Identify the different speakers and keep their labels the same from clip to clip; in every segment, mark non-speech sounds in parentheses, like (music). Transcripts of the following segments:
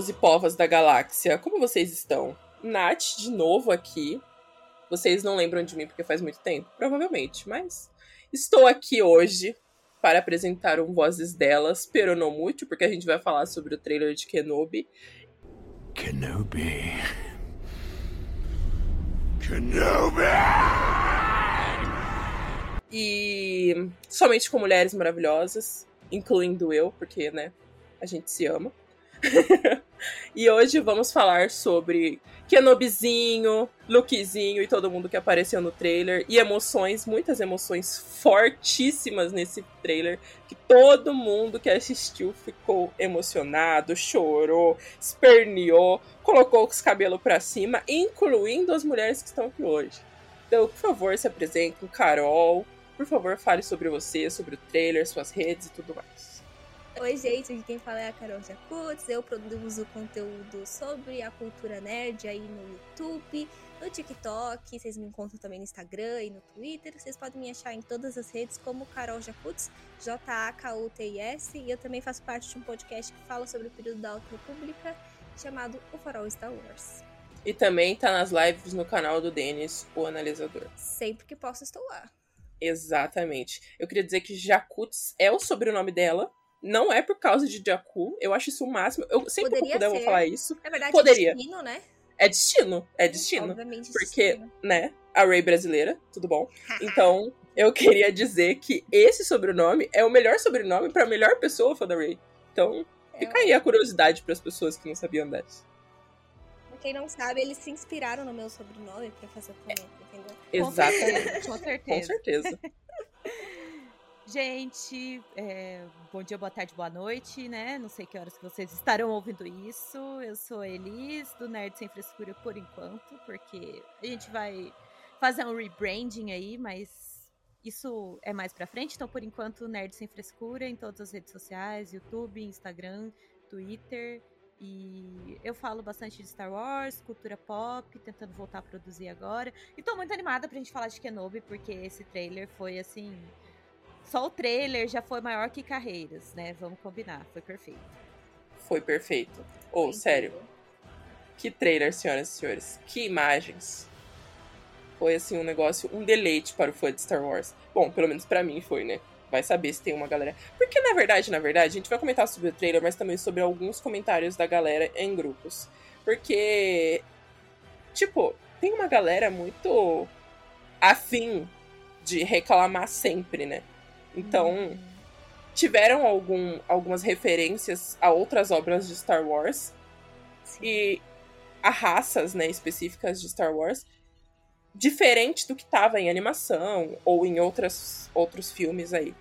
Speaker 1: Povos e povas da galáxia, como vocês estão? Nath, de novo aqui. Vocês não lembram de mim porque faz muito tempo? Provavelmente, mas estou aqui hoje para apresentar um Vozes Delas, pero não muito, porque a gente vai falar sobre o trailer de Kenobi.
Speaker 2: Kenobi. Kenobi!
Speaker 1: E somente com mulheres maravilhosas, incluindo eu, porque, né, a gente se ama. (laughs) e hoje vamos falar sobre Kenobizinho, Lukezinho e todo mundo que apareceu no trailer. E emoções, muitas emoções fortíssimas nesse trailer. Que todo mundo que assistiu ficou emocionado, chorou, esperneou, colocou os cabelos pra cima, incluindo as mulheres que estão aqui hoje. Então, por favor, se apresentem, Carol. Por favor, fale sobre você, sobre o trailer, suas redes e tudo mais.
Speaker 3: Oi, gente, aqui quem fala é a Carol Jacutz. Eu produzo conteúdo sobre a cultura nerd aí no YouTube, no TikTok. Vocês me encontram também no Instagram e no Twitter. Vocês podem me achar em todas as redes como Carol Jacutz, J-A-K-U-T-I-S. E eu também faço parte de um podcast que fala sobre o período da Alta República, chamado O Farol Star Wars.
Speaker 1: E também tá nas lives no canal do Denis, o analisador.
Speaker 3: Sempre que posso, estou lá.
Speaker 1: Exatamente. Eu queria dizer que Jacutz é o sobrenome dela. Não é por causa de Jakku. Eu acho isso o máximo. Eu sempre
Speaker 3: Poderia
Speaker 1: que eu puder, eu vou falar isso.
Speaker 3: É verdade,
Speaker 1: Poderia.
Speaker 3: é destino, né?
Speaker 1: É destino. É destino.
Speaker 3: Obviamente
Speaker 1: Porque,
Speaker 3: destino.
Speaker 1: né, a Ray brasileira, tudo bom? (laughs) Então, eu queria dizer que esse sobrenome é o melhor sobrenome pra melhor pessoa fã da Ray. Então, fica aí a curiosidade pras pessoas que não sabiam dessa.
Speaker 3: Pra quem não sabe, eles se inspiraram no meu sobrenome pra fazer o comento, entendeu?
Speaker 1: Exatamente.
Speaker 4: Com
Speaker 1: Com
Speaker 4: certeza. (laughs) Gente, é, bom dia, boa tarde, boa noite, né? Não sei que horas que vocês estarão ouvindo isso. Eu sou Elis, do Nerd Sem Frescura por enquanto, porque a gente vai fazer um rebranding aí, mas isso é mais pra frente. Então, por enquanto, Nerd Sem Frescura em todas as redes sociais, YouTube, Instagram, Twitter. E eu falo bastante de Star Wars, cultura pop, tentando voltar a produzir agora. E tô muito animada pra gente falar de Kenobi, porque esse trailer foi assim. Só o trailer já foi maior que carreiras, né? Vamos combinar, foi perfeito.
Speaker 1: Foi perfeito. Ou,
Speaker 3: Foi
Speaker 1: sério, que trailer, senhoras e senhores. Que imagens. Foi, assim, um negócio, um deleite para o fã de Star Wars. Bom, pelo menos pra mim foi, né? Vai saber se tem uma galera. Porque, na verdade, na verdade, a gente vai comentar sobre o trailer, mas também sobre alguns comentários da galera em grupos. Porque, tipo, tem uma galera muito afim de reclamar sempre, né? Então, tiveram algum, algumas referências a outras obras de Star Wars e a raças, né, específicas de Star Wars, diferente do que tava em animação ou em outras, outros filmes aí.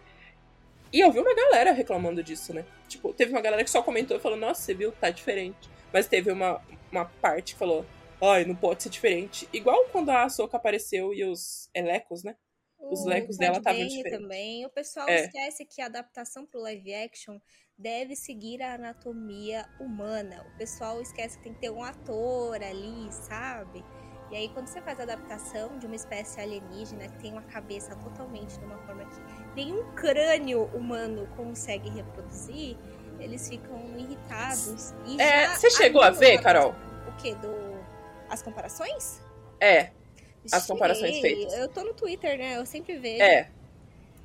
Speaker 1: E eu vi uma galera reclamando disso, né? Tipo, teve uma galera que só comentou e falou, nossa, você viu, tá diferente. Mas teve uma, uma parte que falou, ai, não pode ser diferente. Igual quando a Ahsoka apareceu e os Elecos, né? Os lecos dela estavam diferentes.
Speaker 3: também. O pessoal
Speaker 1: É.
Speaker 3: esquece que a adaptação pro live action deve seguir a anatomia humana. O pessoal esquece que tem que ter um ator ali, sabe? E aí, quando você faz a adaptação de uma espécie alienígena que tem uma cabeça totalmente de uma forma que nenhum crânio humano consegue reproduzir, eles ficam irritados. E
Speaker 1: É, você chegou a ver, Carol?
Speaker 3: O quê? Do... As comparações?
Speaker 1: É, As comparações
Speaker 3: Cheguei.
Speaker 1: feitas.
Speaker 3: Eu tô no Twitter, né? Eu sempre vejo.
Speaker 1: é.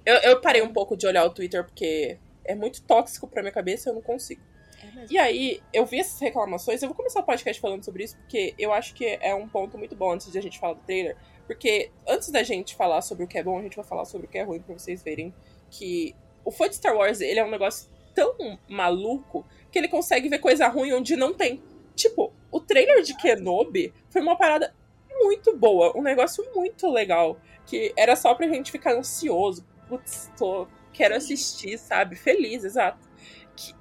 Speaker 1: Eu, eu parei um pouco de olhar o Twitter porque é muito tóxico pra minha cabeça, eu não consigo.
Speaker 3: É.
Speaker 1: E aí, eu vi essas reclamações, eu vou começar o podcast falando sobre isso, porque eu acho que é um ponto muito bom antes de a gente falar do trailer. Porque antes da gente falar sobre o que é bom, a gente vai falar sobre o que é ruim pra vocês verem que o fã de Star Wars, ele é um negócio tão maluco que ele consegue ver coisa ruim onde não tem. Tipo, o trailer de Kenobi foi uma parada muito boa, um negócio muito legal, que era só pra gente ficar ansioso. Putz, tô, quero assistir, sabe? Feliz, exato. Que-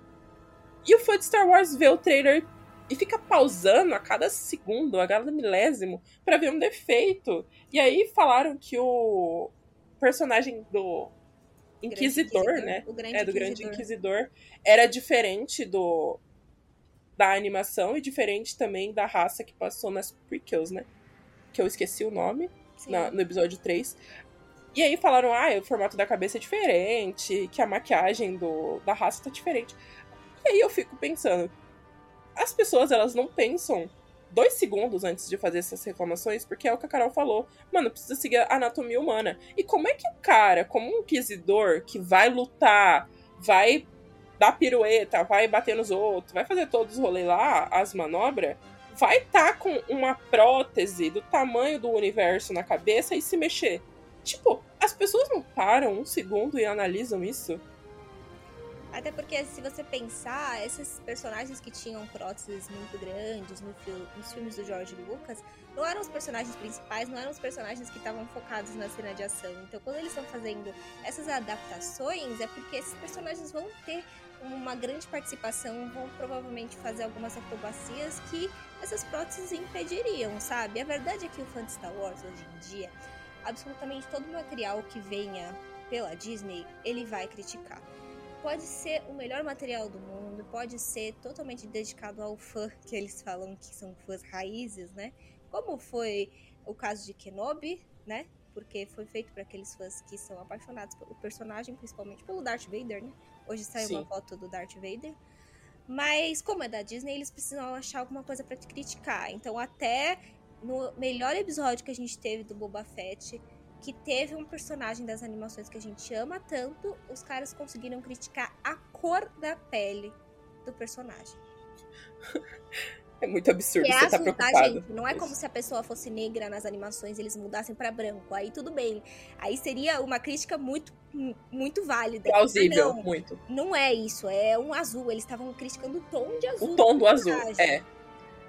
Speaker 1: E o fã de Star Wars vê o trailer e fica pausando a cada segundo, a cada milésimo, pra ver um defeito. E aí falaram que o personagem do
Speaker 3: Grande
Speaker 1: Inquisidor, né?
Speaker 3: O grande
Speaker 1: É, do Grande
Speaker 3: Inquisidor.
Speaker 1: Inquisidor. Era diferente do da animação e diferente também da raça que passou nas prequels, né? Que eu esqueci o nome na- no episódio 3. E aí falaram, ah, o formato da cabeça é diferente, que a maquiagem do, da raça tá diferente. E aí eu fico pensando, as pessoas, elas não pensam dois segundos antes de fazer essas reclamações, porque é o que a Carol falou. Mano, precisa seguir a anatomia humana. E como é que o cara, como um inquisidor, que vai lutar, vai dar pirueta, vai bater nos outros, vai fazer todos os rolês lá, as manobras, vai estar com uma prótese do tamanho do universo na cabeça e se mexer. Tipo, as pessoas não param um segundo e analisam isso?
Speaker 3: Até porque, se você pensar, esses personagens que tinham próteses muito grandes no fil- nos filmes do George Lucas, não eram os personagens principais, não eram os personagens que estavam focados na cena de ação. Então, quando eles estão fazendo essas adaptações, é porque esses personagens vão ter uma grande participação, vão provavelmente fazer algumas acrobacias que essas próteses impediriam, sabe? A verdade é que o fã de Star Wars, hoje em dia, absolutamente todo material que venha pela Disney, ele vai criticar pode ser o melhor material do mundo, pode ser totalmente dedicado ao fã, (laughs) que eles falam que são fãs raízes, né? Como foi o caso de Kenobi, né? Porque foi feito para aqueles fãs que são apaixonados pelo personagem, principalmente pelo Darth Vader, né? Hoje saiu
Speaker 1: Sim.
Speaker 3: uma foto do Darth Vader. Mas como é da Disney, eles precisam achar alguma coisa para te criticar. Então até no melhor episódio que a gente teve do Boba Fett, que teve um personagem das animações que a gente ama tanto, os caras conseguiram criticar a cor da pele do personagem. (laughs)
Speaker 1: É muito absurdo,
Speaker 3: Que é
Speaker 1: você tá
Speaker 3: tá,
Speaker 1: preocupado.
Speaker 3: gente? Não é como se a pessoa fosse negra nas animações e eles mudassem pra branco. Aí tudo bem. Aí seria uma crítica muito, muito válida.
Speaker 1: Plausível,
Speaker 3: Ah, Não,
Speaker 1: muito.
Speaker 3: não é isso. É um azul. Eles estavam criticando o tom de azul.
Speaker 1: O tom do azul, é.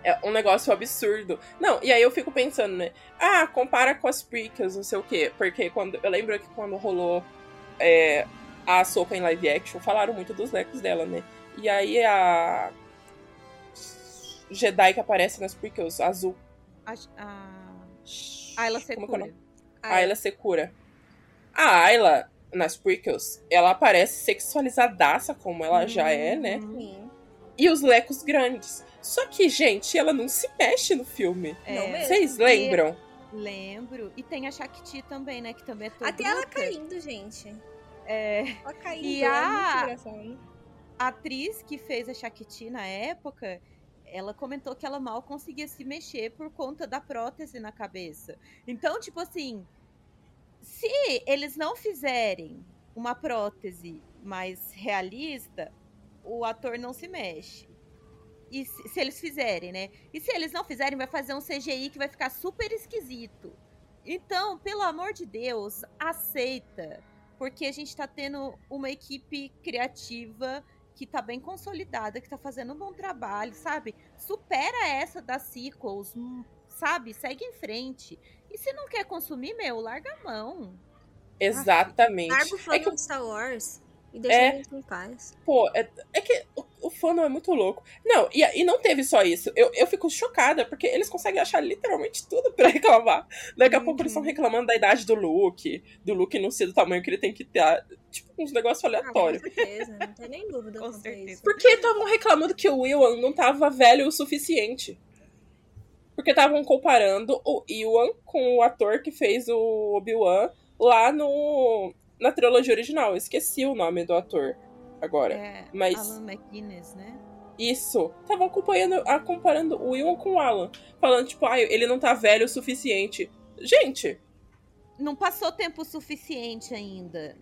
Speaker 1: É um negócio absurdo. Não, e aí eu fico pensando, né? Ah, compara com as prequels, não sei o quê. Porque quando, eu lembro que quando rolou é, a Ahsoka em live action, falaram muito dos lecos dela, né? E aí a Jedi que aparece nas prequels, azul.
Speaker 4: A, a Ayla
Speaker 1: Como que é o
Speaker 4: Secura.
Speaker 1: nome? A Ayla Secura. A Ayla, nas prequels, ela aparece sexualizadaça, como ela já é, né?
Speaker 4: Uhum.
Speaker 3: Sim.
Speaker 1: E os lecos grandes. Só que, gente, ela não se mexe no filme.
Speaker 4: É.
Speaker 1: Vocês lembram?
Speaker 4: Lembro. E tem a Shakti também, né? Que também é toda
Speaker 3: Até ela
Speaker 4: louca.
Speaker 3: caindo, gente.
Speaker 4: É,
Speaker 3: Ela caindo.
Speaker 4: E
Speaker 3: é
Speaker 4: a- a atriz que fez a Shakti na época, ela comentou que ela mal conseguia se mexer por conta da prótese na cabeça. Então, tipo assim, se eles não fizerem uma prótese mais realista, o ator não se mexe. E se, se eles fizerem, né? E se eles não fizerem, vai fazer um CGI que vai ficar super esquisito. Então, pelo amor de Deus, aceita. Porque a gente tá tendo uma equipe criativa que tá bem consolidada, que tá fazendo um bom trabalho, sabe? Supera essa das sequels, hum, sabe? Segue em frente. E se não quer consumir, meu, larga a mão.
Speaker 1: Exatamente.
Speaker 3: Larga o fã
Speaker 1: É que,
Speaker 3: de Star Wars e deixa
Speaker 1: É.
Speaker 3: em paz.
Speaker 1: pô, é, é que o, o fandom é muito louco. Não, e, e não teve só isso. Eu, eu fico chocada, porque eles conseguem achar literalmente tudo pra (laughs) reclamar. Daqui a pouco eles estão
Speaker 4: Uhum.
Speaker 1: reclamando da idade do Luke, do Luke não ser do tamanho que ele tem que ter. Tipo, uns negócios
Speaker 3: Ah,
Speaker 1: aleatórios.
Speaker 3: com certeza, não tem nem dúvida (laughs)
Speaker 4: Com certeza.
Speaker 3: isso.
Speaker 1: Porque estavam reclamando que o Ewan não tava velho o suficiente. Porque estavam comparando o Ewan com o ator que fez o Obi-Wan lá no na trilogia original. Eu esqueci o nome do ator agora.
Speaker 4: É,
Speaker 1: Mas-
Speaker 4: Alan McGuinness, né?
Speaker 1: Isso. Estavam acompanhando, a, comparando o Ewan com o Alan. Falando, tipo, ah, ele não tá velho o suficiente. Gente,
Speaker 4: Não passou tempo suficiente ainda.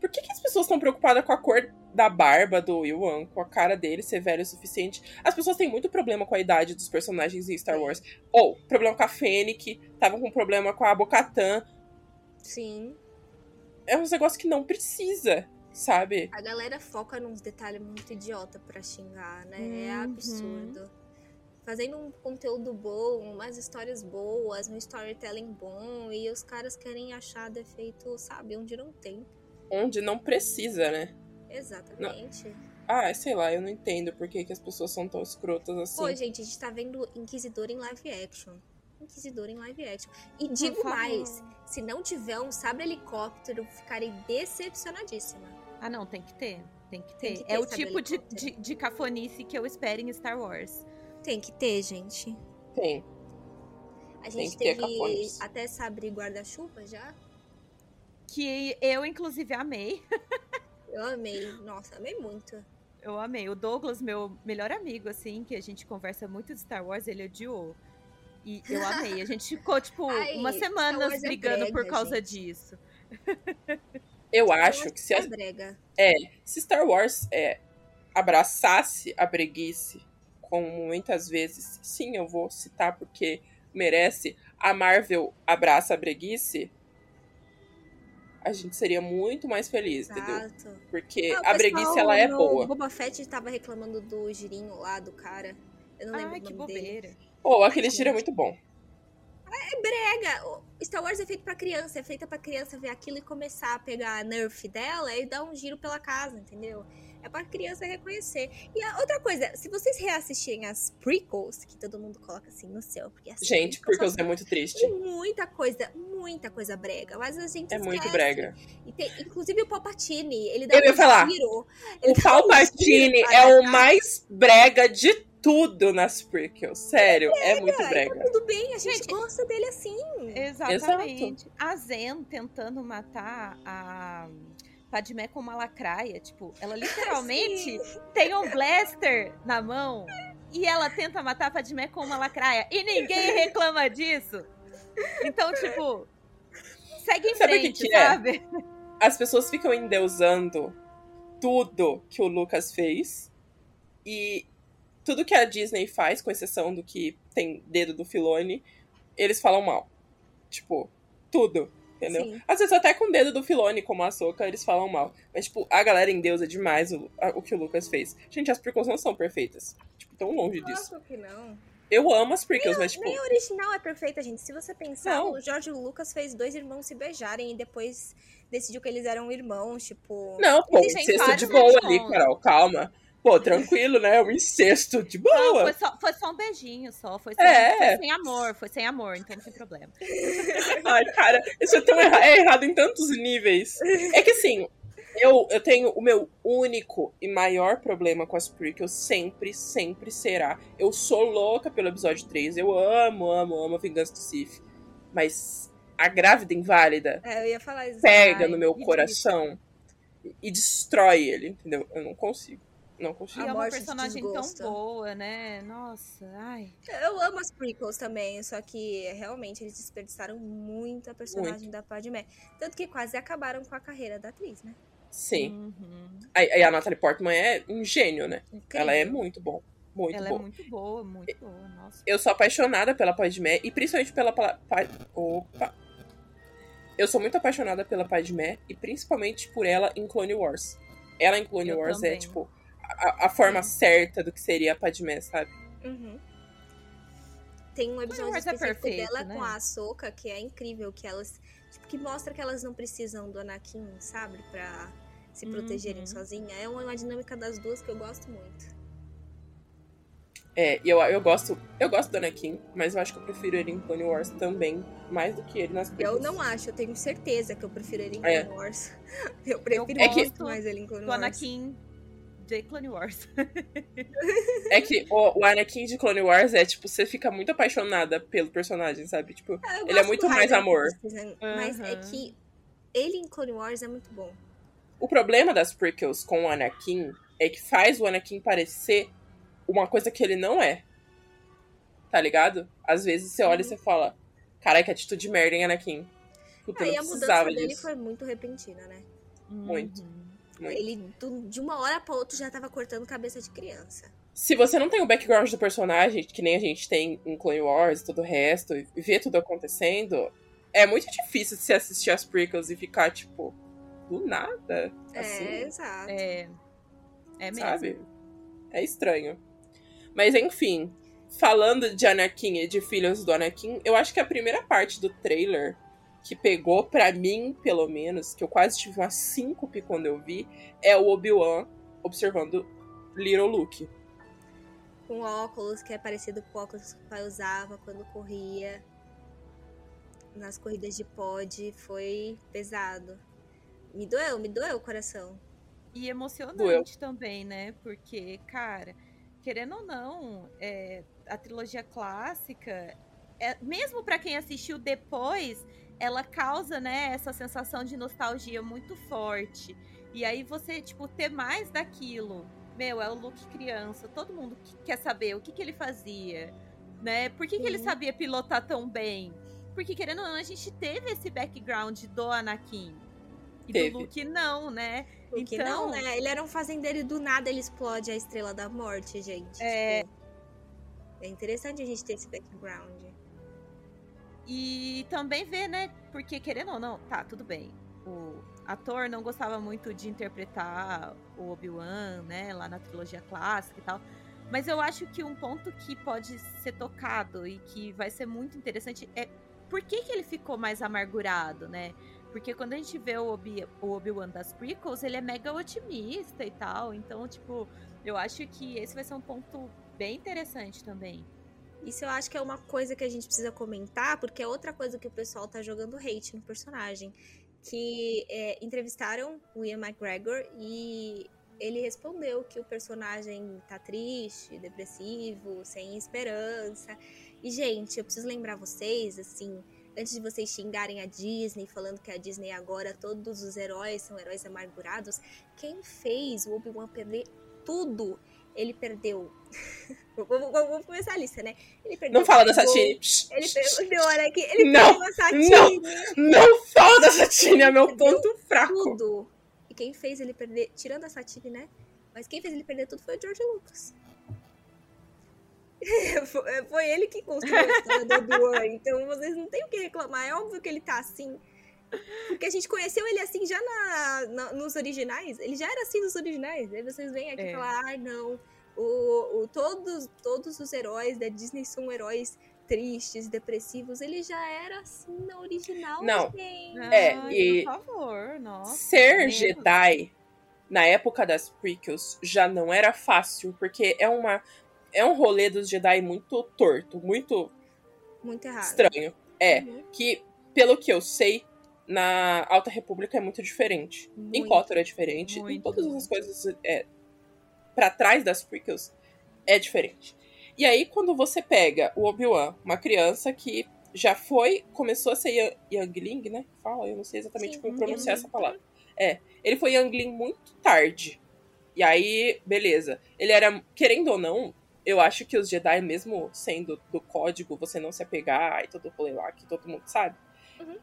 Speaker 1: por que, que as pessoas estão preocupadas com a cor da barba do Ewan, com a cara dele ser velho o suficiente? As pessoas têm muito problema com a idade dos personagens em Star Wars. Ou, problema com a Fennec, estavam com problema com a Bocatan.
Speaker 3: Sim.
Speaker 1: É uns negócios que não precisa, sabe?
Speaker 3: A galera foca nos detalhes muito idiota pra xingar, né? É
Speaker 4: Uhum.
Speaker 3: absurdo. Fazendo um conteúdo bom, umas histórias boas, um storytelling bom, e os caras querem achar defeito, sabe, onde não tem.
Speaker 1: Onde não precisa, né?
Speaker 3: Exatamente.
Speaker 1: Ah, sei lá, eu não entendo por que, que as pessoas são tão escrotas assim.
Speaker 3: Pô, gente, a gente tá vendo Inquisidor em live action. Inquisidor em live action. E digo
Speaker 4: favor.
Speaker 3: mais, se não tiver um sabre helicóptero, ficarei decepcionadíssima.
Speaker 4: Ah, não, tem que ter. Tem que ter.
Speaker 3: Tem que ter
Speaker 4: é o tipo de, de, de cafonice que eu espero em Star Wars.
Speaker 3: Tem que ter, gente.
Speaker 1: Tem.
Speaker 3: A
Speaker 1: Tem
Speaker 3: gente
Speaker 1: que ter
Speaker 3: teve
Speaker 1: cafones.
Speaker 3: até sabre guarda-chuva já.
Speaker 4: Que eu, inclusive, amei. (laughs)
Speaker 3: Eu amei. Nossa, amei muito.
Speaker 4: Eu amei. O Douglas, meu melhor amigo, assim, que a gente conversa muito de Star Wars, ele odiou. E eu amei. A gente ficou, tipo, (laughs)
Speaker 3: Ai,
Speaker 4: umas semanas
Speaker 3: Wars é
Speaker 4: brigando por
Speaker 3: brega,
Speaker 4: causa
Speaker 3: gente.
Speaker 4: disso.
Speaker 1: Eu acho que se,
Speaker 3: É
Speaker 1: as-
Speaker 3: brega.
Speaker 1: se Star Wars é, abraçasse a breguice, como muitas vezes, sim, eu vou citar porque merece, a Marvel abraça a breguice, a gente seria muito mais feliz, entendeu?
Speaker 3: Exato.
Speaker 1: Porque
Speaker 3: Ah, o
Speaker 1: a breguice, ela é
Speaker 3: no
Speaker 1: boa.
Speaker 3: Boba Fett tava reclamando do girinho lá, do cara. Eu não lembro
Speaker 4: Ai,
Speaker 3: o
Speaker 4: que
Speaker 3: nome dele.
Speaker 1: Pô, aquele
Speaker 3: Ai,
Speaker 1: tiro é muito bom.
Speaker 3: Brega! O Star Wars é feito pra criança, é feita pra criança ver aquilo e começar a pegar a nerf dela e dar um giro pela casa, entendeu? É pra criança reconhecer. E a outra coisa, se vocês reassistirem as prequels, que todo mundo coloca assim no céu, porque as
Speaker 1: Gente,
Speaker 3: prequels
Speaker 1: é muito triste.
Speaker 3: Muita coisa, muita coisa brega, mas a gente
Speaker 1: É muito
Speaker 3: esquece.
Speaker 1: brega.
Speaker 3: E tem, inclusive o Palpatine, ele dá
Speaker 1: Eu ia
Speaker 3: um
Speaker 1: falar,
Speaker 3: giro. ele
Speaker 1: O
Speaker 3: um
Speaker 1: Palpatine
Speaker 3: pra
Speaker 1: é o mais brega de tudo nas prequels. Sério, é muito
Speaker 3: E
Speaker 1: brega.
Speaker 3: Tá tudo bem, a gente,
Speaker 4: Gente,
Speaker 3: gosta dele assim.
Speaker 4: Exatamente. A Zen tentando matar a Padmé com uma lacraia. Tipo, ela literalmente (laughs) tem um blaster na mão e ela tenta matar a Padmé com uma lacraia. E ninguém (laughs) reclama disso. Então, tipo, segue em
Speaker 1: Sabe o que
Speaker 4: frente,
Speaker 1: que é?
Speaker 4: sabe?
Speaker 1: As pessoas ficam endeusando tudo que o Lucas fez e tudo que a Disney faz, com exceção do que tem dedo do Filone, eles falam mal. Tipo, tudo. Entendeu?
Speaker 3: Sim.
Speaker 1: Às vezes até com o dedo do Filone, como a Soca, eles falam mal. Mas, tipo, a galera endeusa demais o, a- o que o Lucas fez. Gente, as prequels não são perfeitas. Tipo, tão longe disso.
Speaker 3: Nossa, que não.
Speaker 1: Eu amo as prequels, mas, tipo,
Speaker 3: Nem a original é perfeita, gente. Se você pensar,
Speaker 1: Não.
Speaker 3: o George Lucas fez dois irmãos se beijarem e depois decidiu que eles eram irmãos, tipo.
Speaker 1: Não, pô, incesto de boa ali. Carol, calma. Pô, tranquilo, né? Um incesto de
Speaker 4: Não,
Speaker 1: boa.
Speaker 4: foi só, foi só um beijinho, só. Foi, sem,
Speaker 1: É.
Speaker 4: foi sem amor, foi sem amor, então não tem problema. (laughs)
Speaker 1: Ai, cara, isso é tão erra- é errado em tantos níveis. É que assim, eu, eu tenho o meu único e maior problema com as prequels sempre, sempre será. Eu sou louca pelo episódio 3. Eu amo, amo, amo a Vingança do Sith. Mas a grávida inválida
Speaker 3: É, eu ia falar isso.
Speaker 1: pega
Speaker 4: Ai,
Speaker 1: no meu coração e- e destrói ele, entendeu? Eu não consigo. Não consigo.
Speaker 3: A
Speaker 4: é uma personagem tão boa, né? Nossa, ai.
Speaker 3: Eu amo as prequels também, só que realmente eles desperdiçaram muito a personagem da Padmé. Tanto que quase acabaram com a carreira da atriz, né?
Speaker 1: Sim.
Speaker 4: Uhum.
Speaker 1: A, e a Natalie Portman é um gênio, né?
Speaker 3: Incrível.
Speaker 1: Ela é muito bom. Muito
Speaker 4: Ela
Speaker 1: boa.
Speaker 4: é muito boa, muito boa. Nossa.
Speaker 1: Eu sou apaixonada pela Padmé e principalmente pela. pela pa- opa! Eu sou muito apaixonada pela Padmé e principalmente por ela em Clone Wars. Ela em Clone
Speaker 4: Eu
Speaker 1: Wars é,
Speaker 4: também.
Speaker 1: tipo, a, a forma certa do que seria a Padmé, sabe?
Speaker 3: Uhum. Tem um episódio
Speaker 4: é
Speaker 3: específico
Speaker 4: perfeito,
Speaker 3: dela
Speaker 4: né?
Speaker 3: com a Ahsoka que é incrível, que elas. Tipo, que mostra que elas não precisam do Anakin, sabe? Pra se protegerem
Speaker 4: Uhum.
Speaker 3: sozinha. É uma, uma dinâmica das duas que eu gosto muito.
Speaker 1: É, e eu, eu gosto. Eu gosto do Anakin, mas eu acho que eu prefiro ele em Clone Wars também, mais do que ele nas
Speaker 3: Eu
Speaker 1: prequels.
Speaker 3: não acho, eu tenho certeza que eu prefiro ele em
Speaker 1: É.
Speaker 3: Clone Wars. (laughs) Eu prefiro
Speaker 1: É que-
Speaker 3: muito mais ele em Clone
Speaker 4: Do
Speaker 3: Wars.
Speaker 4: Anakin de Clone Wars.
Speaker 1: É (laughs) que o, o Anakin de Clone Wars é, tipo, você fica muito apaixonada pelo personagem, sabe? Tipo,
Speaker 3: Ah,
Speaker 1: Ele é muito mais amor.
Speaker 3: Christensen, Mas é
Speaker 4: Aham.
Speaker 3: que ele em Clone Wars é muito bom.
Speaker 1: o problema das prequels com o Anakin é que faz o Anakin parecer uma coisa que ele não é. Tá ligado? Às vezes você olha e você fala, carai, que atitude de merda, hein, Anakin? Puta, eu
Speaker 3: Aí
Speaker 1: não
Speaker 3: a mudança
Speaker 1: precisava
Speaker 3: dele
Speaker 1: disso.
Speaker 3: foi muito repentina, né?
Speaker 1: Muito.
Speaker 4: Uhum.
Speaker 1: Muito.
Speaker 3: Ele, do- de uma hora pra outra, já tava cortando cabeça de criança.
Speaker 1: Se você não tem o background do personagem, que nem a gente tem em Clone Wars e todo o resto, e ver tudo acontecendo, é muito difícil você assistir as prequels e ficar, tipo, do nada. Assim,
Speaker 3: é, exato.
Speaker 4: É. É mesmo.
Speaker 1: sabe? É estranho. Mas enfim, falando de Anakin e de filhos do Anakin, eu acho que a primeira parte do trailer que pegou pra mim, pelo menos, que eu quase tive uma síncope quando eu vi, é o Obi-Wan observando Little Luke.
Speaker 3: Com óculos, que é parecido com o óculos que o pai usava quando corria. Nas corridas de pod, foi pesado. Me doeu, me doeu o coração.
Speaker 4: E emocionante
Speaker 1: Doeu.
Speaker 4: também, né? Porque, cara, querendo ou não, é, a trilogia clássica, é, mesmo pra quem assistiu depois, ela causa, né, essa sensação de nostalgia muito forte. E aí você, tipo, ter mais daquilo. Meu, é o Luke criança. Todo mundo que- quer saber o que, que ele fazia, né? Por que, que ele sabia pilotar tão bem? Porque, querendo ou não, a gente teve esse background do Anakin. E
Speaker 1: Teve.
Speaker 4: do Luke não, né?
Speaker 3: Porque
Speaker 4: Então-
Speaker 3: não, né? Ele era um fazendeiro e do nada ele explode a Estrela da Morte, gente.
Speaker 4: É.
Speaker 3: Tipo, é interessante a gente ter esse background.
Speaker 4: E também ver, né? Porque querendo ou não, tá, tudo bem. O ator não gostava muito de interpretar o Obi-Wan, né? Lá na trilogia clássica e tal. Mas eu acho que um ponto que pode ser tocado e que vai ser muito interessante é por que, que ele ficou mais amargurado, né? Porque quando a gente vê o Obi- Obi-Wan das prequels, ele é mega otimista e tal. Então, tipo, eu acho que esse vai ser um ponto bem interessante também.
Speaker 3: Isso eu acho que é uma coisa que a gente precisa comentar, porque é outra coisa que o pessoal tá jogando hate no personagem. Que é, entrevistaram o Ian McGregor e ele respondeu que o personagem tá triste, depressivo, sem esperança. E, gente, eu preciso lembrar vocês, assim, antes de vocês xingarem a Disney, falando que a Disney agora todos os heróis são heróis amargurados, quem fez o Obi-Wan perder tudo? Ele perdeu. (laughs) Vamos vamos começar a lista, né? Ele perdeu
Speaker 1: Não fala da Satine.
Speaker 3: Ele perdeu a Anakin, ele
Speaker 1: Não,
Speaker 3: perdeu a Satine,
Speaker 1: Não fala da Satine, é meu ponto fraco.
Speaker 3: tudo. E quem fez ele perder, tirando a Satine, né? Mas quem fez ele perder tudo foi o George Lucas. (laughs) Foi- Foi ele que construiu a história do Obi-Wan, então vocês não tem o que reclamar. É óbvio que ele tá assim. Porque a gente conheceu ele assim já na, na- nos originais. Ele já era assim nos originais. Aí vocês vêm aqui
Speaker 4: É.
Speaker 3: falar, ah, não. O, o- todos, todos os heróis da Disney são heróis tristes, depressivos. Ele já era assim na original,
Speaker 1: Não.
Speaker 3: gente.
Speaker 1: É,
Speaker 4: Ai,
Speaker 1: e-
Speaker 4: Por favor, nossa.
Speaker 1: Ser
Speaker 4: mesmo.
Speaker 1: Jedi na época das prequels já não era fácil, porque é uma é um rolê dos Jedi muito torto, muito
Speaker 3: Muito errado.
Speaker 1: estranho. É,
Speaker 3: Uhum.
Speaker 1: que pelo que eu sei, na Alta República é muito diferente. Em
Speaker 3: Muito.
Speaker 1: Kotor é diferente, em
Speaker 4: Muito.
Speaker 1: todas as coisas é para trás das prequels é diferente. E aí quando você pega o Obi-Wan, uma criança que já foi, começou a ser young- youngling, né? Fala, eu não sei exatamente
Speaker 3: Sim,
Speaker 1: como pronunciar essa palavra. É, ele foi youngling muito tarde. E aí, beleza. Ele era, querendo ou não, eu acho que os Jedi, mesmo sendo do código, você não se apegar e todo o rolê lá, que todo mundo sabe,
Speaker 3: Uhum.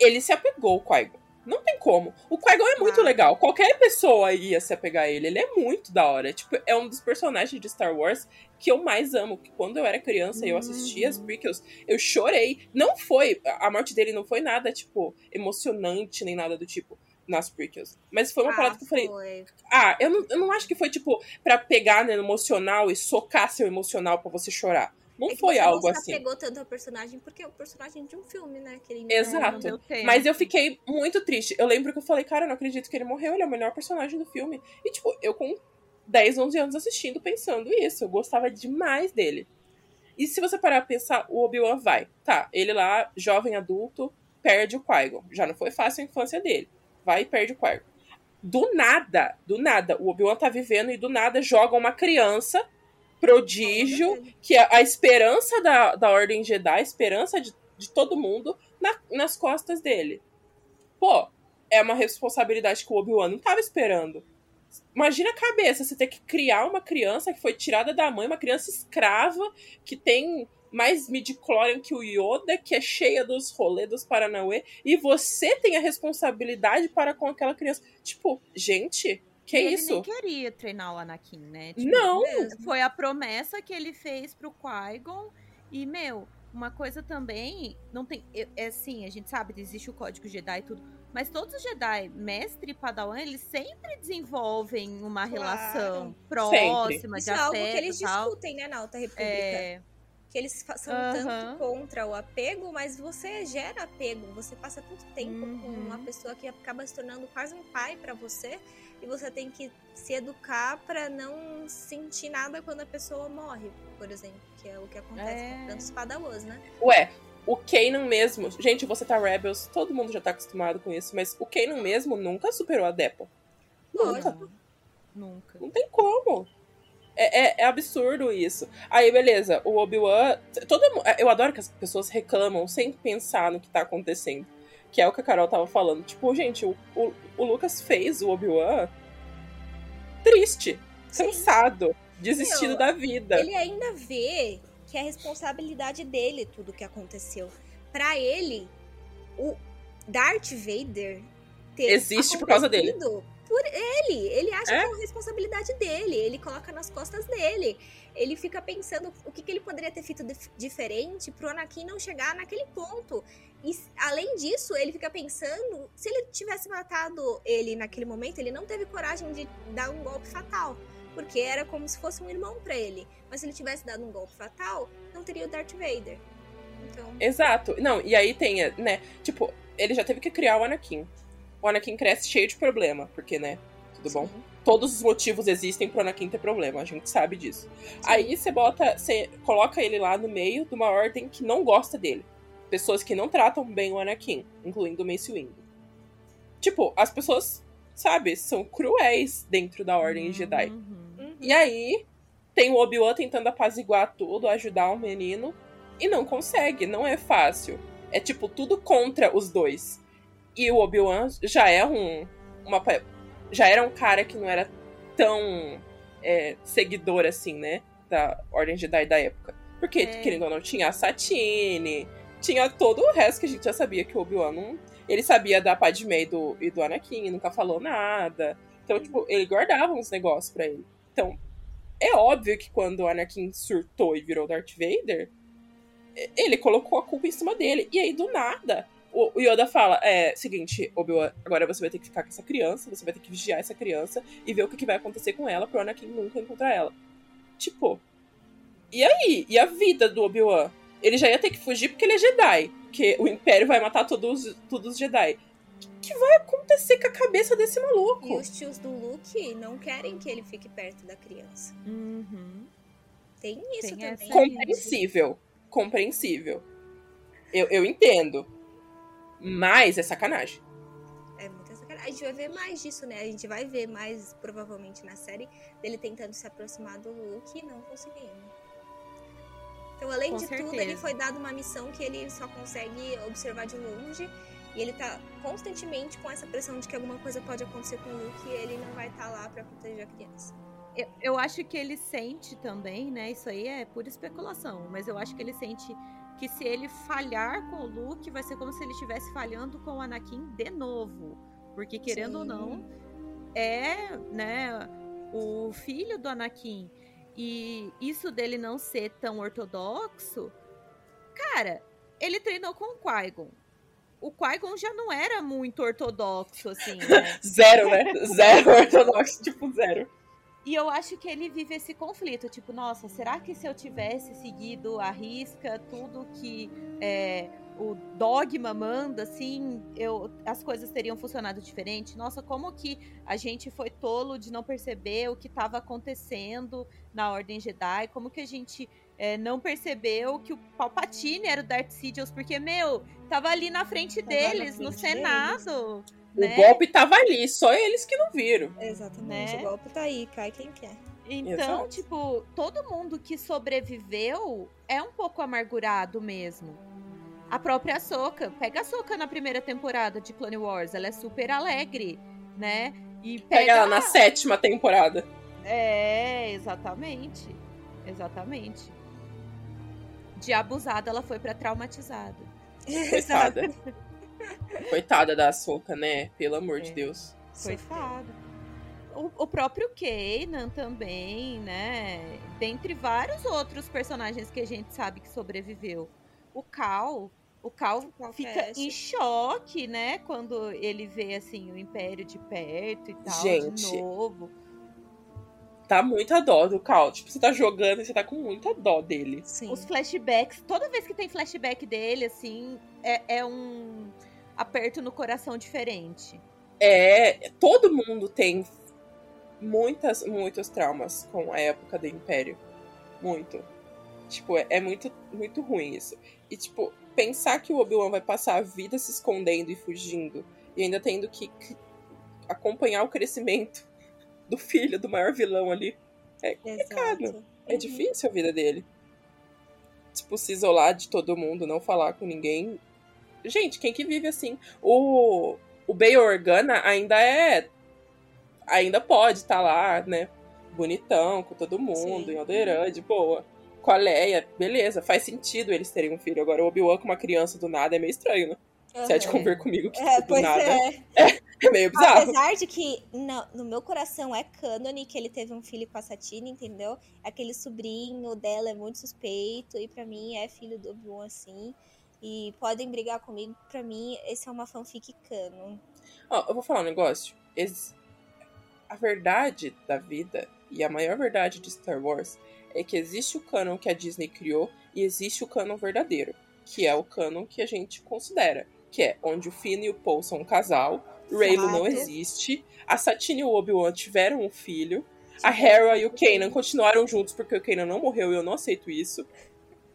Speaker 1: Ele se apegou ao Qui-Gon. Não tem como. O Qui-Gon é muito
Speaker 3: Ah.
Speaker 1: legal. Qualquer pessoa ia se apegar a ele. Ele é muito da hora. Tipo, é um dos personagens de Star Wars que eu mais amo. Que quando eu era criança e eu assistia as
Speaker 4: Uhum.
Speaker 1: prequels, eu chorei. Não foi... A morte dele não foi nada, tipo, emocionante, nem nada do tipo, nas prequels. Mas foi uma parada que eu falei,
Speaker 3: Ah, foi.
Speaker 1: ah, eu não, eu não acho que foi, tipo, pra pegar né, no emocional e socar seu emocional pra você chorar. Não
Speaker 3: É
Speaker 1: foi
Speaker 3: você
Speaker 1: algo assim.
Speaker 3: apegou tanto ao personagem porque é o personagem de um filme, né? Que ele
Speaker 1: Exato.
Speaker 4: Tempo.
Speaker 1: Mas eu fiquei muito triste. Eu lembro que eu falei, cara, eu não acredito que ele morreu, ele é o melhor personagem do filme. E, tipo, eu com 10, 11 anos assistindo, pensando isso. Eu gostava demais dele. E se você parar pra pensar, o Obi-Wan vai. Tá, ele lá, jovem adulto, perde o Qui-Gon. Já não foi fácil a infância dele. Vai e perde o Qui-Gon. Do nada, do nada, o Obi-Wan tá vivendo e do nada joga uma criança prodígio, que é a esperança da, da Ordem Jedi, a esperança de, de todo mundo, na, nas costas dele. Pô, é uma responsabilidade que o Obi-Wan não tava esperando. Imagina a cabeça, você ter que criar uma criança que foi tirada da mãe, uma criança escrava, que tem mais midi-chlorian que o Yoda, que é cheia dos rolês dos Paranauê, e você tem a responsabilidade para com aquela criança. Tipo, gente, que
Speaker 4: ele
Speaker 1: isso?
Speaker 4: nem queria treinar o Anakin, né? Tipo,
Speaker 1: Não!
Speaker 4: Foi a promessa que ele fez pro Qui-Gon. E, meu, uma coisa também, não tem. É assim, a gente sabe que existe o código Jedi e tudo. Mas todos os Jedi, mestre e Padawan, eles sempre desenvolvem uma
Speaker 3: Claro.
Speaker 4: relação próxima,
Speaker 3: Isso
Speaker 4: de
Speaker 3: é algo que eles
Speaker 4: tal.
Speaker 3: discutem, né, na Alta República.
Speaker 4: É,
Speaker 3: Que eles são
Speaker 4: Aham.
Speaker 3: tanto contra o apego, mas você gera apego. Você passa tanto tempo com
Speaker 4: Uhum.
Speaker 3: uma pessoa que acaba se tornando quase um pai pra você. E você tem que se educar pra não sentir nada quando a pessoa morre, por exemplo. Que é o que acontece
Speaker 4: É.
Speaker 3: com tantos padawans, né?
Speaker 1: Ué, o Kanan mesmo. Gente, você tá Rebels, todo mundo já tá acostumado com isso, mas o Kanan mesmo nunca superou a Depa. Nunca.
Speaker 3: Lógico.
Speaker 4: nunca.
Speaker 1: Não tem como. É, é- é absurdo isso. Aí, beleza, o Obi-Wan. todo mu- Eu adoro que as pessoas reclamam sem pensar no que tá acontecendo. Que é o que a Carol tava falando. Tipo, gente, o, o, o Lucas fez o Obi-Wan triste,
Speaker 3: Sim.
Speaker 1: cansado, desistido
Speaker 3: Meu,
Speaker 1: da vida.
Speaker 3: Ele ainda vê que é responsabilidade dele tudo que aconteceu. Pra ele, o Darth Vader
Speaker 1: Existe por causa dele.
Speaker 3: Por ele. Ele acha
Speaker 1: É?
Speaker 3: que é uma responsabilidade dele. Ele coloca nas costas dele. Ele fica pensando o que, que ele poderia ter feito dif- diferente pro Anakin não chegar naquele ponto. E além disso, ele fica pensando, se ele tivesse matado ele naquele momento, ele não teve coragem de dar um golpe fatal. Porque era como se fosse um irmão pra ele. Mas se ele tivesse dado um golpe fatal, não teria o Darth Vader. Então,
Speaker 1: Exato. Não, e aí tem, né? Tipo, ele já teve que criar o Anakin. O Anakin cresce cheio de problema, porque, né? Tudo bom?
Speaker 3: sim.
Speaker 1: Todos os motivos existem pro Anakin ter problema, a gente sabe disso. Aí você bota, você coloca ele lá no meio de uma ordem que não gosta dele. Pessoas que não tratam bem o Anakin, incluindo o Mace Windu. Tipo, as pessoas, sabe, são cruéis dentro da ordem Jedi.
Speaker 4: Uhum.
Speaker 3: Uhum.
Speaker 1: E aí, tem o Obi-Wan tentando apaziguar tudo, ajudar o menino, e não consegue, não é fácil. É tipo, tudo contra os dois. E o Obi-Wan já é um. Uma, já era um cara que não era tão é, seguidor assim, né? Da Ordem Jedi da época. Porque,
Speaker 4: É.
Speaker 1: querendo ou não, tinha a Satine, tinha todo o resto que a gente já sabia que o Obi-Wan não. Ele sabia da Padmé e do, e do Anakin, nunca falou nada. Então, tipo, ele guardava uns negócios pra ele. Então, é óbvio que quando o Anakin surtou e virou Darth Vader, ele colocou a culpa em cima dele. E aí, do nada, o Yoda fala: É, seguinte, Obi-Wan, agora você vai ter que ficar com essa criança, você vai ter que vigiar essa criança e ver o que, que vai acontecer com ela pro Anakin nunca encontrar ela. Tipo, e aí? E a vida do Obi-Wan? Ele já ia ter que fugir porque ele é Jedi. Porque o Império vai matar todos, todos os Jedi. O que vai acontecer com a cabeça desse maluco?
Speaker 3: E os tios do Luke não querem que ele fique perto da criança.
Speaker 4: Uhum.
Speaker 3: Tem isso
Speaker 4: Tem
Speaker 3: também.
Speaker 1: Compreensível. Compreensível. Eu, eu entendo. Mas é sacanagem.
Speaker 3: É muita sacanagem. A gente vai ver mais disso, né? A gente vai ver mais, provavelmente, na série, dele tentando se aproximar do Luke e não conseguindo. Então, além
Speaker 4: Com
Speaker 3: de tudo,
Speaker 4: certeza.
Speaker 3: ele foi dado uma missão que ele só consegue observar de longe. E ele tá constantemente com essa pressão de que alguma coisa pode acontecer com o Luke e ele não vai estar lá pra proteger a criança.
Speaker 4: Eu, eu acho que ele sente também, né? Isso aí é pura especulação, mas eu acho que ele sente que se ele falhar com o Luke, vai ser como se ele estivesse falhando com o Anakin de novo. Porque, querendo ou
Speaker 3: Sim.
Speaker 4: não, é, né, o filho do Anakin. E isso dele não ser tão ortodoxo, cara, ele treinou com o Qui-Gon. O Qui-Gon já não era muito ortodoxo, assim, né? (laughs)
Speaker 1: Zero, né? Zero ortodoxo, tipo zero.
Speaker 4: E eu acho que ele vive esse conflito, tipo, nossa, será que se eu tivesse seguido a risca tudo que é, o dogma manda, assim, eu, as coisas teriam funcionado diferente. Nossa, como que a gente foi tolo de não perceber o que estava acontecendo na Ordem Jedi? Como que a gente é, não percebeu que o Palpatine era o Darth Sidious? Porque, meu, tava ali na frente
Speaker 3: Tava
Speaker 4: deles,
Speaker 3: na
Speaker 4: no
Speaker 3: frente
Speaker 4: Senado.
Speaker 1: O
Speaker 4: né?
Speaker 1: golpe tava ali, só eles que não viram.
Speaker 3: Exatamente.
Speaker 4: Né?
Speaker 3: O golpe tá aí, cai quem quer.
Speaker 4: Então,
Speaker 1: Exato.
Speaker 4: tipo, todo mundo que sobreviveu é um pouco amargurado mesmo. A própria Soca, pega a Soca na primeira temporada de Clone Wars, ela é super alegre, né? E pega,
Speaker 1: Pega ela na sétima temporada.
Speaker 4: É, exatamente. Exatamente. De abusada, ela foi pra traumatizada. (laughs)
Speaker 1: Coitada. Coitada da Açúcar, né? Pelo amor de
Speaker 4: É.
Speaker 1: Deus.
Speaker 4: Coitada. O, o próprio Kanan também, né? Dentre vários outros personagens que a gente sabe que sobreviveu. O Cal, o Cal
Speaker 3: Cal
Speaker 4: fica
Speaker 3: Kestis.
Speaker 4: em choque, né? Quando ele vê, assim, o Império de perto e tal,
Speaker 1: Gente.
Speaker 4: de novo.
Speaker 1: Tá muita dó do Cal. Tipo, você tá jogando e você tá com muita dó dele.
Speaker 3: Sim.
Speaker 4: Os flashbacks, toda vez que tem flashback dele, assim, é, é um aperto no coração diferente.
Speaker 1: É, todo mundo tem muitas, muitos traumas com a época do Império. Muito. Tipo, é, é muito, muito ruim isso. E, tipo, pensar que o Obi-Wan vai passar a vida se escondendo e fugindo, e ainda tendo que acompanhar o crescimento do filho, do maior vilão ali.
Speaker 3: Exato.
Speaker 1: É
Speaker 3: Uhum.
Speaker 1: difícil a vida dele. Tipo, se isolar de todo mundo, não falar com ninguém. Gente, quem que vive assim? O, o Bail Organa ainda é. Ainda pode estar lá, né? Bonitão, com todo mundo,
Speaker 3: Sim.
Speaker 1: em Alderan, de boa. Com a Leia, beleza, faz sentido eles terem um filho. Agora, o Obi-Wan com uma criança do nada é meio estranho, né? Você há de conver comigo que
Speaker 3: É,
Speaker 1: do
Speaker 3: pois
Speaker 1: nada
Speaker 3: é. (laughs)
Speaker 1: é meio bizarro.
Speaker 3: Apesar de que no, no meu coração é cânone que ele teve um filho com a Satine, entendeu? Aquele sobrinho dela é muito suspeito e pra mim é filho do Obi-Wan assim. E podem brigar comigo, pra mim esse é uma fanfic canon.
Speaker 1: Ó, eu vou falar um negócio. A verdade da vida, e a maior verdade de Star Wars, é que existe o canon que a Disney criou e existe o canon verdadeiro, que é o canon que a gente considera, que é onde o Finn e o Paul são um casal, Raylo não existe, a Satine e o Obi-Wan tiveram um filho, a Hera e o Kanan continuaram juntos porque o Kanan não morreu e eu não aceito isso.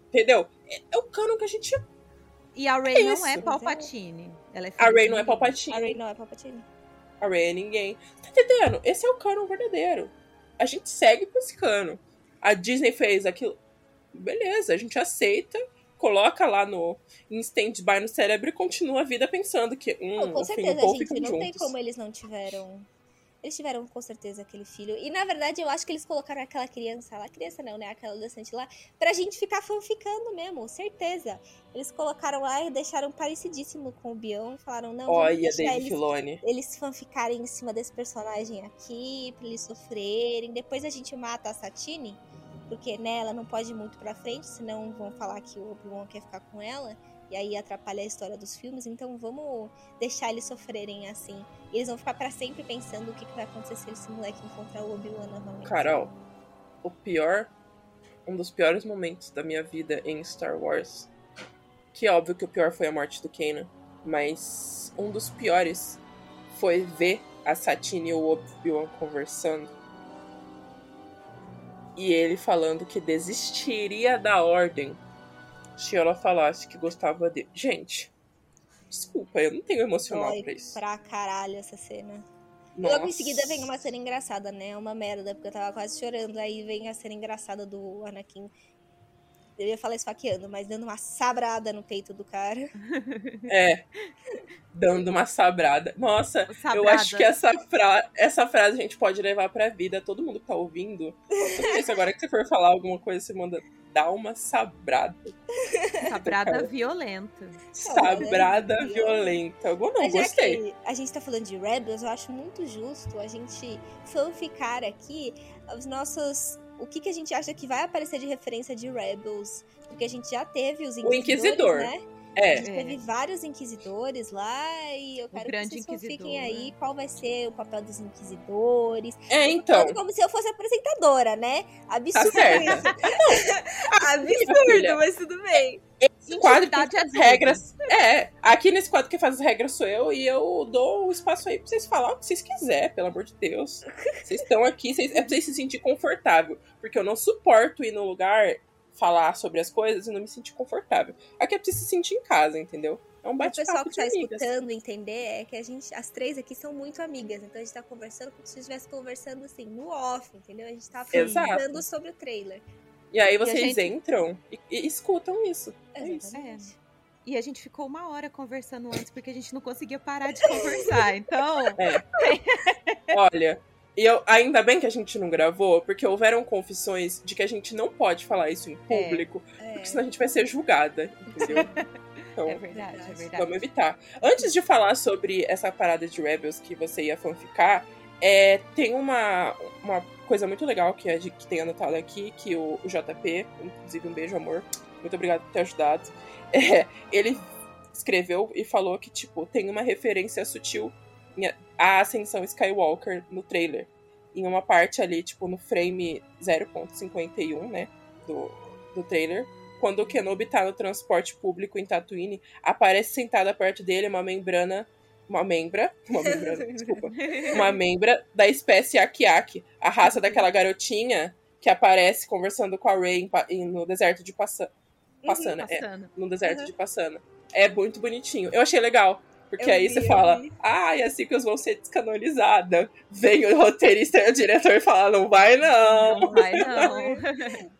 Speaker 1: Entendeu? É, é o canon que a gente.
Speaker 4: E a Rey não
Speaker 1: isso,
Speaker 4: é? Palpatine. Ela é
Speaker 1: A Rey não é. Palpatine.
Speaker 3: A Rey não é Palpatine.
Speaker 1: A Rey é ninguém. Tá entendendo? Esse é o canon verdadeiro. A gente segue com esse canon. A Disney fez aquilo. Beleza, a gente aceita, coloca lá no em stand-by no cérebro e continua a vida pensando que hum,
Speaker 3: Não, com certeza,
Speaker 1: Paul
Speaker 3: gente, não tem
Speaker 1: juntos.
Speaker 3: como eles não tiveram. Eles tiveram com certeza aquele filho. E na verdade eu acho que eles colocaram aquela criança lá, criança não, né? Aquela adolescente lá, pra gente ficar fanficando mesmo, certeza. Eles colocaram lá e deixaram parecidíssimo com o Bion. Falaram, não, vamos
Speaker 1: Olha,
Speaker 3: deixar eles, eles fanficarem em cima desse personagem aqui, pra eles sofrerem. Depois a gente mata a Satine, porque né, ela não pode ir muito pra frente, senão vão falar que o Obi-Wan quer ficar com ela. E aí atrapalha a história dos filmes, então vamos deixar eles sofrerem assim. E eles vão ficar pra sempre pensando o que, que vai acontecer se esse moleque encontrar o Obi-Wan novamente.
Speaker 1: Carol, o pior. Um dos piores momentos da minha vida em Star Wars. Que é óbvio que o pior foi a morte do Kanan. Mas um dos piores foi ver a Satine e o Obi-Wan conversando. E ele falando que desistiria da ordem se ela falasse que gostava dele. Gente, desculpa, eu não tenho emocional
Speaker 3: Dói
Speaker 1: pra isso.
Speaker 3: pra caralho essa cena.
Speaker 1: Nossa.
Speaker 3: Logo em seguida vem uma cena engraçada, né? É uma merda, porque eu tava quase chorando. Aí vem a cena engraçada do Anakin. Eu ia falar esfaqueando, mas dando uma sabrada no peito do cara. (laughs)
Speaker 1: É. Dando uma sabrada. Nossa, eu
Speaker 4: Sabrada.
Speaker 1: acho que essa, fra essa frase a gente pode levar pra vida. Todo mundo que tá ouvindo. Vez agora que você for falar alguma coisa, você manda dar uma sabrada.
Speaker 4: Sabrada violenta.
Speaker 1: Sabrada
Speaker 3: Violenta.
Speaker 1: violenta. Eu não,
Speaker 3: Mas
Speaker 1: gostei.
Speaker 3: a gente tá falando de Rebels, eu acho muito justo a gente fanficar aqui os nossos. O que, que a gente acha que vai aparecer de referência de Rebels? Porque a gente já teve os
Speaker 1: O
Speaker 3: Inquisidores,
Speaker 1: Inquisidor.
Speaker 3: né?
Speaker 1: É.
Speaker 3: Teve vários inquisidores lá e eu quero que vocês fiquem aí
Speaker 4: né?
Speaker 3: qual vai ser o papel dos inquisidores.
Speaker 1: É, então.
Speaker 3: Como se eu fosse apresentadora, né? Absurdo
Speaker 1: certa.
Speaker 3: isso. (laughs) Absurdo, mas tudo bem.
Speaker 1: Esse quadro que faz
Speaker 4: é
Speaker 1: as regras. É, aqui nesse quadro que faz as regras sou eu e eu dou o espaço aí pra vocês falar o que vocês quiserem, pelo amor de Deus. Vocês estão aqui, vocês- é pra vocês se sentir confortável. Porque eu não suporto ir no lugar falar sobre as coisas e não me sentir confortável. Aqui é pra você se sentir em casa, entendeu? É um
Speaker 3: O pessoal
Speaker 1: bate-papo
Speaker 3: que tá
Speaker 1: amigas.
Speaker 3: escutando entender é que a gente, as três aqui são muito amigas, então a gente tá conversando como se estivesse conversando assim, no off, entendeu? A gente tá falando sobre o trailer.
Speaker 1: E aí vocês
Speaker 4: gente-
Speaker 1: entram e, e escutam isso. É isso.
Speaker 3: Exatamente.
Speaker 4: E a gente ficou uma hora conversando antes porque a gente não conseguia parar de conversar. Então, (laughs)
Speaker 1: Olha, e eu, ainda bem que a gente não gravou, porque houveram confissões de que a gente não pode falar isso em
Speaker 4: É.
Speaker 1: público,
Speaker 3: É.
Speaker 1: porque senão a gente vai ser julgada, entendeu? (laughs) Então,
Speaker 4: é verdade, é verdade.
Speaker 1: vamos evitar. Antes de falar sobre essa parada de Rebels que você ia fanficar, é, tem uma, uma coisa muito legal que, a gente- que tem anotado aqui, que o, o JP, inclusive um beijo, amor, muito obrigado por ter ajudado, (laughs) é, ele escreveu e falou que, tipo, tem uma referência sutil à ascensão Skywalker no trailer. Em uma parte ali, tipo, no frame 0.51, né, do, do trailer, quando o Kenobi tá no transporte público em Tatooine, aparece sentada perto dele uma membrana. Uma membra. Uma membrana, (laughs) desculpa. Uma membra da espécie Akiaki, a raça daquela garotinha que aparece conversando com a Rey no deserto de Passa- Passana. É,
Speaker 4: Passando.
Speaker 1: no deserto
Speaker 3: Uhum.
Speaker 1: de Passana. É muito bonitinho. Eu achei legal. Porque
Speaker 3: Eu
Speaker 1: aí
Speaker 3: vi,
Speaker 1: você
Speaker 3: eu
Speaker 1: fala,
Speaker 3: vi.
Speaker 1: ah, assim que vão ser descanonizadas. Vem o roteirista e o diretor e fala, não vai não.
Speaker 4: Não vai, não.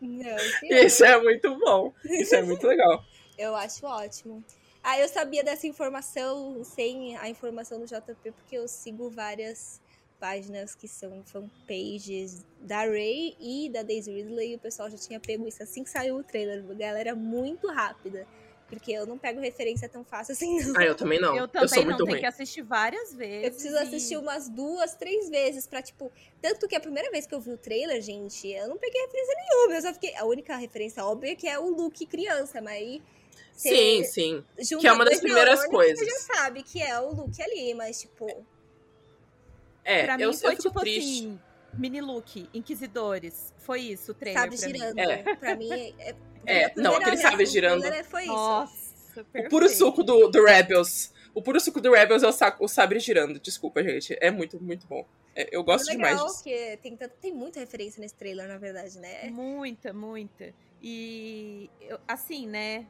Speaker 4: (laughs)
Speaker 3: Não,
Speaker 1: Isso é muito bom. Isso é muito legal. (laughs)
Speaker 3: eu acho ótimo. Ah, eu sabia dessa informação sem a informação do JP, porque eu sigo várias páginas que são fanpages da Ray e da Daisy Ridley, e o pessoal já tinha pego isso assim que saiu o trailer. Galera, muito rápida. Porque eu não pego referência tão fácil assim, não.
Speaker 1: Ah, eu também não.
Speaker 4: Eu
Speaker 1: Eu,
Speaker 4: também
Speaker 1: sou
Speaker 4: não,
Speaker 1: muito
Speaker 4: tem
Speaker 1: ruim.
Speaker 4: que assistir várias vezes.
Speaker 3: Eu preciso assistir
Speaker 4: e-
Speaker 3: umas duas, três vezes pra, tipo. Tanto que a primeira vez que eu vi o trailer, gente, eu não peguei referência nenhuma. Eu só fiquei. A única referência óbvia é que é o Luke criança, mas aí.
Speaker 1: Sim, sim. Que é uma das primeiras
Speaker 3: neurônios,
Speaker 1: coisas.
Speaker 3: Você já sabe que é o Luke ali, mas, tipo.
Speaker 1: É,
Speaker 4: Pra
Speaker 1: eu,
Speaker 4: mim foi
Speaker 1: eu fico
Speaker 4: tipo
Speaker 1: triste.
Speaker 4: assim, mini look, Inquisidores. Foi isso o trailer
Speaker 3: sabe
Speaker 4: pra mim.
Speaker 3: girando.
Speaker 1: É.
Speaker 3: Pra mim. É,
Speaker 1: É, (laughs)
Speaker 3: primeira
Speaker 1: não, aquele sabe girando.
Speaker 3: Foi isso.
Speaker 4: Nossa,
Speaker 1: O puro suco do, do Rebels. O puro suco do Rebels é o, sa- o sabre girando. Desculpa, gente. É muito, muito bom. É, eu gosto
Speaker 3: Muito
Speaker 1: demais
Speaker 3: legal,
Speaker 1: disso.
Speaker 3: porque tem, tanto- tem muita referência nesse trailer, na verdade, né?
Speaker 4: Muita, muita. E assim, né?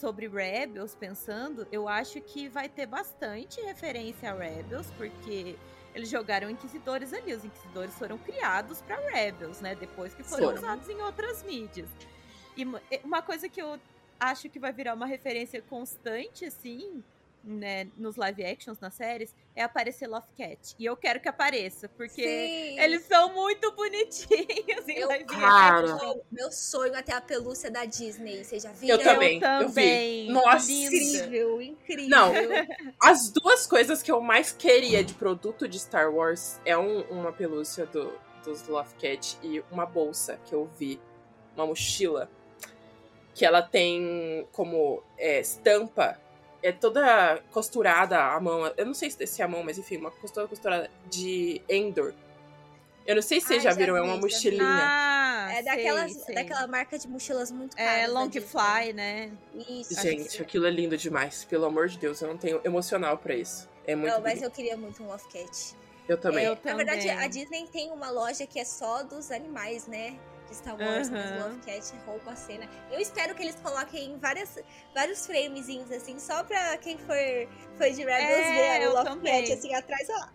Speaker 4: Sobre Rebels, pensando, eu acho que vai ter bastante referência a Rebels, porque eles jogaram Inquisidores ali. Os Inquisidores foram criados pra Rebels, né? Depois que foram
Speaker 1: Foram.
Speaker 4: usados em outras mídias. E uma coisa que eu acho que vai virar uma referência constante, assim, né? Nos live actions, nas séries, é aparecer Love Cat. E eu quero que apareça, porque
Speaker 3: Sim.
Speaker 4: eles são muito bonitinhos em (laughs)
Speaker 3: Eu
Speaker 4: live
Speaker 1: Cara.
Speaker 4: action.
Speaker 3: Meu sonho é ter a pelúcia da Disney. Vocês já viram?
Speaker 1: Eu também.
Speaker 4: Eu
Speaker 1: Eu vi.
Speaker 4: também.
Speaker 1: Nossa.
Speaker 3: Incrível, incrível.
Speaker 1: Não. As duas coisas que eu mais queria de produto de Star Wars é um- uma pelúcia do, dos Love Cat e uma bolsa que eu vi. Uma mochila. Que ela tem como é, estampa. É toda costurada a mão. Eu não sei se é a mão, mas enfim, uma costura costurada de Endor. Eu não sei se vocês
Speaker 3: Ai,
Speaker 1: já
Speaker 3: já
Speaker 1: viram, é
Speaker 3: vi,
Speaker 1: uma mochilinha.
Speaker 4: Ah,
Speaker 3: É
Speaker 4: sei,
Speaker 3: daquelas,
Speaker 4: sei.
Speaker 3: daquela marca de mochilas muito caras.
Speaker 4: É Long. Fly, né?
Speaker 3: Isso.
Speaker 1: Gente, aquilo é lindo demais. Pelo amor de Deus, eu não tenho emocional pra isso. É muito
Speaker 3: Não, mas
Speaker 1: bonito.
Speaker 3: eu queria muito um Love Cat.
Speaker 1: Eu também.
Speaker 4: Eu
Speaker 3: Na verdade,
Speaker 4: também.
Speaker 3: a Disney tem uma loja que é só dos animais, né? Star Wars, mas
Speaker 4: Aham.
Speaker 3: Love Cat roupa, cena. Eu espero que eles coloquem várias, vários framezinhos, assim, só pra quem for, for de Rebels
Speaker 4: É,
Speaker 3: ver o
Speaker 4: eu
Speaker 3: Love
Speaker 4: também.
Speaker 3: Cat, assim, atrás, ó.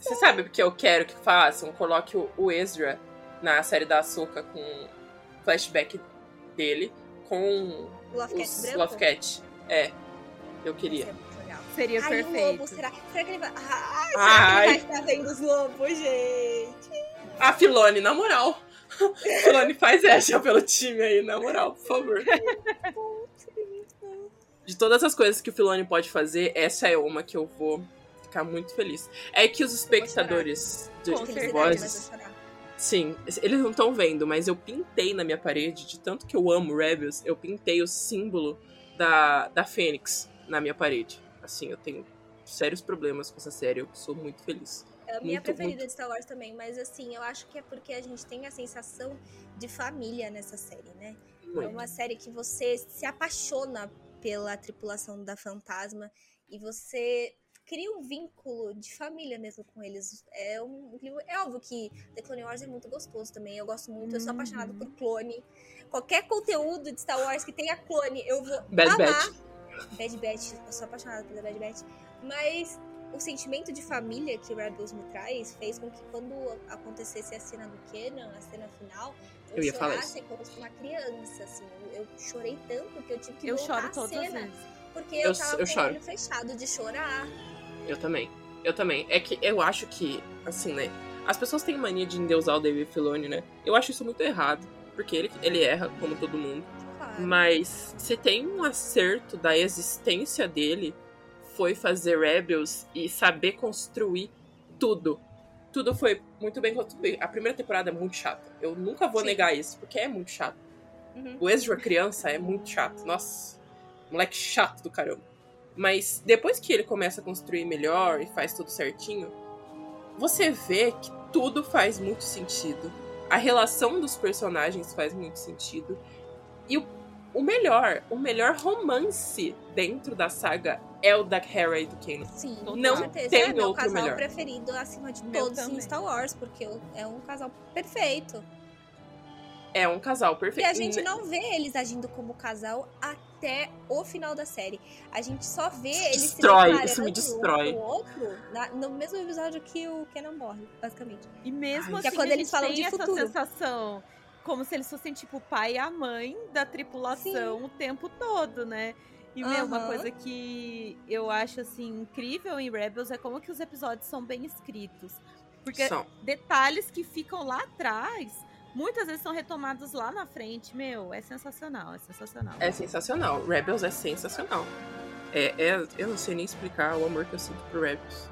Speaker 1: Você sabe o que eu quero que façam? Coloque o, o Ezra na série da Ahsoka com flashback dele com
Speaker 3: O Love Cat
Speaker 1: os
Speaker 3: branco.
Speaker 1: Love Cat. É, eu queria.
Speaker 3: Isso muito legal.
Speaker 4: Seria
Speaker 3: Ai,
Speaker 4: perfeito.
Speaker 3: o lobo, será? Será que ele vai... Ai, será
Speaker 1: Ai.
Speaker 3: que ele vai estar vendo os lobos, gente?
Speaker 1: A Filone, na moral. (laughs) Filone, faz essa pelo time aí, na moral, por favor. (laughs) De todas as coisas que o Filone pode fazer, essa é uma que eu vou ficar muito feliz. É que os espectadores de, vozes. Sim, eles não estão vendo, mas eu pintei na minha parede, de tanto que eu amo Rebels, eu pintei o símbolo da, da Fênix na minha parede. Assim, eu tenho sérios problemas com essa série, eu sou muito feliz.
Speaker 3: É a minha
Speaker 1: Muito,
Speaker 3: preferida
Speaker 1: muito.
Speaker 3: de Star Wars também, mas assim, eu acho que é porque a gente tem a sensação de família nessa série, né? É
Speaker 1: Muito.
Speaker 3: uma série que você se apaixona pela tripulação da fantasma e você cria um vínculo de família mesmo com eles. É, um, é óbvio que The Clone Wars é muito gostoso também. Eu gosto muito, eu sou apaixonada
Speaker 4: Uhum.
Speaker 3: por clone. Qualquer conteúdo de Star Wars que tenha clone, eu vou
Speaker 1: Bad
Speaker 3: amar.
Speaker 1: Batch.
Speaker 3: Bad Batch, eu sou apaixonada pela Bad Batch. Mas o sentimento de família que Rebels me traz fez com que quando acontecesse a cena do Kenan, a cena final, eu,
Speaker 1: Eu ia falar
Speaker 3: chorasse como uma criança, assim. Eu, eu chorei tanto que eu tive que
Speaker 4: Eu
Speaker 3: voltar
Speaker 4: choro
Speaker 3: a cena. Porque eu,
Speaker 1: Eu-
Speaker 3: tava
Speaker 1: eu
Speaker 3: com o olho fechado de chorar.
Speaker 1: Eu também. Eu também. É que eu acho que, assim, né? As pessoas têm mania de endeusar o David Filoni, né? Eu acho isso muito errado. Porque ele, ele erra, como todo mundo.
Speaker 3: Claro.
Speaker 1: Mas se tem um acerto da existência dele, foi fazer Rebels e saber construir tudo. Tudo foi muito bem construído. A primeira temporada é muito chata. Eu nunca vou
Speaker 3: Sim.
Speaker 1: negar isso, porque é muito chato.
Speaker 3: Uhum.
Speaker 1: O Ezra criança é muito chato. Nossa, moleque chato do caramba. Mas depois que ele começa a construir melhor e faz tudo certinho, você vê que tudo faz muito sentido. A relação dos personagens faz muito sentido. E o, o melhor, o melhor romance dentro da saga é o da Hera e do Kanan.
Speaker 3: Sim,
Speaker 1: Não
Speaker 3: com certeza.
Speaker 1: tem
Speaker 3: é meu
Speaker 1: outro
Speaker 3: casal
Speaker 1: melhor.
Speaker 3: preferido acima de
Speaker 4: Meu
Speaker 3: todos em
Speaker 4: também.
Speaker 3: Star Wars, porque é um casal perfeito.
Speaker 1: É um casal
Speaker 3: E
Speaker 1: perfeito.
Speaker 3: a gente não vê eles agindo como casal até o final da série. A gente só vê eles
Speaker 1: Destrói,
Speaker 3: se
Speaker 1: isso me destrói.
Speaker 3: um outro na- no mesmo episódio que o Kenan morre, basicamente.
Speaker 4: E mesmo
Speaker 1: Ai,
Speaker 3: que é
Speaker 4: assim,
Speaker 3: quando
Speaker 4: a
Speaker 3: eles
Speaker 4: gente
Speaker 3: falam
Speaker 4: tem
Speaker 3: de
Speaker 4: essa
Speaker 3: futuro.
Speaker 4: sensação como se eles fossem tipo o pai e a mãe da tripulação o tempo todo, né? E meu, uma coisa que eu acho assim incrível em Rebels é como que os episódios são bem escritos. Porque
Speaker 1: São.
Speaker 4: detalhes que ficam lá atrás, muitas vezes são retomados lá na frente. Meu, é sensacional, é sensacional.
Speaker 1: É sensacional. Rebels é sensacional. É, é- eu não sei nem explicar o amor que eu sinto por Rebels.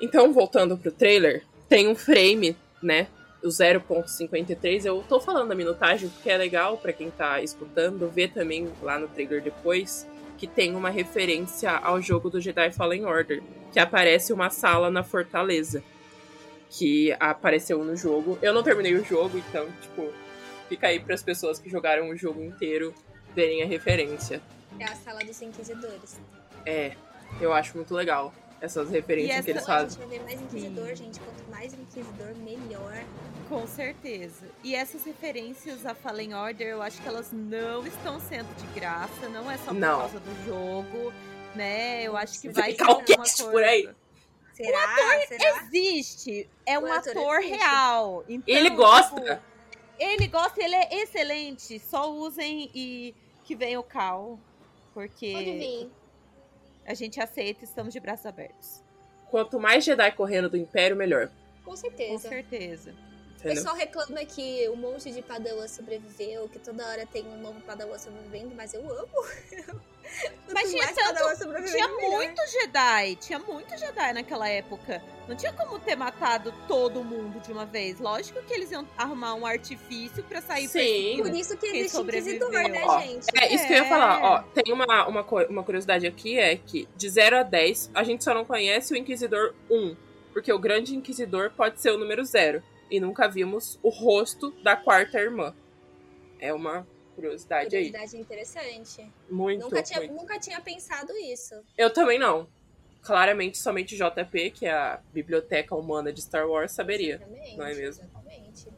Speaker 1: Então, voltando pro trailer, tem um frame, né? O 0.53. Eu tô falando da minutagem porque é legal pra quem tá escutando ver também lá no trailer depois que tem uma referência ao jogo do Jedi Fallen Order, que aparece uma sala na fortaleza que apareceu no jogo. Eu não terminei o jogo, então, tipo, fica aí pras pessoas que jogaram o jogo inteiro verem a referência.
Speaker 3: É a sala dos inquisidores.
Speaker 1: É, eu acho muito legal essas referências
Speaker 4: E
Speaker 1: que eles
Speaker 4: essa-
Speaker 3: A
Speaker 1: fazem.
Speaker 3: gente vai ver mais inquisidor,
Speaker 4: Sim.
Speaker 3: gente. Quanto mais inquisidor, melhor.
Speaker 4: Com certeza. E essas referências a Fallen Order, eu acho que elas não estão sendo de graça, não é só por
Speaker 1: Não.
Speaker 4: causa do jogo, né? Eu acho que
Speaker 1: Vai
Speaker 4: ser
Speaker 1: o
Speaker 4: uma
Speaker 1: cast
Speaker 4: coisa...
Speaker 1: por aí.
Speaker 3: Será? Será?
Speaker 4: Existe, é um
Speaker 3: O ator
Speaker 4: ator real. Então,
Speaker 1: Ele gosta.
Speaker 4: tipo, ele gosta, ele é excelente. Só usem e que vem o Cal,
Speaker 3: Pode
Speaker 4: porque
Speaker 3: vir.
Speaker 4: A gente aceita e estamos de braços abertos.
Speaker 1: Quanto mais Jedi correndo do Império, melhor.
Speaker 3: Com
Speaker 4: Com
Speaker 3: certeza.
Speaker 4: Certeza.
Speaker 3: O
Speaker 1: Entendeu?
Speaker 3: pessoal reclama que um monte de Padawan sobreviveu, que toda hora tem um novo Padawan sobrevivendo, mas eu amo. (laughs)
Speaker 4: Mas tinha tanto- Tinha
Speaker 3: melhor.
Speaker 4: muito Jedi, tinha muito Jedi naquela época. Não tinha como ter matado todo mundo de uma vez. Lógico que eles iam arrumar um artifício pra sair
Speaker 1: Sim.
Speaker 3: Por isso que existe Inquisidor,
Speaker 4: sobreviveu.
Speaker 3: né,
Speaker 1: Ó,
Speaker 3: gente?
Speaker 1: É, isso que eu ia
Speaker 4: É.
Speaker 1: falar, ó. Tem uma, uma, uma curiosidade aqui, é que de 0 a 10, a gente só não conhece o Inquisidor 1. Porque o Grande Inquisidor pode ser o número 0. E nunca vimos o rosto da quarta irmã. É uma curiosidade aí.
Speaker 3: Curiosidade interessante.
Speaker 1: Muito,
Speaker 3: Nunca tinha,
Speaker 1: muito.
Speaker 3: nunca tinha pensado isso.
Speaker 1: Eu também não. Claramente, somente JP, que é a biblioteca humana de Star Wars, saberia.
Speaker 3: Exatamente,
Speaker 1: não é mesmo?
Speaker 3: Exatamente.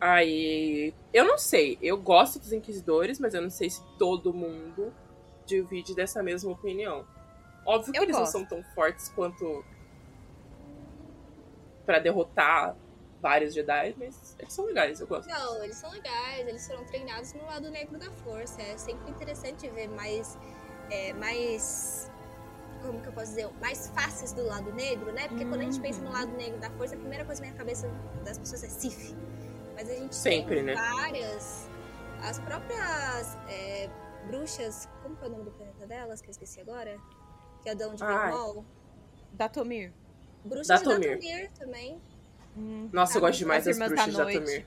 Speaker 1: Aí. Eu não sei. Eu gosto dos Inquisidores, mas eu não sei se todo mundo divide dessa mesma opinião. Óbvio que
Speaker 4: Eu
Speaker 1: eles
Speaker 4: gosto.
Speaker 1: não são tão fortes quanto. pra derrotar vários Jedi, mas eles são legais, eu gosto.
Speaker 3: Não, eles são legais, eles foram treinados no lado negro da força. É sempre interessante ver mais. é, mais. Como que eu posso dizer? Mais faces do lado negro, né? Porque quando a gente pensa no
Speaker 4: Uhum.
Speaker 3: lado negro da força, a primeira coisa que vem à cabeça das pessoas é Sif. Mas a gente
Speaker 1: Sempre,
Speaker 3: tem
Speaker 1: né?
Speaker 3: várias. As próprias é, bruxas. Como que é o nome do planeta delas? Que eu esqueci agora? Que é de onde vem
Speaker 1: Ai.
Speaker 3: o Mol.
Speaker 4: Datomir.
Speaker 3: Bruxas
Speaker 1: Datomir.
Speaker 3: de Datomir também.
Speaker 1: Nossa, eu
Speaker 3: Ah,
Speaker 1: gosto demais das bruxas
Speaker 4: da.
Speaker 1: Tomir.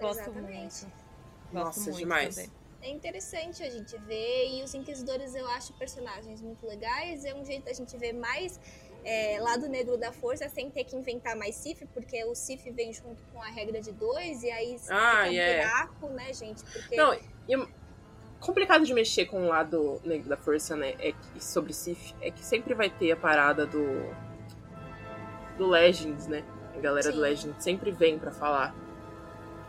Speaker 4: Gosto
Speaker 3: Exatamente.
Speaker 4: muito. Gosto
Speaker 1: Nossa,
Speaker 4: muito
Speaker 1: demais.
Speaker 4: também.
Speaker 3: É interessante a gente ver, e os Inquisidores eu acho personagens muito legais, é um jeito da gente ver mais é, lado negro da força sem ter que inventar mais Sif, porque o Sif vem junto com a regra de dois, e aí
Speaker 1: Ah,
Speaker 3: fica um
Speaker 1: é.
Speaker 3: buraco, né, gente? Porque
Speaker 1: Não, e o complicado de mexer com o lado negro da força, né? É que sobre Sif, é que sempre vai ter a parada do. do Legends, né? A galera do
Speaker 3: Sim.
Speaker 1: Legends sempre vem pra falar.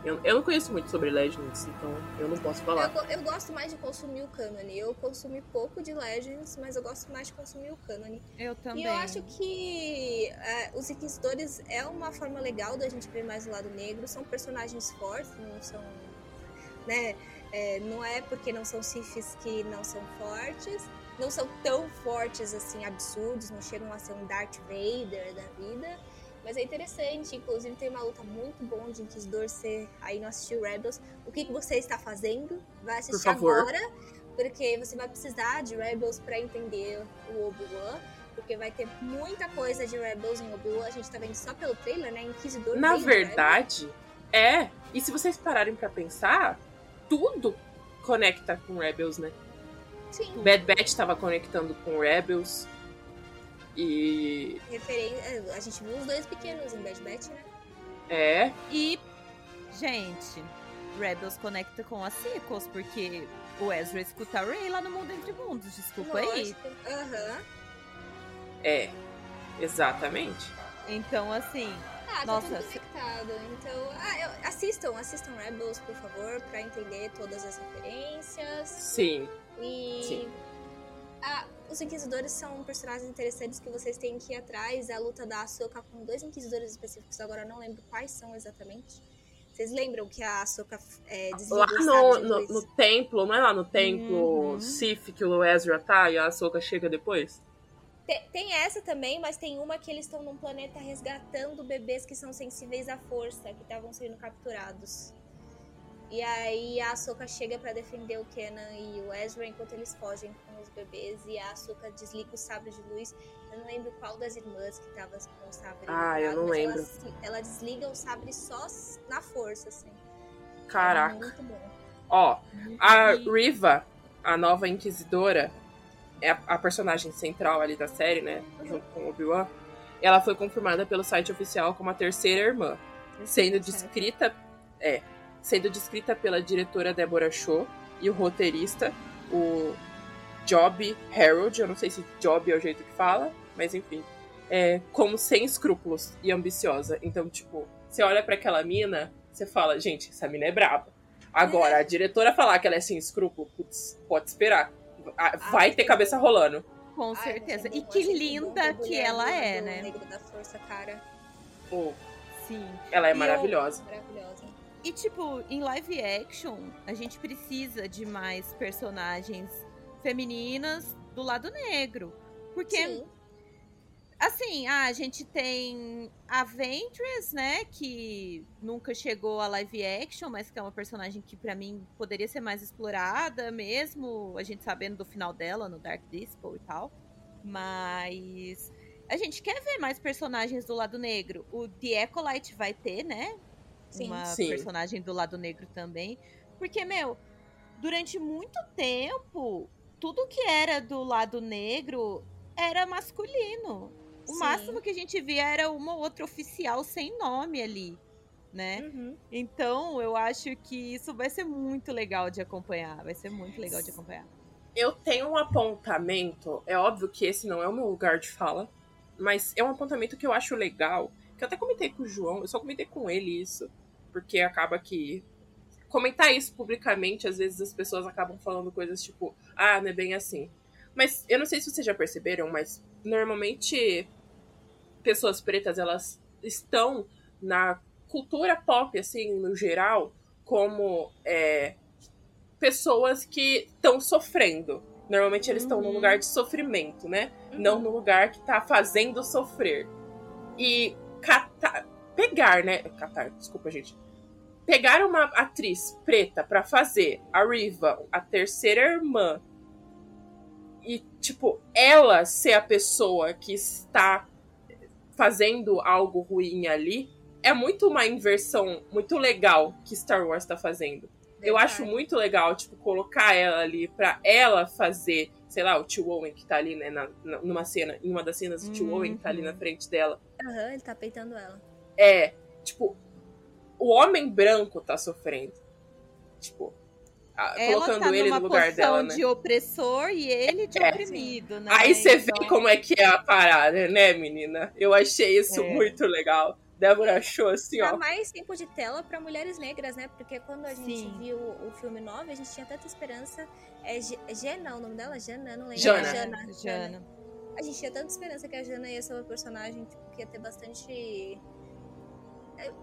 Speaker 1: Eu, eu não conheço muito sobre Legends, então eu não posso
Speaker 3: eu,
Speaker 1: falar.
Speaker 3: go- eu gosto mais de consumir o cânone. Eu consumi pouco de Legends, mas eu gosto mais de consumir o cânone.
Speaker 4: Eu também.
Speaker 3: E eu acho que é, os Inquisidores é uma forma legal da gente ver mais o lado negro. São personagens fortes, não são. Né, é, não é porque não são Sifis que não são fortes. Não são tão fortes assim, absurdos, não chegam a ser um Darth Vader da vida. Mas é interessante, inclusive tem uma luta muito boa de Inquisidor. Você aí não assistiu Rebels. O que, que você está fazendo? Vai assistir
Speaker 1: favor.
Speaker 3: agora, porque você vai precisar de Rebels para entender o Obi-Wan. Porque vai ter muita coisa de Rebels em Obi-Wan. A gente tá vendo só pelo trailer, né? Inquisidor.
Speaker 1: Na
Speaker 3: Rebels.
Speaker 1: verdade, é. E se vocês pararem pra pensar, tudo conecta com Rebels, né?
Speaker 3: Sim.
Speaker 1: Bad Batch tava conectando com Rebels. E.
Speaker 3: Referen- A gente viu os dois pequenos em Bad Batch, né?
Speaker 1: É.
Speaker 4: E, gente, Rebels conecta com a Sequels, porque o Ezra escuta a Rey lá no Mundo Entre Mundos. Desculpa aí.
Speaker 3: Lógico. Aham.
Speaker 1: É. Exatamente.
Speaker 4: Então, assim,
Speaker 3: Ah, tá
Speaker 4: Nossa,
Speaker 3: tudo conectado. Então, ah, eu- assistam, assistam Rebels, por favor, pra entender todas as referências.
Speaker 1: Sim.
Speaker 3: E
Speaker 1: Sim.
Speaker 3: ah, os Inquisidores são personagens interessantes que vocês têm que ir atrás. A luta da Ahsoka com dois Inquisidores específicos, agora eu não lembro quais são exatamente. Vocês lembram que a Ahsoka é,
Speaker 1: Lá no, no, no templo, não é lá no templo
Speaker 4: Uhum.
Speaker 1: Sif que o Ezra tá e a Ahsoka chega depois?
Speaker 3: Tem, tem essa também, mas tem uma que eles estão num planeta resgatando bebês que são sensíveis à força, que estavam sendo capturados. E aí a Ahsoka chega pra defender o Kenan e o Ezra enquanto eles fogem com os bebês. E a Ahsoka desliga o sabre de luz. Eu não lembro qual das irmãs que tava com o sabre
Speaker 1: Ah, eu
Speaker 3: ligado,
Speaker 1: não
Speaker 3: mas
Speaker 1: lembro.
Speaker 3: Ela, ela desliga o sabre só na força, assim. É
Speaker 1: Caraca.
Speaker 3: muito bom.
Speaker 1: Ó, a
Speaker 4: E-
Speaker 1: Riva, a nova Inquisidora, é a, a personagem central ali da série, né? Junto com o Obi-Wan. Ela foi confirmada pelo site oficial como a terceira irmã, sendo descrita, é, sendo descrita pela diretora Deborah Shaw e o roteirista, o Job Harold, eu não sei se Job é o jeito que fala, mas enfim, é, como sem escrúpulos e ambiciosa. Então, tipo, você olha pra aquela mina, você fala, gente, essa mina é braba. Agora, a diretora falar que ela é sem escrúpulo, putz, pode esperar. Ah, Vai ter cabeça rolando.
Speaker 4: Com
Speaker 3: Ai,
Speaker 4: certeza.
Speaker 3: é
Speaker 4: E que linda que ela é, né?
Speaker 3: Negro da Força, cara.
Speaker 1: Pô,
Speaker 4: Sim.
Speaker 1: ela é
Speaker 4: E eu-
Speaker 1: maravilhosa.
Speaker 4: E, tipo, em live action, a gente precisa de mais personagens femininas do lado negro. Porque,
Speaker 3: Sim.
Speaker 4: assim, a gente tem a Ventress, né? Que nunca chegou a live action, mas que é uma personagem que, pra mim, poderia ser mais explorada, mesmo a gente sabendo do final dela no Dark Disciple e tal. Mas. A gente quer ver mais personagens do lado negro. O The Ecolite vai ter, né?
Speaker 3: Sim.
Speaker 4: uma
Speaker 1: Sim.
Speaker 4: personagem do lado negro também. Porque, meu, durante muito tempo, tudo que era do lado negro era masculino. O
Speaker 3: Sim.
Speaker 4: máximo que a gente via era uma ou outra oficial sem nome ali, né?
Speaker 3: Uhum.
Speaker 4: Então, eu acho que isso vai ser muito legal de acompanhar. Vai ser muito legal de acompanhar.
Speaker 1: Eu tenho um apontamento, é óbvio que esse não é o meu lugar de fala, mas é um apontamento que eu acho legal, que eu até comentei com o João, eu só comentei com ele isso, porque acaba que comentar isso publicamente, às vezes as pessoas acabam falando coisas tipo, ah, não é bem assim. Mas eu não sei se vocês já perceberam, mas normalmente pessoas pretas, elas estão na cultura pop, assim, no geral, como é, pessoas que estão sofrendo. Normalmente eles estão num
Speaker 4: Uhum.
Speaker 1: lugar de sofrimento, né? Não no lugar que tá fazendo sofrer. E catar, pegar, né? Catar, desculpa, gente. Pegar uma atriz preta pra fazer a Riva, a terceira irmã, e, tipo, ela ser a pessoa que está fazendo algo ruim ali, é muito uma inversão muito legal que Star Wars tá fazendo. Eu acho muito legal, tipo, colocar ela ali pra ela fazer, sei lá, o tio Owen que tá ali, né, na, numa cena, em uma das cenas, o tio Owen que tá ali na
Speaker 4: Uhum.
Speaker 1: frente dela.
Speaker 3: Aham, ele tá peitando ela.
Speaker 1: É, tipo, o homem branco tá sofrendo. Tipo, a-
Speaker 4: Ela
Speaker 1: colocando
Speaker 4: tá
Speaker 1: ele
Speaker 4: numa
Speaker 1: no lugar dela, né?
Speaker 4: de opressor e ele de
Speaker 1: É.
Speaker 4: oprimido, né?
Speaker 1: Aí você vê
Speaker 4: Então,
Speaker 1: como é que é a parada, né, menina? Eu achei isso
Speaker 4: É.
Speaker 1: muito legal. Débora achou assim,
Speaker 3: Dá
Speaker 1: ó.
Speaker 3: mais tempo de tela pra mulheres negras, né? Porque quando a gente
Speaker 4: Sim.
Speaker 3: viu o filme 9, a gente tinha tanta esperança. É Jena o nome dela? Jana? Não lembro.
Speaker 1: Jana.
Speaker 3: Jana.
Speaker 4: Jana.
Speaker 3: A gente tinha tanta esperança que a Jana ia ser uma personagem tipo, que ia ter bastante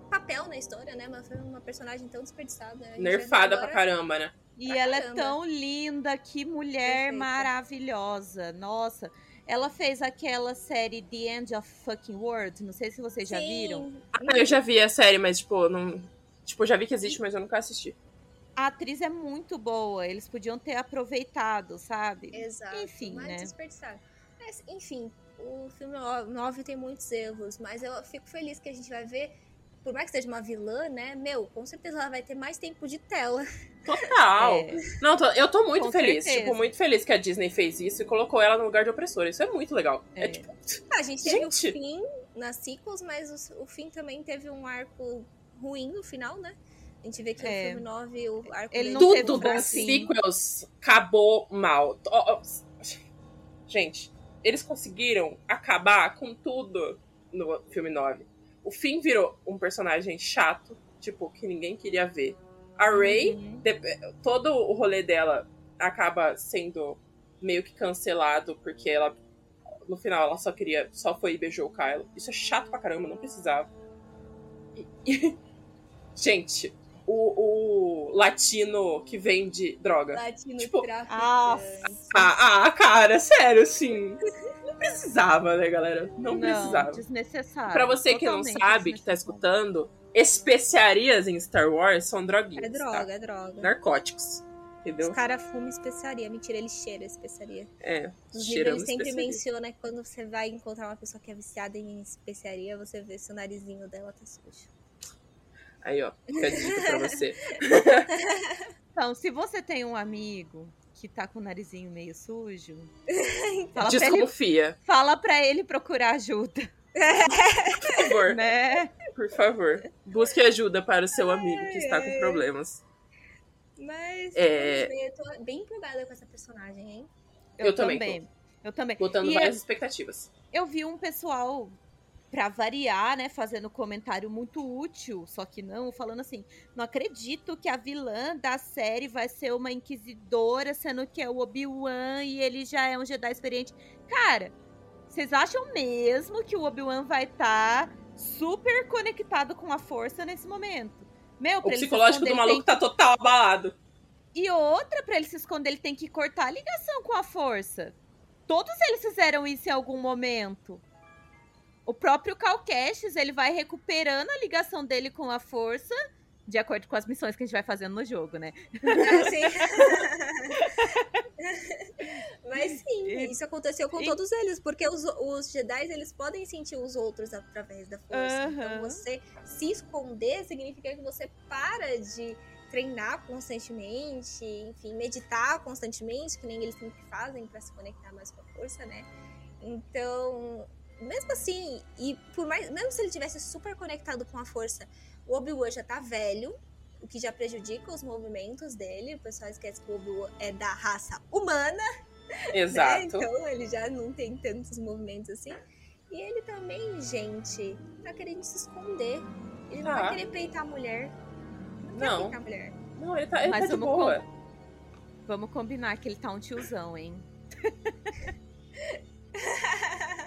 Speaker 3: papel na história, né? Mas foi uma personagem tão desperdiçada.
Speaker 1: Nerfada
Speaker 3: Jana
Speaker 1: pra
Speaker 3: agora-
Speaker 1: caramba, né?
Speaker 4: E
Speaker 3: Pra
Speaker 4: ela é
Speaker 3: caramba.
Speaker 4: tão linda, que mulher
Speaker 3: Perfeita.
Speaker 4: maravilhosa. Nossa, ela fez aquela série The End of Fucking World. Não sei se vocês já
Speaker 3: Sim.
Speaker 4: viram.
Speaker 1: Ah, eu já vi a série, mas, tipo, não. Tipo, eu já vi que existe, mas eu nunca assisti.
Speaker 4: A atriz é muito boa. Eles podiam ter aproveitado, sabe?
Speaker 3: Exato.
Speaker 4: Enfim,
Speaker 3: mas
Speaker 4: né?
Speaker 3: desperdiçado. Mas, enfim, o filme 9 tem muitos erros, mas eu fico feliz que a gente vai ver, por mais que seja uma vilã, né? Meu, com certeza ela vai ter mais tempo de tela.
Speaker 1: Total. (laughs)
Speaker 4: É.
Speaker 1: Não, tô- eu tô muito
Speaker 4: Com
Speaker 1: feliz.
Speaker 4: certeza.
Speaker 1: Tipo, muito feliz que a Disney fez isso e colocou ela no lugar de opressora. Isso é muito legal. É,
Speaker 4: É.
Speaker 1: tipo,
Speaker 3: A gente teve
Speaker 1: Gente.
Speaker 3: o fim nas sequels, mas o, o fim também teve um arco ruim no final, né? A gente vê que
Speaker 4: É.
Speaker 3: o filme 9, o arco
Speaker 4: Ele não
Speaker 1: tudo
Speaker 4: um
Speaker 1: das
Speaker 4: fim.
Speaker 1: sequels acabou mal. Gente, eles conseguiram acabar com tudo no filme 9. O Finn virou um personagem chato, tipo, que ninguém queria ver. A Rey,
Speaker 4: Uhum.
Speaker 1: de- todo o rolê dela acaba sendo meio que cancelado, porque ela, no final, ela só queria, só foi e beijou o Kylo. Isso é chato pra caramba, não precisava. E- e- (laughs) gente, o, o latino que vende droga.
Speaker 3: Latino
Speaker 1: Tipo,
Speaker 3: traficante.
Speaker 4: ah,
Speaker 1: Ah, ah, cara, sério, assim. Não precisava, né, galera? Não, precisava.
Speaker 4: desnecessário.
Speaker 1: Pra você que não sabe, que tá escutando, especiarias em Star Wars são droguinhas.
Speaker 3: É
Speaker 1: tá?
Speaker 3: droga, é droga.
Speaker 1: Narcóticos. Entendeu?
Speaker 3: Os caras fumam especiaria. Mentira, eles cheiram especiaria.
Speaker 1: É,
Speaker 3: Os livros sempre menciona que quando você vai encontrar uma pessoa que é viciada em especiaria, você vê se o narizinho dela tá sujo.
Speaker 1: Aí, ó, fica a dica pra você. (laughs)
Speaker 4: Então, se você tem um amigo que tá com o narizinho meio sujo, (laughs) fala, pra ele,
Speaker 1: Desconfia,
Speaker 4: fala pra ele procurar ajuda,
Speaker 1: por favor. (laughs)
Speaker 4: né?
Speaker 1: Por favor. Busque ajuda para o seu amigo que está com problemas.
Speaker 3: Mas
Speaker 1: É.
Speaker 3: eu tô bem empolgada com essa personagem, hein?
Speaker 1: Eu também
Speaker 4: Eu também.
Speaker 1: Botando
Speaker 4: E
Speaker 1: várias
Speaker 4: eu-
Speaker 1: expectativas.
Speaker 4: Eu vi um pessoal, pra variar, né, fazendo comentário muito útil, só que não, falando assim: não acredito que a vilã da série vai ser uma inquisidora, sendo que é o Obi-Wan e ele já é um Jedi experiente. Cara, vocês acham mesmo que o Obi-Wan vai estar super conectado com a força nesse momento? Meu,
Speaker 1: O
Speaker 4: pra ele se
Speaker 1: psicológico do maluco tá total abalado.
Speaker 4: E outra, pra ele se esconder, ele tem que cortar a ligação com a força. Todos eles fizeram isso em algum momento. O próprio Cal Kestis, ele vai recuperando a ligação dele com a força, de acordo com as missões que a gente vai fazendo no jogo, né?
Speaker 3: Sim. (laughs) Mas sim, isso aconteceu com
Speaker 4: e-
Speaker 3: todos eles, porque os, os Jedi eles podem sentir os outros através da força. Então
Speaker 4: Aham.
Speaker 3: você se esconder significa que você para de treinar constantemente, enfim, meditar constantemente, que nem eles sempre fazem para se conectar mais com a força, né? Então, mesmo assim, e por mais, mesmo se ele tivesse super conectado com a força, o Obi-Wan já tá velho, o que já prejudica os movimentos dele. O pessoal esquece que o Obi-Wan é da raça humana, né?
Speaker 1: Exato.
Speaker 3: Então ele já não tem tantos movimentos assim. E ele também, gente, tá querendo se esconder. Ele não vai querer peitar a mulher. Não,
Speaker 1: Não.
Speaker 3: peitar a mulher.
Speaker 1: Não, ele tá, ele
Speaker 4: Mas
Speaker 1: tá de
Speaker 4: vamos
Speaker 1: boa.
Speaker 4: Vamos combinar que ele tá um tiozão, hein? (laughs)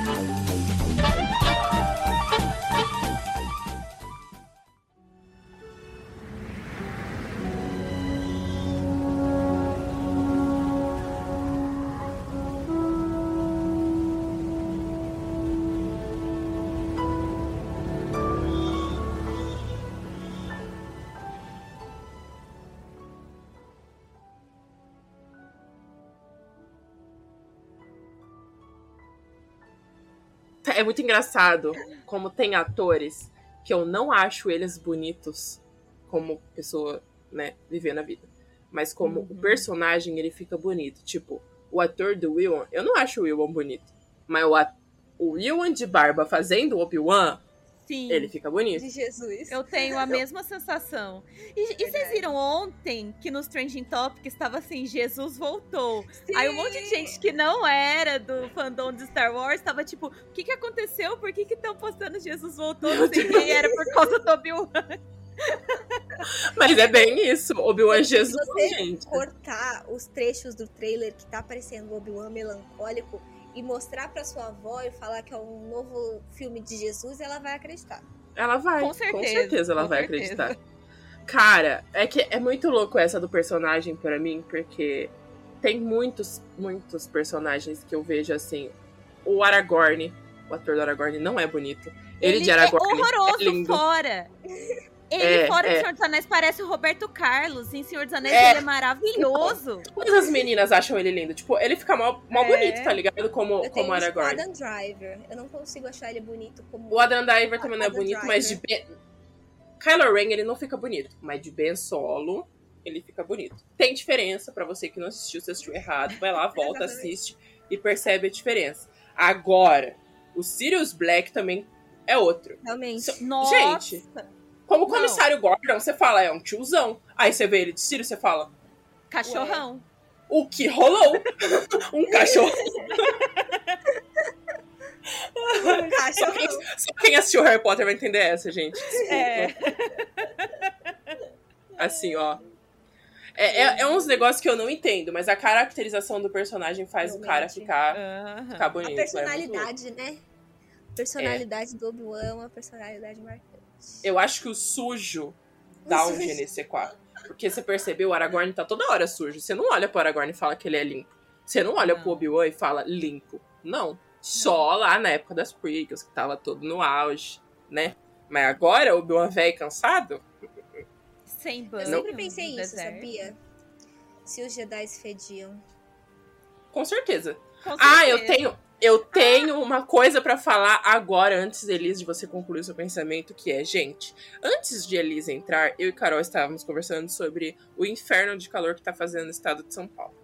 Speaker 2: (laughs)
Speaker 1: É muito engraçado como tem atores que eu não acho eles bonitos como pessoa, né, vivendo a vida. Mas como
Speaker 4: Uhum.
Speaker 1: o personagem, ele fica bonito. Tipo, o ator do Willan, eu não acho o Willan bonito. Mas o, o Willan de barba fazendo o Obi-Wan,
Speaker 4: Sim.
Speaker 1: ele fica bonito.
Speaker 3: De Jesus.
Speaker 4: Eu tenho a (laughs) mesma sensação. E, e vocês viram ontem que nos Trending Topics estava assim, Jesus voltou. Aí um monte de gente que não era do fandom de Star Wars tava tipo, o que que aconteceu? Por que que estão postando Jesus voltou? Não sei quem era por causa do Obi-Wan. (laughs)
Speaker 1: Mas é bem isso. Obi-Wan
Speaker 3: Se
Speaker 1: Jesus,
Speaker 3: você
Speaker 1: gente.
Speaker 3: cortar os trechos do trailer que tá aparecendo o Obi-Wan melancólico e mostrar pra sua avó e falar que é um novo filme de Jesus, ela vai acreditar.
Speaker 1: Ela vai.
Speaker 4: Com certeza,
Speaker 1: ela
Speaker 4: com
Speaker 1: vai
Speaker 4: certeza.
Speaker 1: acreditar. Cara, é que é muito louco essa do personagem pra mim, porque tem muitos, muitos personagens que eu vejo assim. O Aragorn, o ator do Aragorn não é bonito. Ele, de Aragorn
Speaker 4: é horroroso
Speaker 1: é lindo.
Speaker 4: fora. (laughs) Ele
Speaker 1: É,
Speaker 4: fora
Speaker 1: é.
Speaker 4: de Senhor dos Anéis parece o Roberto Carlos. Em Senhor dos Anéis
Speaker 1: É.
Speaker 4: ele é maravilhoso.
Speaker 1: Todas as meninas acham ele lindo. Tipo, ele fica mal, mal
Speaker 4: É.
Speaker 1: bonito, tá ligado? Como,
Speaker 3: Eu
Speaker 1: como Aragorn.
Speaker 3: Adam Driver. Eu não consigo achar ele bonito como.
Speaker 1: O Adam Driver também não é
Speaker 3: Adam
Speaker 1: bonito, mas de
Speaker 3: Driver.
Speaker 1: Ben... Kylo Ren, ele não fica bonito. Mas de Ben Solo, ele fica bonito. Tem diferença, pra você que não assistiu, você assistiu errado. Vai lá, volta, assiste e percebe a diferença. Agora, o Sirius Black também é outro.
Speaker 3: Realmente.
Speaker 1: So-
Speaker 4: Nossa.
Speaker 1: Gente, como
Speaker 4: Não.
Speaker 1: comissário Gordon, você fala, é um tiozão. Aí você vê ele de Sirius, você fala,
Speaker 4: Cachorrão.
Speaker 1: o que rolou? (laughs) um cachorro. Só quem, só quem assistiu Harry Potter vai entender essa, gente. Desculpa.
Speaker 4: É.
Speaker 1: Assim, ó. É, é, é uns negócios que eu não entendo, mas a caracterização do personagem faz o cara
Speaker 3: Realmente.
Speaker 1: ficar,
Speaker 4: Aham.
Speaker 1: ficar
Speaker 3: A
Speaker 1: bonito.
Speaker 3: personalidade, né? A personalidade do Obi-Wan é uma personalidade marcante.
Speaker 1: Eu acho que o sujo dá um GNC4. Porque você percebeu, o Aragorn tá toda hora sujo. Você não olha pro Aragorn e fala que ele é limpo. Você não olha
Speaker 4: Não.
Speaker 1: pro Obi-Wan e fala limpo. Não. Só lá na época das prequels, que tava todo no auge, né? Mas agora, o Obi-Wan velho e cansado,
Speaker 4: Sem
Speaker 3: Eu
Speaker 4: banho.
Speaker 3: sempre pensei isso,
Speaker 4: deserto.
Speaker 3: sabia? Se os Jedi fediam.
Speaker 1: com certeza.
Speaker 4: Com
Speaker 1: Ah, eu
Speaker 4: certeza.
Speaker 1: tenho, eu tenho uma coisa pra falar agora, antes, Elise, de você concluir o seu pensamento, que é, gente, antes de Elise entrar, eu e Carol estávamos conversando sobre o inferno de calor que tá fazendo no estado de São Paulo.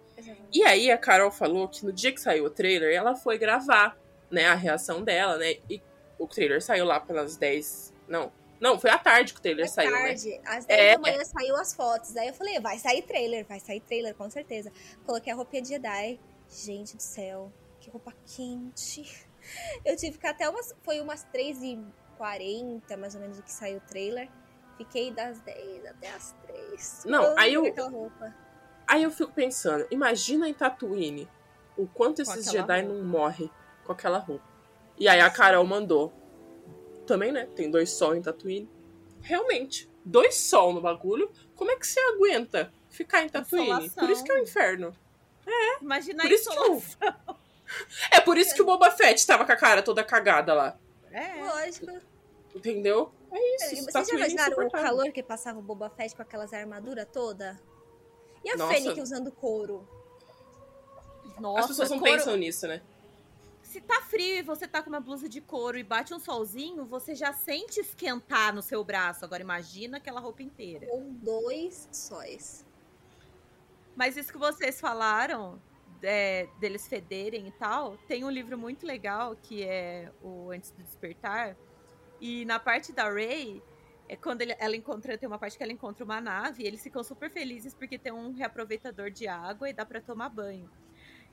Speaker 1: E aí a Carol falou que no dia que saiu o trailer, ela foi gravar, né, a reação dela, né? E o trailer saiu lá pelas 10. Não. Não, foi à tarde que o trailer
Speaker 3: À
Speaker 1: saiu, né?
Speaker 3: tarde, às 10
Speaker 1: É.
Speaker 3: da manhã saiu as fotos. Aí eu falei, vai sair trailer, vai sair trailer, com certeza. Coloquei a roupinha de Jedi. Gente do céu, que roupa quente. Eu tive que ficar até umas. Foi umas 3h40, mais ou menos, o que saiu o trailer. Fiquei das 10 até as 3.
Speaker 1: Não, aí eu-. Aí eu fico pensando, imagina em Tatooine o quanto esses Jedi
Speaker 4: roupa.
Speaker 1: não morrem com aquela roupa. E aí a Carol mandou. Também, né? Tem dois sol em Tatooine. Realmente, dois sol no bagulho. Como é que você aguenta ficar em Tatooine?
Speaker 4: Insolação.
Speaker 1: Por isso que é o inferno.
Speaker 4: Imagina
Speaker 1: Por
Speaker 4: a
Speaker 1: isso que eu... (laughs) É por isso que o Boba Fett tava com a cara toda cagada lá.
Speaker 4: É.
Speaker 3: Lógico.
Speaker 1: Entendeu? É isso.
Speaker 3: Vocês já
Speaker 1: Tatooine é
Speaker 3: imaginaram o calor que passava o Boba Fett com aquelas armaduras toda? E a
Speaker 1: Nossa.
Speaker 3: Fennec usando couro?
Speaker 4: Nossa,
Speaker 1: As pessoas não
Speaker 4: couro-
Speaker 1: pensam nisso, né?
Speaker 4: Se tá frio e você tá com uma blusa de couro e bate um solzinho, você já sente esquentar no seu braço. Agora imagina aquela roupa inteira.
Speaker 3: Com dois sóis.
Speaker 4: Mas isso que vocês falaram, é, deles federem e tal, tem um livro muito legal que é o Antes do Despertar. E na parte da Ray, é quando ele- ela encontra, tem uma parte que ela encontra uma nave, e eles ficam super felizes porque tem um reaproveitador de água e dá pra tomar banho.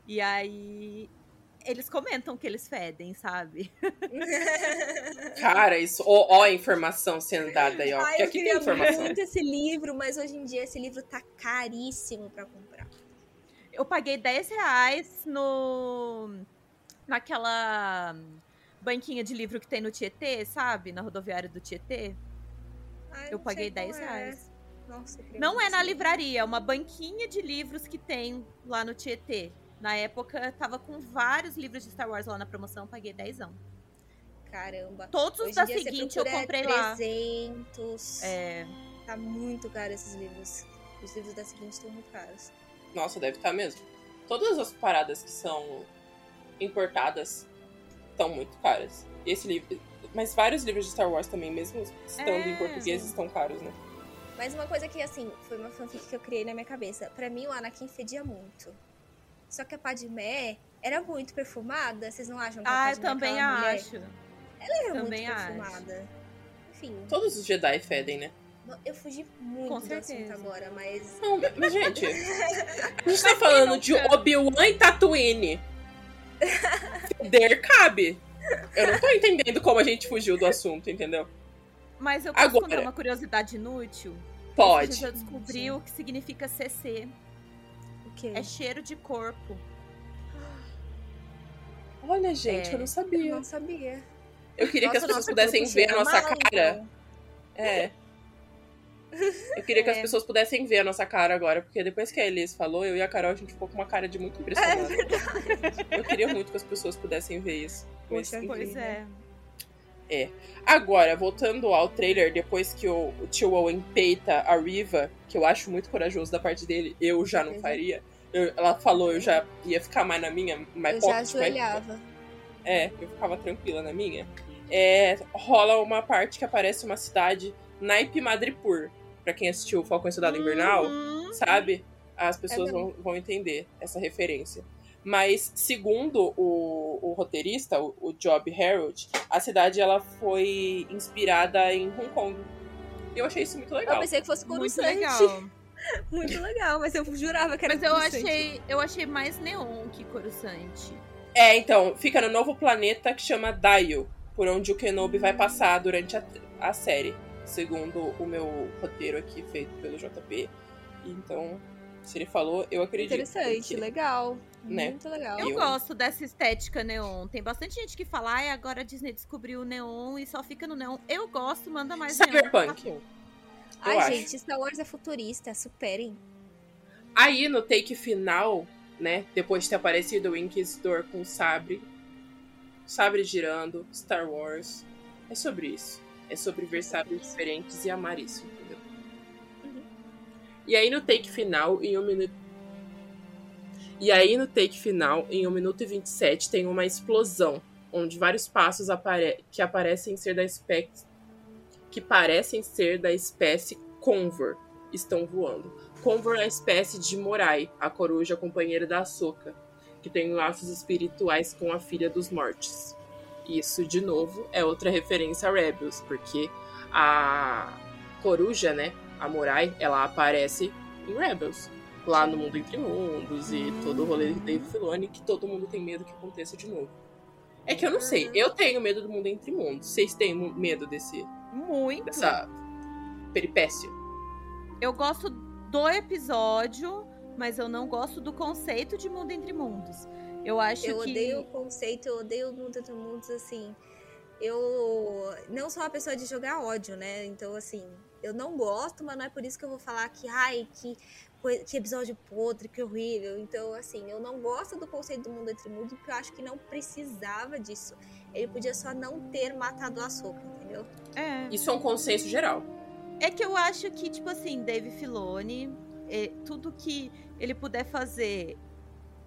Speaker 4: E aí eles comentam que eles fedem, sabe? (laughs)
Speaker 1: Cara, isso. Ó, ó a informação sendo dada aí, ó.
Speaker 3: Ai,
Speaker 1: Porque
Speaker 3: eu
Speaker 1: aqui tem informação.
Speaker 3: muito esse livro, mas hoje em dia esse livro tá caríssimo pra comprar.
Speaker 4: Eu paguei 10 reais no. naquela banquinha de livro que tem no Tietê, sabe? Na rodoviária do Tietê.
Speaker 3: Ai,
Speaker 4: Eu
Speaker 3: não
Speaker 4: paguei
Speaker 3: sei qual
Speaker 4: 10
Speaker 3: é.
Speaker 4: reais.
Speaker 3: Nossa, eu
Speaker 4: Não é na livraria, é uma banquinha de livros que tem lá no Tietê. Na época, tava com vários livros de Star Wars lá na promoção, paguei 10.
Speaker 3: Caramba.
Speaker 4: Todos os
Speaker 3: Hoje
Speaker 4: da seguinte eu comprei lá.
Speaker 3: 300.
Speaker 4: É,
Speaker 3: Tá muito caro esses livros. Os livros da seguinte estão muito caros.
Speaker 1: Nossa, deve estar mesmo. Todas as paradas que são importadas estão muito caras. Esse livro. Mas vários livros de Star Wars também, mesmo estando
Speaker 4: É,
Speaker 1: em português,
Speaker 4: sim.
Speaker 1: estão caros, né?
Speaker 3: Mas uma coisa que, assim, foi uma fanfic que eu criei na minha cabeça. Pra mim, o Anakin fedia muito. Só que a Padmé era muito perfumada. Vocês não acham que
Speaker 4: Ah, eu
Speaker 3: Padmé,
Speaker 4: também
Speaker 3: aquela mulher,
Speaker 4: acho.
Speaker 3: ela era
Speaker 4: também
Speaker 3: muito
Speaker 4: acho.
Speaker 3: perfumada? Enfim,
Speaker 1: Todos os Jedi fedem, né?
Speaker 3: Eu fugi muito
Speaker 4: Com
Speaker 3: do
Speaker 4: certeza.
Speaker 3: assunto agora, mas...
Speaker 1: Não, mas, gente, (laughs) a gente tá falando de? Obi-Wan e Tatooine. Feder cabe. Eu não tô entendendo como a gente fugiu do assunto, entendeu?
Speaker 4: Mas eu posso
Speaker 1: Agora-
Speaker 4: contar uma curiosidade inútil?
Speaker 1: Pode.
Speaker 4: Esses dias Eu descobri o que significa CC.
Speaker 3: O quê?
Speaker 4: É cheiro de corpo.
Speaker 1: Olha, gente,
Speaker 4: É.
Speaker 1: eu não
Speaker 3: Eu
Speaker 1: sabia.
Speaker 3: não sabia.
Speaker 1: Eu queria que as
Speaker 3: Nossa,
Speaker 1: pessoas
Speaker 3: nossa,
Speaker 1: pudessem ver a nossa cara. É. Eu queria que as
Speaker 4: É.
Speaker 1: pessoas pudessem ver a nossa cara agora, porque depois que a Elis falou, eu e a Carol, a gente ficou com uma cara de muito
Speaker 3: É
Speaker 1: impressionada.
Speaker 3: verdade.
Speaker 1: eu queria muito que as pessoas pudessem ver isso.
Speaker 3: Poxa
Speaker 1: enfim.
Speaker 4: Pois
Speaker 3: Incrível.
Speaker 4: é.
Speaker 1: Agora, voltando ao trailer, depois que o, o tio Owen peita a Riva, que eu acho muito corajoso da parte dele, eu já não faria. Eu- ela falou, eu já ia ficar mais na minha, mais
Speaker 3: Eu já
Speaker 1: pocket, mais-
Speaker 3: ajoelhava.
Speaker 1: É, eu ficava tranquila na minha. É, rola uma parte que aparece uma cidade, Naipe Madripoor. Pra quem assistiu o Falcão e Soldado Invernal,
Speaker 4: Uhum.
Speaker 1: sabe? As pessoas
Speaker 3: É
Speaker 1: vão, vão entender essa referência. Mas, segundo o, o roteirista, o, o Job Harold, a cidade ela foi inspirada em Hong Kong. E eu achei isso muito
Speaker 3: Eu
Speaker 1: legal.
Speaker 3: pensei que fosse
Speaker 4: Muito
Speaker 3: Coruscante.
Speaker 4: legal. (laughs)
Speaker 3: Muito legal, mas eu jurava que era
Speaker 4: Mas eu achei, eu achei mais neon que Coruscante.
Speaker 1: É, então, fica no novo planeta que chama Daio, por onde o Kenobi vai passar durante a, a série, segundo o meu roteiro aqui feito pelo JP. Então, se ele falou, eu acredito.
Speaker 3: Interessante,
Speaker 1: porque-
Speaker 3: legal.
Speaker 1: né?
Speaker 3: Muito legal.
Speaker 4: Eu,
Speaker 1: Eu-
Speaker 4: gosto dessa estética neon. Tem bastante gente que fala, ai, agora a Disney descobriu o neon e só fica no neon. Eu gosto, manda mais
Speaker 1: Cyberpunk.
Speaker 4: neon. Acabou.
Speaker 3: Ai,
Speaker 1: acho.
Speaker 3: gente, Star Wars é futurista, superem.
Speaker 1: Aí no take final, né, depois de ter aparecido o Inquisidor com o sabre, sabre girando, Star Wars, é sobre isso. É sobre ver diferentes e amar isso, entendeu?
Speaker 3: Uhum.
Speaker 1: E aí no take final, em um minuto. E aí no take final, em 1 minuto e 27, tem uma explosão, onde vários passos apare... que aparecem ser da espécie. que parecem ser da espécie Convor estão voando. Convor é a espécie de Morai, a coruja companheira da Ahsoka, que tem laços espirituais com a filha dos mortes. Isso, de novo, é outra referência a Rebels, porque a coruja, né, a Morai, ela aparece em Rebels. Lá no Mundo Entre Mundos e todo o rolê de Dave Filoni, que todo mundo tem medo que aconteça de novo. É que eu não sei, eu tenho medo do Mundo Entre Mundos. Vocês têm medo desse,
Speaker 4: Muito.
Speaker 1: dessa peripécia?
Speaker 4: Eu gosto do episódio, mas eu não gosto do conceito de mundo entre mundos. Eu acho
Speaker 3: Eu
Speaker 4: que.
Speaker 3: odeio o conceito, eu odeio o mundo entre mundos, assim. Eu não sou uma pessoa de jogar ódio, né? Então, assim, eu não gosto, mas não é por isso que eu vou falar que, ai, que, que episódio podre, que horrível. Então, assim, eu não gosto do conceito do mundo entre mundos, porque eu acho que não precisava disso. Ele podia só não ter matado a Soca, entendeu?
Speaker 4: É.
Speaker 1: Isso é um consenso geral.
Speaker 4: É que eu acho que, tipo assim, Dave Filoni, é, tudo que ele puder fazer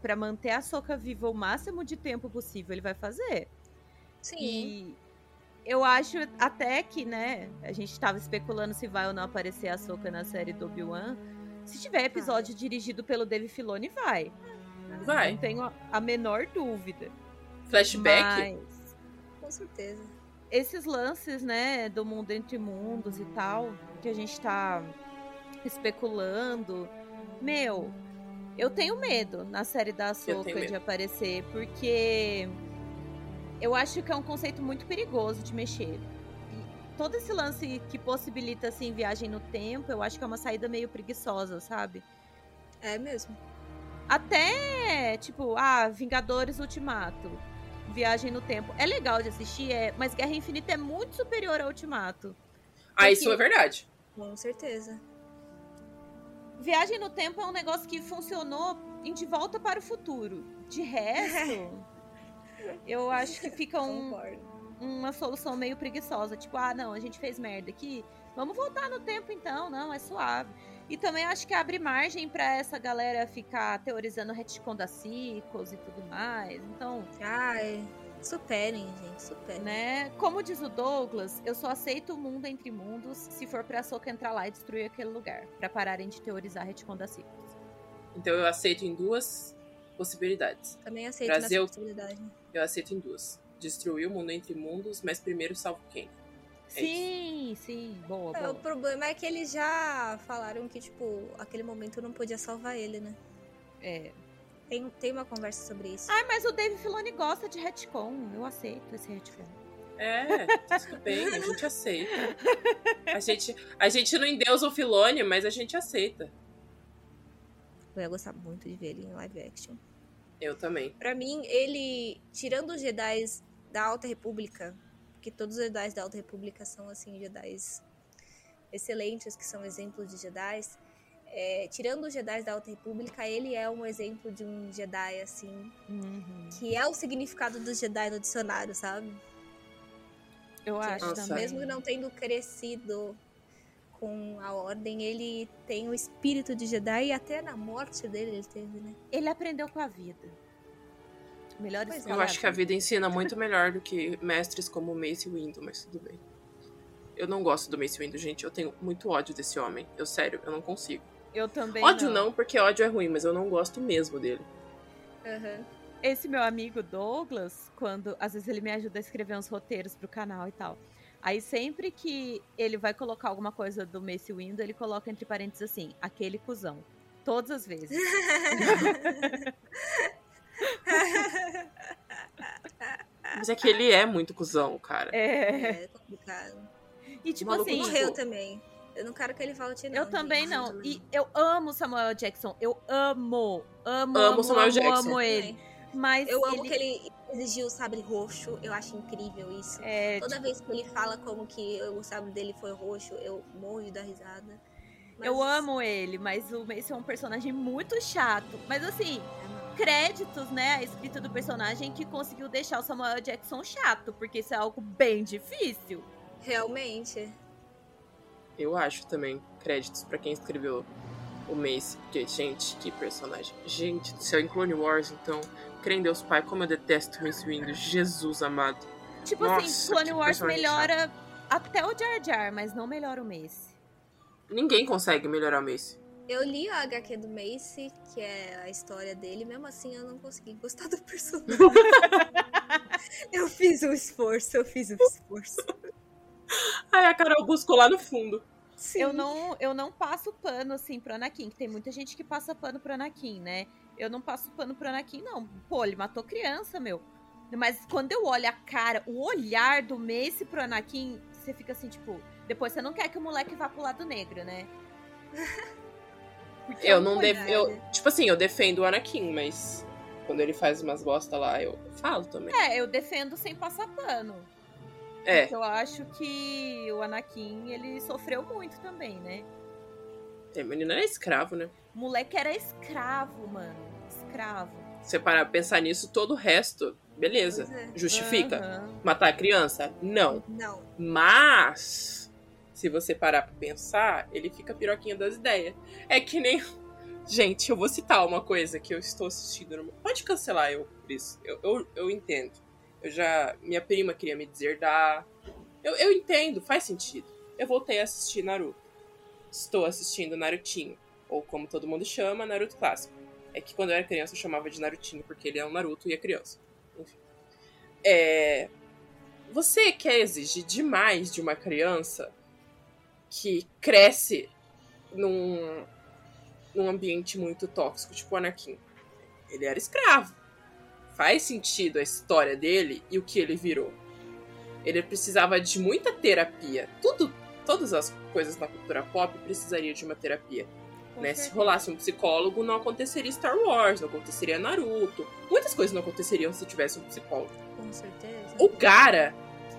Speaker 4: pra manter a Soca viva o máximo de tempo possível, ele vai fazer.
Speaker 3: Sim.
Speaker 4: E eu acho até que, né, a gente tava especulando se vai ou não aparecer a Soca na série do Obi-Wan. Se tiver episódio dirigido pelo Dave Filoni, vai.
Speaker 1: Vai.
Speaker 4: Não tenho a- a menor dúvida.
Speaker 1: Flashback?
Speaker 4: Mas
Speaker 3: Com certeza.
Speaker 4: esses lances, né, do mundo entre mundos e tal, que a gente tá especulando, meu, eu tenho medo na série da
Speaker 1: medo.
Speaker 4: de aparecer, porque eu acho que é um conceito muito perigoso de mexer. E todo esse lance que possibilita, assim, viagem no tempo, eu acho que é uma saída meio preguiçosa, sabe?
Speaker 3: É mesmo.
Speaker 4: Até, tipo, ah, Vingadores Ultimato. Viagem no tempo. É legal de assistir, é, mas Guerra Infinita é muito superior ao Ultimato.
Speaker 1: Ah, isso é verdade.
Speaker 3: Com certeza.
Speaker 4: Viagem no tempo é um negócio que funcionou em De Volta para o Futuro. De resto, (laughs) eu acho que fica um, uma solução meio preguiçosa. Tipo, ah, não, a gente fez merda aqui. Vamos voltar no tempo então, não, é suave. E também acho que abre margem pra essa galera ficar teorizando retcon das sequels e tudo mais. Então,
Speaker 3: Ai, Superem, gente, superem.
Speaker 4: Né? Como diz o Douglas, eu só aceito o mundo entre mundos se for pra Soca entrar lá e destruir aquele lugar, pra pararem de teorizar a retcon da ciclos.
Speaker 1: Então eu aceito em duas possibilidades.
Speaker 3: Também aceito
Speaker 1: Brasil-
Speaker 3: essa possibilidade.
Speaker 1: Eu aceito em duas. Destruir o mundo entre mundos, mas primeiro salvo quem? É
Speaker 4: sim, sim, boa,
Speaker 3: É, o
Speaker 4: boa.
Speaker 3: problema é que eles já falaram que, tipo, aquele momento não podia salvar ele, né?
Speaker 4: É.
Speaker 3: Tem, tem uma conversa sobre isso.
Speaker 4: Ah, mas o Dave Filoni gosta de retcon. Eu aceito esse retcon.
Speaker 1: É, tudo bem, a gente aceita. A gente, a gente não endeusa o Filone, mas a gente aceita.
Speaker 3: Eu ia gostar muito de ver ele em live action.
Speaker 1: Eu também.
Speaker 3: Pra mim, ele, tirando os Jedi da Alta República, porque todos os Jedi da Alta República são, assim, Jedi excelentes, que são exemplos de Jedi. É, tirando os Jedi da Alta República, ele é um exemplo de um Jedi, assim,
Speaker 4: Uhum.
Speaker 3: que é o significado do Jedi no dicionário, sabe?
Speaker 4: Eu acho
Speaker 1: Nossa.
Speaker 4: também.
Speaker 3: Mesmo não tendo crescido com a Ordem, ele tem o espírito de Jedi e até na morte dele ele teve, né?
Speaker 4: Ele aprendeu com a vida. Melhor
Speaker 3: Pois é.
Speaker 1: Eu acho que a vida ensina muito melhor do que mestres como o Mace Windu, mas tudo bem. Eu não gosto do Mace Windu, gente. Eu tenho muito ódio desse homem. Eu, sério, eu não consigo.
Speaker 4: Eu também
Speaker 1: ódio não. porque ódio é ruim, mas eu não gosto mesmo dele.
Speaker 3: Aham.
Speaker 4: Esse meu amigo Douglas, quando às vezes ele me ajuda a escrever uns roteiros pro canal e tal. Aí sempre que ele vai colocar alguma coisa do Mace Windu, ele coloca entre parênteses assim, aquele cuzão. Todas as vezes. (laughs)
Speaker 1: Mas é que ele é muito cuzão, cara.
Speaker 4: É.
Speaker 3: É complicado.
Speaker 4: E tipo assim,
Speaker 1: tipo-
Speaker 3: Morreu também. Eu não quero que ele volte, não.
Speaker 4: eu também
Speaker 3: gente.
Speaker 4: não. E eu amo Samuel Jackson. Eu amo. Amo,
Speaker 1: Amo
Speaker 4: amo,
Speaker 1: Samuel
Speaker 4: amo,
Speaker 1: Jackson.
Speaker 4: amo ele. Mas
Speaker 3: Eu amo
Speaker 4: ele
Speaker 3: que ele exigiu o sabre roxo. Eu acho incrível isso.
Speaker 4: é,
Speaker 3: Toda vez que ele fala como que o sabre dele foi roxo, eu morro de dar risada. Mas-
Speaker 4: Eu amo ele, mas o Mace é um personagem muito chato. Mas assim,
Speaker 3: É, não.
Speaker 4: créditos, né, a escrita do personagem que conseguiu deixar o Samuel Jackson chato, porque isso é algo bem difícil.
Speaker 3: Realmente.
Speaker 1: Eu acho também créditos pra quem escreveu o Mace. Porque, gente, que personagem. Gente do céu, em Clone Wars, então. Crê em Deus Pai, como eu detesto o Mace Windu. Jesus amado.
Speaker 4: Tipo
Speaker 1: Nossa,
Speaker 4: assim, Clone Wars melhora até o Jar Jar, mas não melhora o Mace.
Speaker 1: Ninguém consegue melhorar o Mace.
Speaker 3: Eu li a HQ do Mace, que é a história dele, mesmo assim eu não consegui gostar do personagem. (laughs) eu fiz um esforço, eu fiz um esforço.
Speaker 1: Ai, a Carol buscou lá no fundo.
Speaker 3: Sim.
Speaker 4: Eu não, eu não passo pano, assim, pro Anakin, que tem muita gente que passa pano pro Anakin, né? Eu não passo pano pro Anakin, não. Pô, ele matou criança, meu. Mas quando eu olho a cara, o olhar do Mace pro Anakin, você fica assim, tipo... Depois você não quer que o moleque vá pro lado negro, né? Porque é
Speaker 1: Eu
Speaker 4: um
Speaker 1: não. Eu, tipo assim, eu defendo o Anakin, mas quando ele faz umas bosta lá, eu falo também.
Speaker 4: É, eu defendo sem passar pano.
Speaker 1: É,
Speaker 4: eu acho que o Anakin, ele sofreu muito também, né?
Speaker 1: o menino era escravo, né?
Speaker 4: Moleque era escravo, mano. Escravo.
Speaker 1: Se você parar pra pensar nisso, todo o resto, beleza.
Speaker 3: É.
Speaker 1: Justifica.
Speaker 4: Aham.
Speaker 1: Matar a criança? Não.
Speaker 3: Não.
Speaker 1: Mas, se você parar pra pensar, ele fica piroquinha das ideias. É que nem. Gente, eu vou citar uma coisa que eu estou assistindo. Pode cancelar eu por isso. Eu, eu, eu entendo. Eu já. Minha prima queria me deserdar. Eu, eu entendo, faz sentido. Eu voltei a assistir Naruto. Estou assistindo Narutinho. Ou como todo mundo chama, Naruto Clássico. É que quando eu era criança eu chamava de Narutinho, porque ele é um Naruto e é criança. Enfim. É. Você quer exigir demais de uma criança que cresce num, num ambiente muito tóxico, tipo o Anakin. Ele era escravo. Faz sentido a história dele e o que ele virou. Ele precisava de muita terapia. Tudo, todas as coisas na cultura pop precisaria de uma terapia. Né? Se rolasse um psicólogo, não aconteceria Star Wars, não aconteceria Naruto. Muitas coisas não aconteceriam se tivesse um psicólogo.
Speaker 3: Com certeza.
Speaker 1: O Gara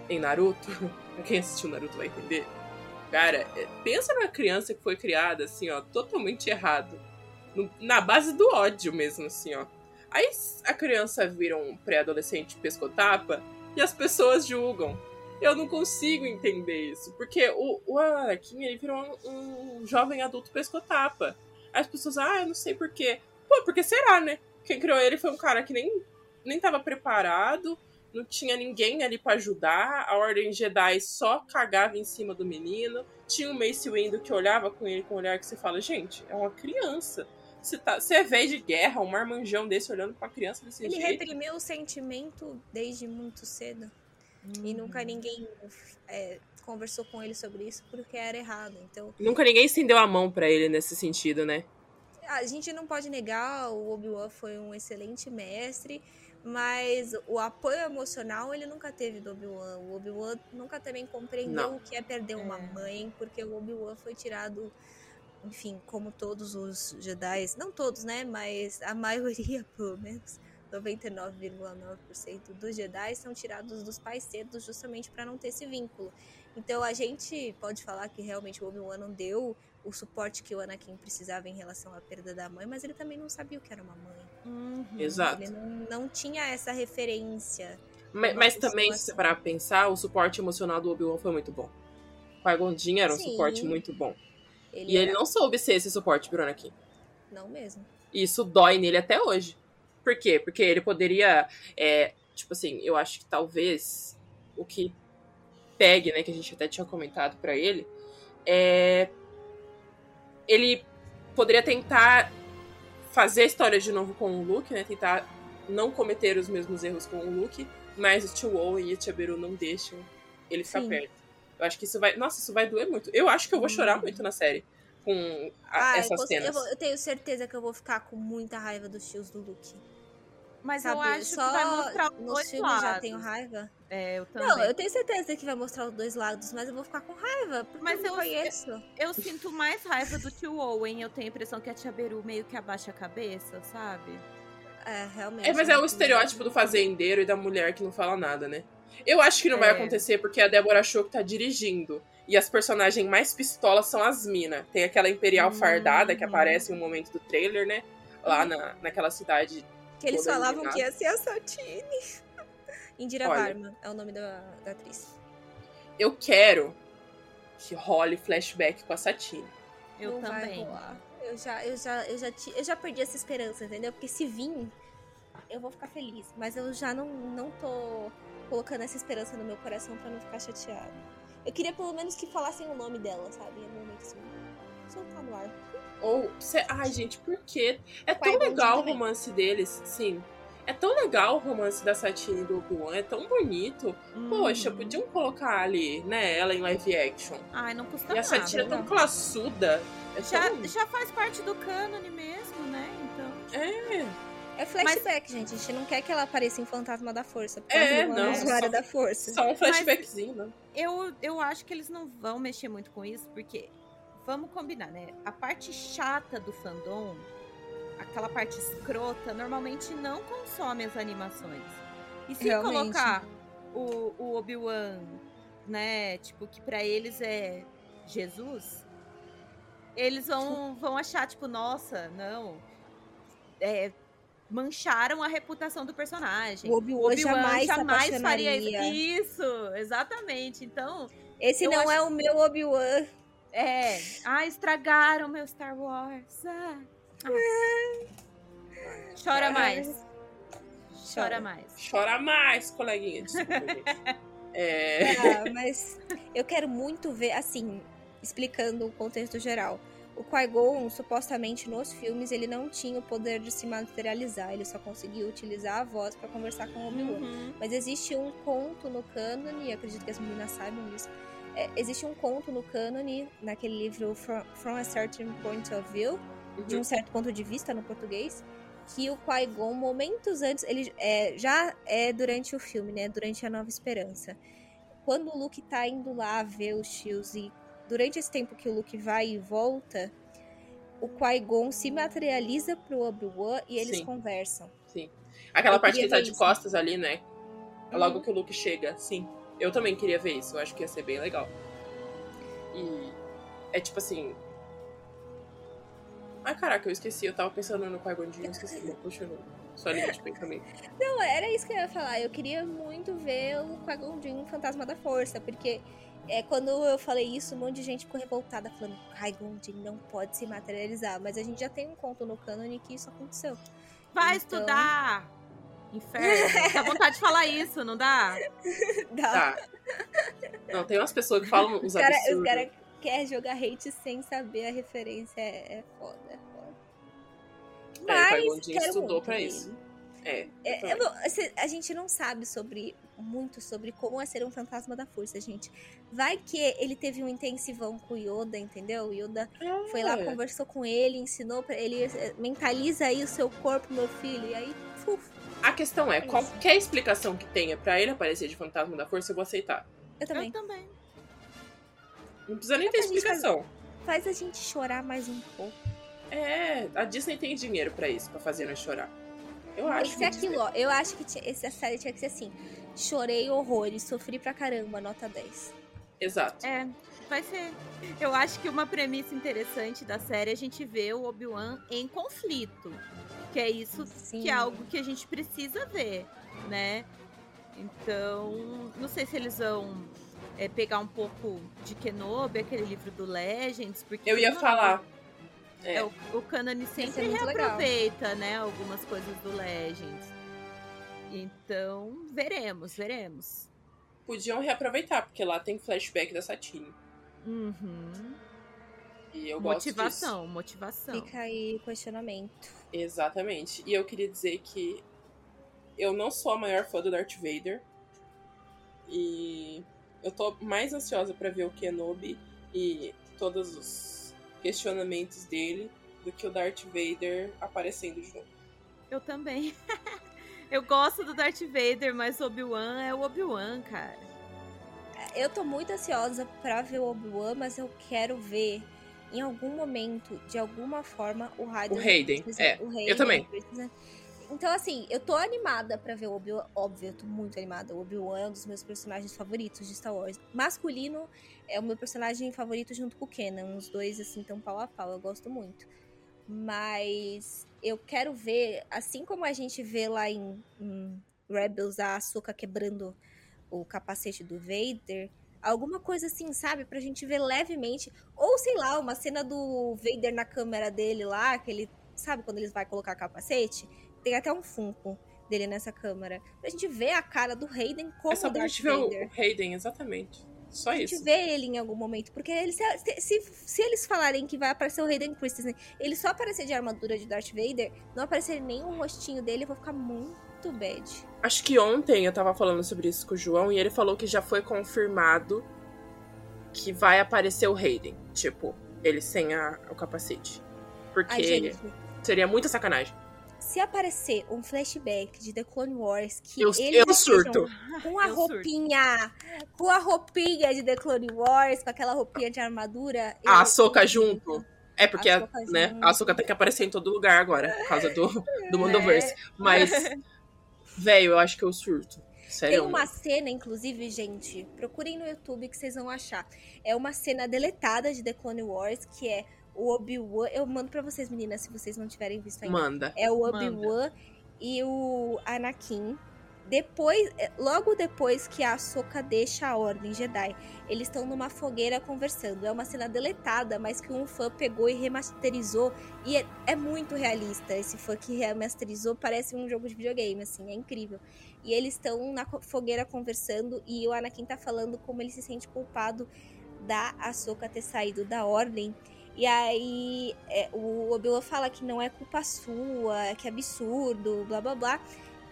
Speaker 1: em Naruto, (laughs) pra quem assistiu Naruto vai entender. Cara, é, pensa numa criança que foi criada assim, ó, totalmente errado. No- na base do ódio mesmo, assim, ó. Aí a criança vira um pré-adolescente pescotapa e as pessoas julgam. Eu não consigo entender isso. Porque o, o Anakin, ele virou um, um jovem adulto pescotapa. As pessoas, ah, eu não sei porquê. Pô, porque será, né? Quem criou ele foi um cara que nem, nem tava preparado não tinha ninguém ali para ajudar, a Ordem Jedi só cagava em cima do menino. Tinha o Mace Windu que olhava com ele com um olhar que você fala, gente, é uma criança. Você, tá, você é velho de guerra, um marmanjão desse olhando pra criança desse
Speaker 3: Ele
Speaker 1: jeito.
Speaker 3: reprimiu o sentimento desde muito cedo. E nunca ninguém é, conversou com ele sobre isso porque era errado. Então,
Speaker 1: Nunca ninguém estendeu a mão pra ele nesse sentido, né?
Speaker 3: a gente não pode negar, o Obi-Wan foi um excelente mestre, mas o apoio emocional ele nunca teve do Obi-Wan. O Obi-Wan nunca também compreendeu
Speaker 1: Não.
Speaker 3: o que é perder uma
Speaker 4: É.
Speaker 3: mãe, porque o Obi-Wan foi tirado, enfim, como todos os Jedi, não todos, né, mas a maioria, (laughs) pelo menos, 99,9% dos Jedi são tirados dos pais cedo justamente para não ter esse vínculo. Então a gente pode falar que realmente o Obi-Wan não deu o suporte que o Anakin precisava em relação à perda da mãe, mas ele também não sabia o que era uma mãe.
Speaker 4: Uhum.
Speaker 1: Exato.
Speaker 3: Ele não, não tinha essa referência.
Speaker 1: Mas, mas também, se
Speaker 3: situação.
Speaker 1: você parar pra pensar, o suporte emocional do Obi-Wan foi muito bom. O Qui-Gon Jinn era um
Speaker 3: Sim.
Speaker 1: suporte muito bom.
Speaker 3: Ele
Speaker 1: E ele
Speaker 3: era-
Speaker 1: não soube ser esse suporte pro Anakin.
Speaker 3: Não mesmo.
Speaker 1: E isso dói nele até hoje. Por quê? Porque ele poderia. é, tipo assim, eu acho que talvez o que pegue, né, que a gente até tinha comentado pra ele, é. Ele poderia tentar fazer a história de novo com o Luke, né? Tentar não cometer os mesmos erros com o Luke, mas o Tio Owen e o Tia Beru não deixam ele ficar
Speaker 3: Sim.
Speaker 1: perto. Eu acho que isso vai. Nossa, isso vai doer muito. Eu acho que eu vou chorar muito na série com a-
Speaker 3: Ah, eu,
Speaker 1: essas
Speaker 3: cons-
Speaker 1: cenas.
Speaker 3: eu, vou- eu tenho certeza que eu vou ficar com muita raiva dos tios do Luke.
Speaker 4: Mas
Speaker 3: Sabe?
Speaker 4: eu acho
Speaker 3: Só
Speaker 4: que vai mostrar os dois
Speaker 3: filmes
Speaker 4: lados.
Speaker 3: já tenho raiva.
Speaker 4: É, eu também.
Speaker 3: Não, eu tenho certeza que vai mostrar os dois lados, mas eu vou ficar com raiva, porque
Speaker 4: Mas
Speaker 3: eu
Speaker 4: eu-
Speaker 3: conheço.
Speaker 4: Eu sinto mais raiva do tio Owen. Eu tenho a impressão que a tia Beru meio que abaixa a cabeça, sabe?
Speaker 3: É, realmente.
Speaker 1: É, mas é
Speaker 3: não
Speaker 1: o estereótipo do fazendeiro e da mulher que não fala nada, né? Eu acho que não vai
Speaker 4: É.
Speaker 1: acontecer porque a Débora achou que tá dirigindo. E as personagens mais pistolas são as minas. Tem aquela Imperial
Speaker 4: Uhum.
Speaker 1: fardada que aparece em um momento do trailer, né? Lá na, naquela cidade.
Speaker 3: Que eles falavam
Speaker 1: iluminada.
Speaker 3: que ia ser a Satine. (laughs) Indira
Speaker 1: Olha.
Speaker 3: Varma é o nome da, da atriz.
Speaker 1: Eu quero que role flashback com a Satine.
Speaker 4: Eu
Speaker 3: não vai
Speaker 4: também.
Speaker 3: rolar. Eu já, eu, já, eu, já, ti- eu já perdi essa esperança, entendeu? Porque se vir, eu vou ficar feliz. Mas eu já não, não tô colocando essa esperança no meu coração pra não ficar chateada. Eu queria pelo menos que falassem o nome dela, sabe? Em algum momento assim. Soltar no ar.
Speaker 1: Ou. cê- Ai, gente, por quê? É tão
Speaker 3: Qui-Gon
Speaker 1: legal o
Speaker 3: também.
Speaker 1: romance deles, sim. É tão legal o romance da Satine e do Obi-Wan, é tão bonito. Poxa,
Speaker 4: Uhum.
Speaker 1: podiam colocar ali, né, ela em live action.
Speaker 4: Ai, não custa
Speaker 1: E a
Speaker 4: nada.
Speaker 1: Satine é tão classuda. É
Speaker 4: já,
Speaker 1: tão...
Speaker 4: já faz parte do cânone mesmo, né? Então.
Speaker 1: É.
Speaker 3: É flashback, gente. A gente não quer que ela apareça em Fantasma da Força. Porque
Speaker 1: É,
Speaker 3: ela não é usuária
Speaker 1: só-
Speaker 3: da Força.
Speaker 1: Só um flashbackzinho, né?
Speaker 4: Eu, eu acho que eles não vão mexer muito com isso, porque vamos combinar, né? A parte chata do fandom, aquela parte escrota, normalmente não consome as animações. E se
Speaker 3: Realmente.
Speaker 4: colocar o, o Obi-Wan, né? Tipo, que pra eles é Jesus, eles vão, vão achar, tipo, nossa, não. É, mancharam a reputação do personagem.
Speaker 3: O Obi-Wan jamais, se
Speaker 4: faria
Speaker 3: apaixonaria.
Speaker 4: isso. Exatamente. Então,
Speaker 3: Esse não
Speaker 4: acho-
Speaker 3: é o meu Obi-Wan.
Speaker 4: é. Ah, estragaram meu Star Wars. Ah. Ah. Chora mais. Chora
Speaker 3: Chora.
Speaker 4: mais.
Speaker 1: Chora mais, coleguinha. É.
Speaker 3: Ah, mas eu quero muito ver, assim, explicando o contexto geral. O Qui-Gon, supostamente, nos filmes, ele não tinha o poder de se materializar. Ele só conseguia utilizar a voz pra conversar com o Obi-Wan.
Speaker 4: Uhum.
Speaker 3: Mas existe um conto no cânone, acredito que as meninas saibam disso. É, existe um conto no cânone, naquele livro From, From a Certain Point of View, de um certo ponto de vista no português, que o Qui-Gon, momentos antes, ele é, já é durante o filme, né? Durante a Nova Esperança. Quando o Luke tá indo lá ver os tios e durante esse tempo que o Luke vai e volta, o Qui-Gon se materializa pro Obi-Wan e eles
Speaker 1: Sim.
Speaker 3: conversam.
Speaker 1: Sim. Aquela
Speaker 3: Eu
Speaker 1: parte que ele tá de
Speaker 3: isso.
Speaker 1: costas ali, né? É Logo
Speaker 3: Uhum.
Speaker 1: que o Luke chega, sim. Eu também queria ver isso, eu acho que ia ser bem legal. E é tipo assim. Ai, caraca, eu esqueci, eu tava pensando no Qui-Gon Jinn, eu esqueci. Bom, (laughs) Continua. Só linha de pensamento.
Speaker 3: Não, era isso que eu ia falar. Eu queria muito ver o Qui-Gon Jinn Fantasma da Força, porque é, quando eu falei isso, um monte de gente ficou revoltada, falando Qui-Gon não pode se materializar. Mas a gente já tem um conto no cânone que isso aconteceu.
Speaker 4: Vai
Speaker 3: Então-
Speaker 4: estudar! Inferno. Dá (laughs) vontade de falar isso, não dá?
Speaker 3: Dá.
Speaker 1: Tá. Não, tem umas pessoas que falam os
Speaker 3: Os caras
Speaker 1: absurdos.
Speaker 3: cara querem jogar hate sem saber a referência. É, é foda, é foda.
Speaker 1: É, o
Speaker 3: Mas quero
Speaker 1: estudou
Speaker 3: muito
Speaker 1: pra isso. É.
Speaker 3: É, não- a gente não sabe sobre muito sobre como é ser um fantasma da força, gente. Vai que ele teve um intensivão com o Yoda, entendeu? O Yoda foi lá,
Speaker 1: É.
Speaker 3: conversou com ele, ensinou pra ele, eh, mentaliza aí o seu corpo, meu filho, e aí, fuf,
Speaker 1: A questão é,
Speaker 3: É
Speaker 1: qualquer explicação que tenha pra ele aparecer de fantasma da força, eu vou aceitar.
Speaker 3: eu também.
Speaker 4: Eu também.
Speaker 1: Não precisa nem
Speaker 3: É
Speaker 1: ter explicação.
Speaker 3: Faz a gente chorar mais um pouco.
Speaker 1: É, a Disney tem dinheiro pra isso, pra fazer nós chorar. Eu acho
Speaker 3: que
Speaker 1: que
Speaker 3: ser
Speaker 1: a Disney-
Speaker 3: aquilo, ó. Eu acho que tinha, essa série tinha que ser assim. Chorei horrores, sofri pra caramba, nota 10.
Speaker 1: Exato.
Speaker 4: É, vai ser. Eu acho que uma premissa interessante da série é a gente ver o Obi-Wan em conflito. Que é isso
Speaker 3: Sim.
Speaker 4: que é algo que a gente precisa ver, né? Então, não sei se eles vão é, pegar um pouco de Kenobi, aquele livro do Legends, porque
Speaker 1: Eu ia
Speaker 4: não,
Speaker 1: falar.
Speaker 4: É,
Speaker 1: É,
Speaker 4: o, o Canon
Speaker 3: ser
Speaker 4: sempre
Speaker 3: muito legal.
Speaker 4: reaproveita, né, algumas coisas do Legends. Então, veremos, veremos.
Speaker 1: podiam reaproveitar, porque lá tem flashback da Satine.
Speaker 4: Uhum.
Speaker 1: E eu gosto disso.
Speaker 4: Motivação, motivação.
Speaker 3: Fica aí o questionamento.
Speaker 1: Exatamente. E eu queria dizer que eu não sou a maior fã do Darth Vader. E eu tô mais ansiosa pra ver o Kenobi e todos os questionamentos dele do que o Darth Vader aparecendo de novo.
Speaker 4: Eu também. (laughs) eu gosto do Darth Vader, mas Obi-Wan é o Obi-Wan, cara.
Speaker 3: Eu tô muito ansiosa pra ver o Obi-Wan, mas eu quero ver em algum momento, de alguma forma, o Hayden.
Speaker 1: O Hayden,
Speaker 3: Christensen-
Speaker 1: é.
Speaker 3: o Hayden
Speaker 1: Eu também.
Speaker 3: Christensen. Então, assim, eu tô animada pra ver o Obi-Wan. Óbvio, eu tô muito animada. O Obi-Wan é um dos meus personagens favoritos de Star Wars. Masculino é o meu personagem favorito junto com o Kenan. Os dois, assim, tão pau a pau. Eu gosto muito. Mas eu quero ver, assim como a gente vê lá em, em Rebels a Ahsoka quebrando o capacete do Vader, alguma coisa assim, sabe? Pra gente ver levemente. Ou sei lá, uma cena do Vader na câmera dele lá, que ele. Sabe quando eles vai colocar capacete? Tem até um funko dele nessa câmera. Pra gente ver a cara do Hayden como
Speaker 1: é só pra
Speaker 3: Darth
Speaker 1: gente ver o
Speaker 3: Vader.
Speaker 1: o Hayden, exatamente. Só
Speaker 3: A gente
Speaker 1: isso.
Speaker 3: vê ele em algum momento. Porque se, se, se eles falarem que vai aparecer o Hayden Christensen, ele só aparecer de armadura de Darth Vader, não aparecer nem o rostinho dele, eu vou ficar muito bad.
Speaker 1: Acho que ontem eu tava falando sobre isso com o João e ele falou que já foi confirmado que vai aparecer o Hayden. Tipo, ele sem a- o capacete. Porque
Speaker 3: Ai,
Speaker 1: seria muita sacanagem.
Speaker 3: Se aparecer um flashback de The Clone Wars que
Speaker 1: Eu,
Speaker 3: eles
Speaker 1: eu surto.
Speaker 3: com (laughs) a
Speaker 4: Eu surto.
Speaker 3: roupinha, com a roupinha de The Clone Wars, com aquela roupinha de armadura.
Speaker 1: A Soca junto. É porque,
Speaker 3: A
Speaker 1: a, né,
Speaker 3: junto.
Speaker 1: a Ahsoka tem que aparecer em todo lugar agora, por causa do, do
Speaker 3: É.
Speaker 1: Mandoverse. Mas, (laughs) velho, eu acho que eu surto.
Speaker 3: Tem
Speaker 1: Sério.
Speaker 3: uma cena, inclusive, gente, procurem no YouTube que vocês vão achar. É uma cena deletada de The Clone Wars, que é o Obi-Wan. Eu mando pra vocês, meninas, se vocês não tiverem visto ainda.
Speaker 1: Manda.
Speaker 3: É o. Obi-Wan e o Anakin. Depois, é, logo depois que a Ahsoka deixa a Ordem Jedi, eles estão numa fogueira conversando. É uma cena deletada, mas que um fã pegou e remasterizou. E é, é muito realista. Esse fã que remasterizou parece um jogo de videogame, assim, é incrível. E eles estão na fogueira conversando e o Anakin tá falando como ele se sente culpado da Ahsoka ter saído da Ordem. E aí é, o Obi-Wan fala que não é culpa sua, que é absurdo, blá blá blá.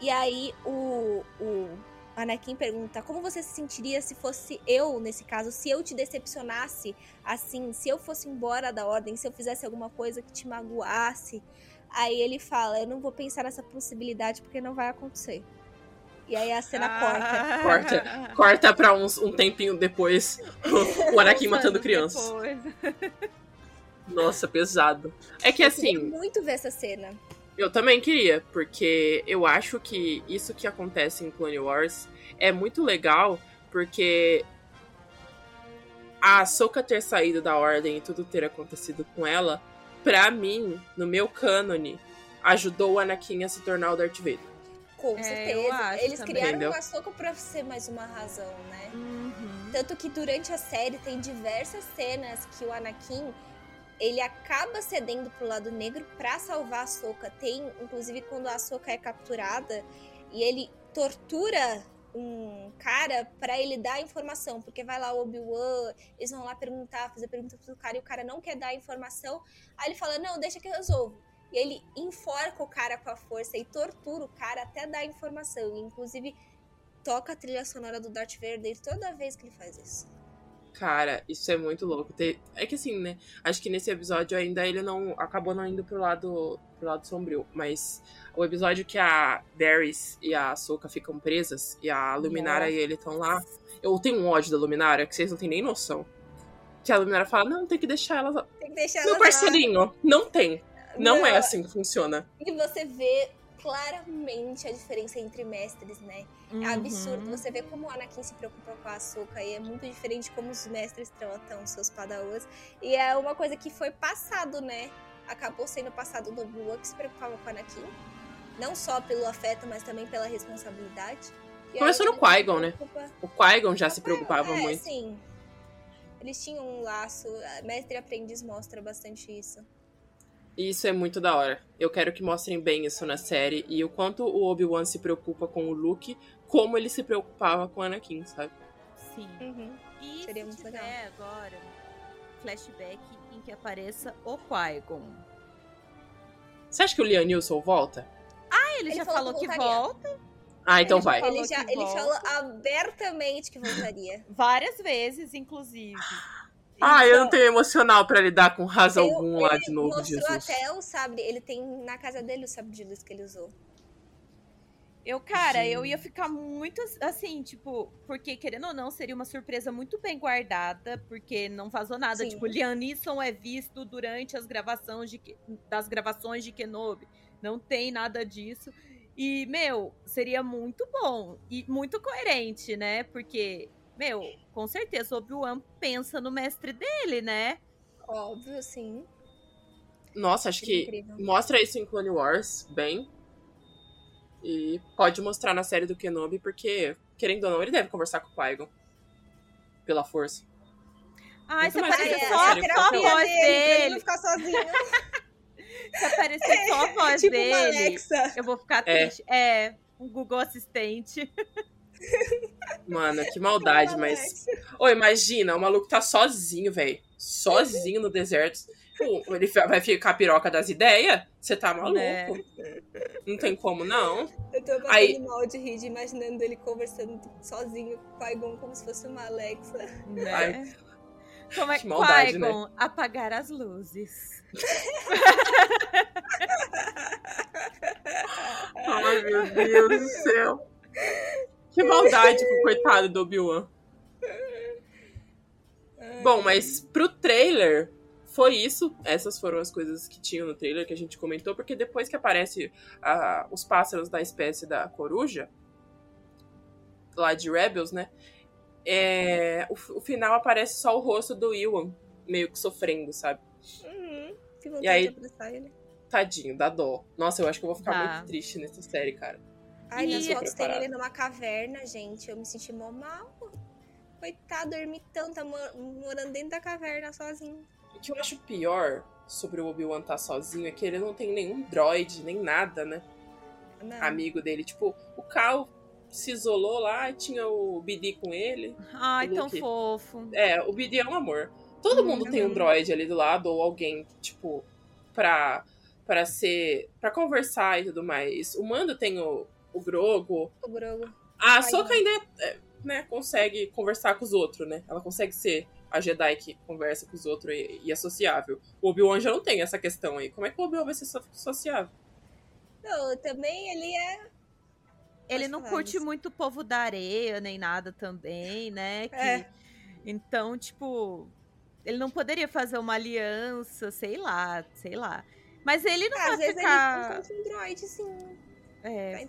Speaker 3: E aí o, o Anakin pergunta como você se sentiria se fosse eu, nesse caso, se eu te decepcionasse assim, se eu fosse embora da ordem, se eu fizesse alguma coisa que te magoasse. Aí ele fala, eu não vou pensar nessa possibilidade porque não vai acontecer. E aí a cena corta.
Speaker 1: Corta. (laughs) Corta pra uns, um tempinho depois o Anakin matando crianças. (laughs) Nossa, pesado. É que
Speaker 3: Eu queria
Speaker 1: assim,
Speaker 3: muito ver essa cena.
Speaker 1: eu também queria, porque eu acho que isso que acontece em Clone Wars é muito legal, porque a Ahsoka ter saído da ordem e tudo ter acontecido com ela, pra mim, no meu cânone, ajudou o Anakin a se tornar o Darth Vader.
Speaker 3: Com
Speaker 4: É,
Speaker 3: certeza.
Speaker 4: eu acho
Speaker 3: Eles
Speaker 4: também.
Speaker 3: criaram
Speaker 1: Entendeu?
Speaker 3: o Ahsoka pra ser mais uma razão, né?
Speaker 4: Uhum.
Speaker 3: Tanto que durante a série tem diversas cenas que o Anakin ele acaba cedendo pro lado negro pra salvar a Ahsoka. Tem, inclusive, quando a Ahsoka é capturada, E ele tortura um cara para ele dar informação, porque vai lá o Obi-Wan, eles vão lá perguntar, fazer perguntas pro cara e o cara não quer dar informação. Aí ele fala: "Não, deixa que eu resolvo". E ele enforca o cara com a força e tortura o cara até dar informação. E, inclusive toca a trilha sonora do Darth Vader toda vez que ele faz isso.
Speaker 1: Cara, isso é muito louco. É que assim, né? Acho que nesse episódio ainda ele não acabou não indo pro lado, pro lado sombrio. Mas o episódio que a Varys e a Soka ficam presas e a Luminara Nossa. e ele estão lá. Eu tenho um ódio da Luminara que vocês não têm nem noção. Que a Luminara fala: não, tem que deixar elas.
Speaker 3: Tem que deixar
Speaker 1: Meu
Speaker 3: elas
Speaker 1: parceirinho, lá. não tem. Não, não é assim que funciona.
Speaker 3: E você vê claramente a diferença entre mestres, né? Uhum. É absurdo. Você vê como o Anakin se preocupa com a Ahsoka e é muito diferente como os mestres tratam seus padawans. E é uma coisa que foi passado, né? Acabou sendo passado no Obi-Wan que se preocupava com o Anakin. Não só pelo afeto, mas também pela responsabilidade.
Speaker 1: E Começou no Qui-Gon, né? O Qui-Gon já o se preocupava
Speaker 3: é,
Speaker 1: muito.
Speaker 3: Sim. Eles tinham um laço. Mestre e aprendiz mostra bastante isso.
Speaker 1: E isso é muito da hora. Eu quero que mostrem bem isso na série e o quanto o Obi-Wan se preocupa com o Luke, como ele se preocupava com o Anakin, sabe?
Speaker 4: Sim.
Speaker 3: Uhum.
Speaker 4: E Seria se muito tiver legal. agora flashback em que apareça o Qui-Gon.
Speaker 1: Você acha que o Liam Neeson volta?
Speaker 4: Ah, ele, ele já falou, falou que, que volta.
Speaker 1: Ah, então
Speaker 3: ele
Speaker 1: vai.
Speaker 3: Ele, já, ele falou abertamente que voltaria. (laughs)
Speaker 4: Várias vezes, inclusive.
Speaker 1: Ah, então, eu não tenho emocional para lidar com raça algum lá de novo,
Speaker 3: mostrou
Speaker 1: Jesus.
Speaker 3: até o sabre, ele tem na casa dele o sabre de luz que ele usou.
Speaker 4: Eu, cara, Sim. eu ia ficar muito assim, tipo, porque querendo ou não, seria uma surpresa muito bem guardada, porque não vazou nada. Sim. Tipo, Liam Neeson é visto durante as gravações de, das gravações de Kenobi. Não tem nada disso. E, meu, seria muito bom e muito coerente, né? Porque meu, com certeza o Obi-Wan pensa no mestre dele, né?
Speaker 3: Óbvio, sim.
Speaker 1: Nossa, acho que, que mostra isso em Clone Wars bem. E pode mostrar na série do Kenobi, porque, querendo ou não, ele deve conversar com o Qui-Gon. Pela força.
Speaker 4: Ai, (laughs) se aparecer só, a voz dele. dele.
Speaker 3: Ele não ficar sozinho.
Speaker 4: se aparecer só a voz
Speaker 3: tipo
Speaker 4: dele, eu vou ficar é. triste. É, é um Google Assistente. (laughs)
Speaker 1: Mano, que maldade, mas. Ô, imagina, o maluco tá sozinho, velho. Sozinho no deserto. Ele vai ficar piroca das ideias? Você tá maluco? É. Não tem como, não.
Speaker 3: Eu tô passando Aí... mal de rir, imaginando ele conversando sozinho com o Qui-Gon como se fosse uma Alexa.
Speaker 4: Né? Ai. Como é que Qui-Gon né? apagar as luzes? (laughs)
Speaker 1: Ai, meu Deus do céu. Que maldade com o coitado do Obi-Wan. Bom, mas pro trailer foi isso. Essas foram as coisas que tinham no trailer que a gente comentou, porque depois que aparece uh, os pássaros da espécie da coruja, lá de Rebels, né? É, o, o, final aparece só o rosto do Ewan, meio que sofrendo, sabe?
Speaker 3: Uhum. Que vontade e aí, de abraçar ele.
Speaker 1: Tadinho, dá dó. Nossa, eu acho que eu vou ficar tá. muito triste nessa série, cara.
Speaker 3: Ai, e... nas fotos tem ele numa caverna, gente. Eu me senti mó mal. Coitado, ermitão, tá morando dentro da caverna sozinho.
Speaker 1: O que eu acho pior sobre o Obi-Wan estar tá sozinho é que ele não tem nenhum droid, nem nada, né? Não. Amigo dele. Tipo, o Cal se isolou lá e tinha o BD com ele.
Speaker 4: Ai, tão fofo.
Speaker 1: É, o BD é um amor. Todo hum, mundo tem um droid ali do lado, ou alguém, tipo, pra, pra ser. para conversar e tudo mais. O Mando tem o, o Grogo.
Speaker 3: O Grogo.
Speaker 1: A Soka ainda é, né, consegue conversar com os outros, né? Ela consegue ser a Jedi que conversa com os outros e, e é sociável. O Obi-Wan já não tem essa questão aí. Como é que o Obi-Wan vai ser sociável?
Speaker 3: Não, também ele é.
Speaker 4: Ele não curte muito o povo da areia, nem nada também, né? Que... É. Então, tipo, ele não poderia fazer uma aliança, sei lá, sei lá. Mas ele não
Speaker 3: ah,
Speaker 4: vai
Speaker 3: às
Speaker 4: ficar...
Speaker 3: vezes ele um droid, sim.
Speaker 4: É.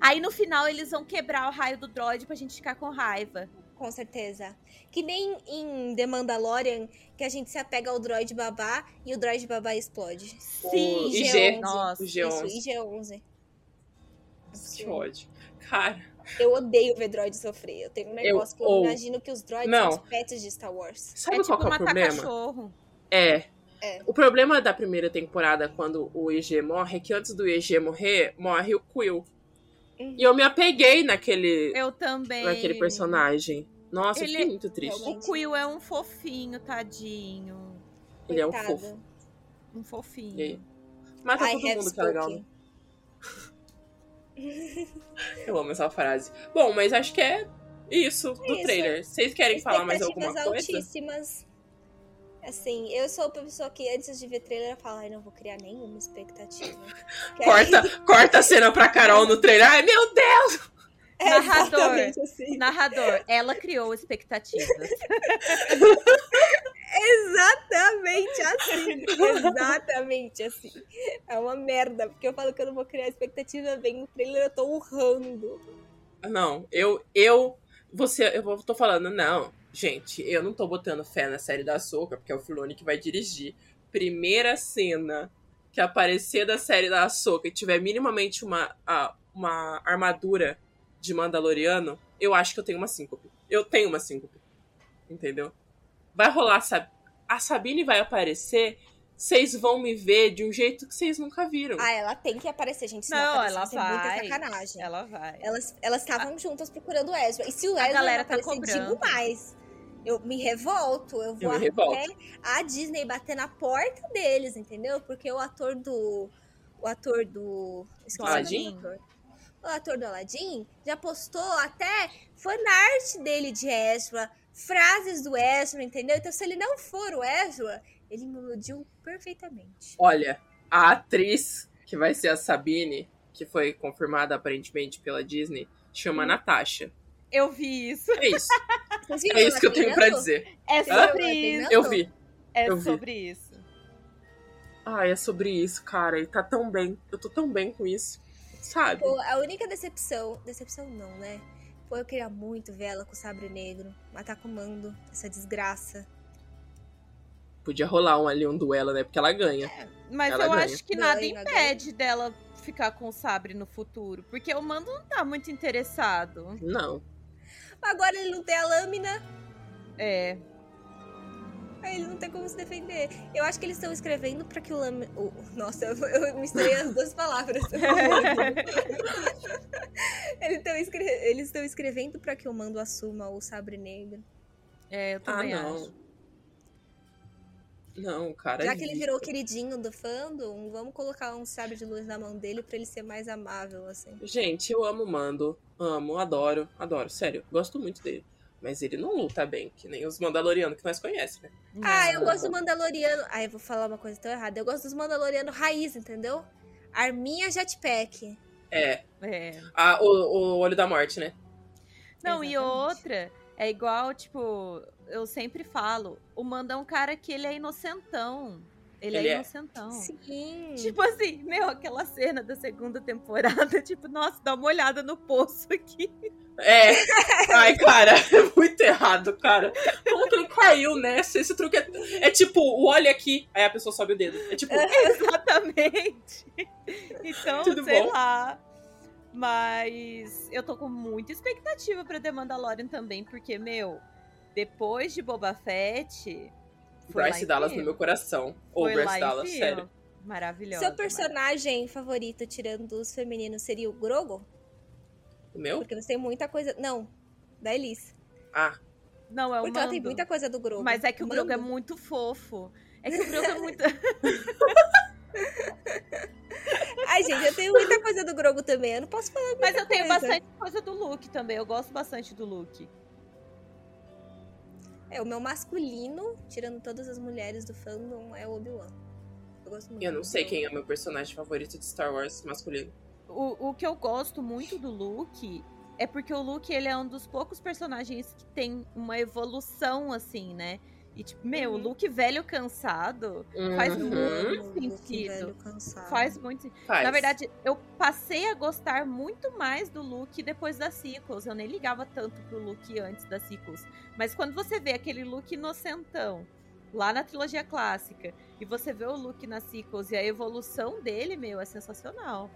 Speaker 4: Aí no final eles vão quebrar o raio do droid pra gente ficar com raiva.
Speaker 3: Com certeza. Que nem em The Mandalorian, que a gente se apega ao droid babá e o droid babá explode.
Speaker 4: Sim,
Speaker 1: o IG.
Speaker 4: Nossa.
Speaker 1: O G11.
Speaker 3: Isso, IG-11.
Speaker 1: Que ódio. Cara.
Speaker 3: Eu odeio ver droid sofrer. Eu tenho um negócio eu, que eu ou... imagino que os droids
Speaker 1: Não.
Speaker 3: são os pets de Star Wars.
Speaker 1: Sabe
Speaker 4: é
Speaker 1: qual
Speaker 4: tipo
Speaker 1: é o problema?
Speaker 4: Cachorro.
Speaker 1: É,
Speaker 3: é.
Speaker 1: O problema da primeira temporada, quando o EG morre, é que antes do EG morrer, morre o Quill. E eu me apeguei naquele,
Speaker 4: Eu também.
Speaker 1: naquele personagem. Nossa, eu
Speaker 4: Ele-
Speaker 1: fiquei muito triste.
Speaker 4: O Quill é um fofinho, tadinho.
Speaker 1: Ele é um fofo.
Speaker 4: Um fofinho.
Speaker 1: E aí? Mata
Speaker 3: I
Speaker 1: todo mundo que é legal.
Speaker 3: spoken.
Speaker 1: Eu amo essa frase. Bom, mas acho que é isso do
Speaker 3: isso.
Speaker 1: trailer. Vocês querem falar mais alguma coisa?
Speaker 3: altíssimas. Assim, eu sou a pessoa que antes de ver trailer eu falo, ai, não vou criar nenhuma expectativa.
Speaker 1: Corta, (laughs) corta a cena pra Carol no trailer. Ai, meu Deus!
Speaker 3: É
Speaker 4: Narrador.
Speaker 3: assim.
Speaker 4: Narrador, ela criou expectativas. (laughs)
Speaker 3: Exatamente assim. Exatamente assim. É uma merda, porque eu falo que eu não vou criar expectativa, vem o trailer, eu tô urrando.
Speaker 1: Não, eu, eu, você, eu tô falando, não, gente, eu não tô botando fé na série da Soca, porque é o Filoni que vai dirigir. Primeira cena que aparecer da série da Soca e tiver minimamente uma, uma armadura de Mandaloriano, eu acho que eu tenho uma síncope. Eu tenho uma síncope. Entendeu? Vai rolar, sabe? A Sabine vai aparecer, vocês vão me ver de um jeito que vocês nunca viram.
Speaker 3: Ah, ela tem que aparecer, gente. Não,
Speaker 4: Não, ela
Speaker 3: vai muita sacanagem.
Speaker 4: Ela vai.
Speaker 3: Elas elas estavam juntas procurando o Ezra. E se o Ezra
Speaker 4: galera
Speaker 3: não
Speaker 4: tá
Speaker 3: aparecer,
Speaker 4: cobrando.
Speaker 3: digo mais. Eu me revolto, eu vou
Speaker 1: Eu me revolto.
Speaker 3: até a Disney bater na porta deles, entendeu? Porque o ator do. O ator do. Esqueci do ator. O ator do Aladdin já postou até fanart dele de Ezra, frases do Ezra, entendeu? Então, se ele não for o Ezra, ele me iludiu perfeitamente.
Speaker 1: Olha, a atriz que vai ser a Sabine, que foi confirmada aparentemente pela Disney, chama
Speaker 3: Hum.
Speaker 1: Natasha.
Speaker 4: Eu vi isso.
Speaker 1: É isso. É isso que eu tenho pra
Speaker 3: treinando?
Speaker 1: dizer.
Speaker 4: É sobre isso.
Speaker 1: Eu vi.
Speaker 4: É
Speaker 1: Eu vi.
Speaker 4: sobre isso.
Speaker 1: Ai, é sobre isso, cara. E tá tão bem. Eu tô tão bem com isso. Sabe?
Speaker 3: Pô, a única decepção. Decepção não, né? Pô, eu queria muito ver ela com o sabre negro. Matar comando, essa desgraça.
Speaker 1: Podia rolar um ali, um duelo, né? Porque ela ganha.
Speaker 4: Mas
Speaker 1: Ela
Speaker 4: eu
Speaker 1: ganha.
Speaker 4: acho que nada
Speaker 3: Ganha,
Speaker 4: impede dela ficar com o sabre no futuro. Porque o Mando não tá muito interessado.
Speaker 1: Não.
Speaker 3: Agora ele não tem a lâmina,
Speaker 4: É.
Speaker 3: aí ele não tem como se defender. Eu acho que eles estão escrevendo pra que o lâmina. o- Nossa, eu, eu misturei as duas palavras. (laughs) eles estão escre... eles estão escrevendo pra que o mando assuma o sabre negro.
Speaker 4: É, eu
Speaker 1: Ah,
Speaker 4: também
Speaker 1: não.
Speaker 4: acho.
Speaker 1: Não, cara.
Speaker 3: Já que ele virou o queridinho do fandom, vamos colocar um sabre de luz na mão dele pra ele ser mais amável, assim.
Speaker 1: Gente, eu amo o Mando. Amo, adoro, adoro. Sério, gosto muito dele. Mas ele não luta bem, que nem os Mandalorianos que nós conhecemos, né?
Speaker 3: Ah, eu gosto do Mandaloriano. Ah, eu vou falar uma coisa tão errada. Eu gosto dos Mandalorianos raiz, entendeu? Arminha Jetpack.
Speaker 1: É.
Speaker 4: É.
Speaker 1: Ah, o, o Olho da Morte, né?
Speaker 4: Não, e
Speaker 3: Exatamente.
Speaker 4: outra, é igual, tipo, eu sempre falo, o Mando é um cara que ele é inocentão. Ele,
Speaker 1: Ele
Speaker 4: é
Speaker 1: é.
Speaker 4: inocentão.
Speaker 3: Sim.
Speaker 4: Tipo assim, meu, aquela cena da segunda temporada, (laughs) tipo, nossa, dá uma olhada no poço aqui.
Speaker 1: É. Ai, cara, (laughs) é muito errado, cara. Como que ele caiu nessa? Esse truque é, é tipo, o olho aqui, aí a pessoa sobe o dedo. É tipo, (laughs)
Speaker 4: Exatamente. Então,
Speaker 1: Tudo
Speaker 4: sei
Speaker 1: bom.
Speaker 4: lá. Mas eu tô com muita expectativa pra The Mandalorian também, porque, meu, depois de Boba Fett.
Speaker 1: Bryce Dallas no meu coração. Ou
Speaker 4: Foi
Speaker 1: Bryce Dallas, sério.
Speaker 4: Maravilhosa.
Speaker 3: Seu personagem favorito, tirando os femininos, seria o Grogo?
Speaker 1: O meu?
Speaker 3: Porque você tem muita coisa. Não, da Elise.
Speaker 1: Ah,
Speaker 4: Não, é o
Speaker 3: Porque ela tem
Speaker 4: Mando.
Speaker 3: muita coisa do Grogo.
Speaker 4: Mas é que o Grogu é
Speaker 3: Mando?
Speaker 4: muito fofo. É que o Grogu é muito. (laughs)
Speaker 3: Ai, gente, eu tenho muita coisa do Grogo também. Eu não posso falar muita
Speaker 4: Mas eu tenho
Speaker 3: coisa.
Speaker 4: bastante coisa do Luke também. Eu gosto bastante do Luke.
Speaker 3: É, o meu masculino, tirando todas as mulheres do fandom, é o Obi-Wan. Eu gosto muito.
Speaker 1: eu não sei quem é o meu personagem favorito de Star Wars masculino.
Speaker 4: O, o que eu gosto muito do Luke é porque o Luke ele é um dos poucos personagens que tem uma evolução assim, né? E tipo, meu, o
Speaker 3: Uhum.
Speaker 4: Luke velho cansado faz
Speaker 1: Uhum.
Speaker 4: muito
Speaker 3: Luke
Speaker 4: sentido.
Speaker 3: velho, cansado.
Speaker 4: Faz muito sentido.
Speaker 1: Faz.
Speaker 4: Na verdade, eu passei a gostar muito mais do Luke depois das sequels. Eu nem ligava tanto pro Luke antes das sequels. Mas quando você vê aquele Luke inocentão lá na trilogia clássica e você vê o Luke nas sequels e a evolução dele, meu, é sensacional.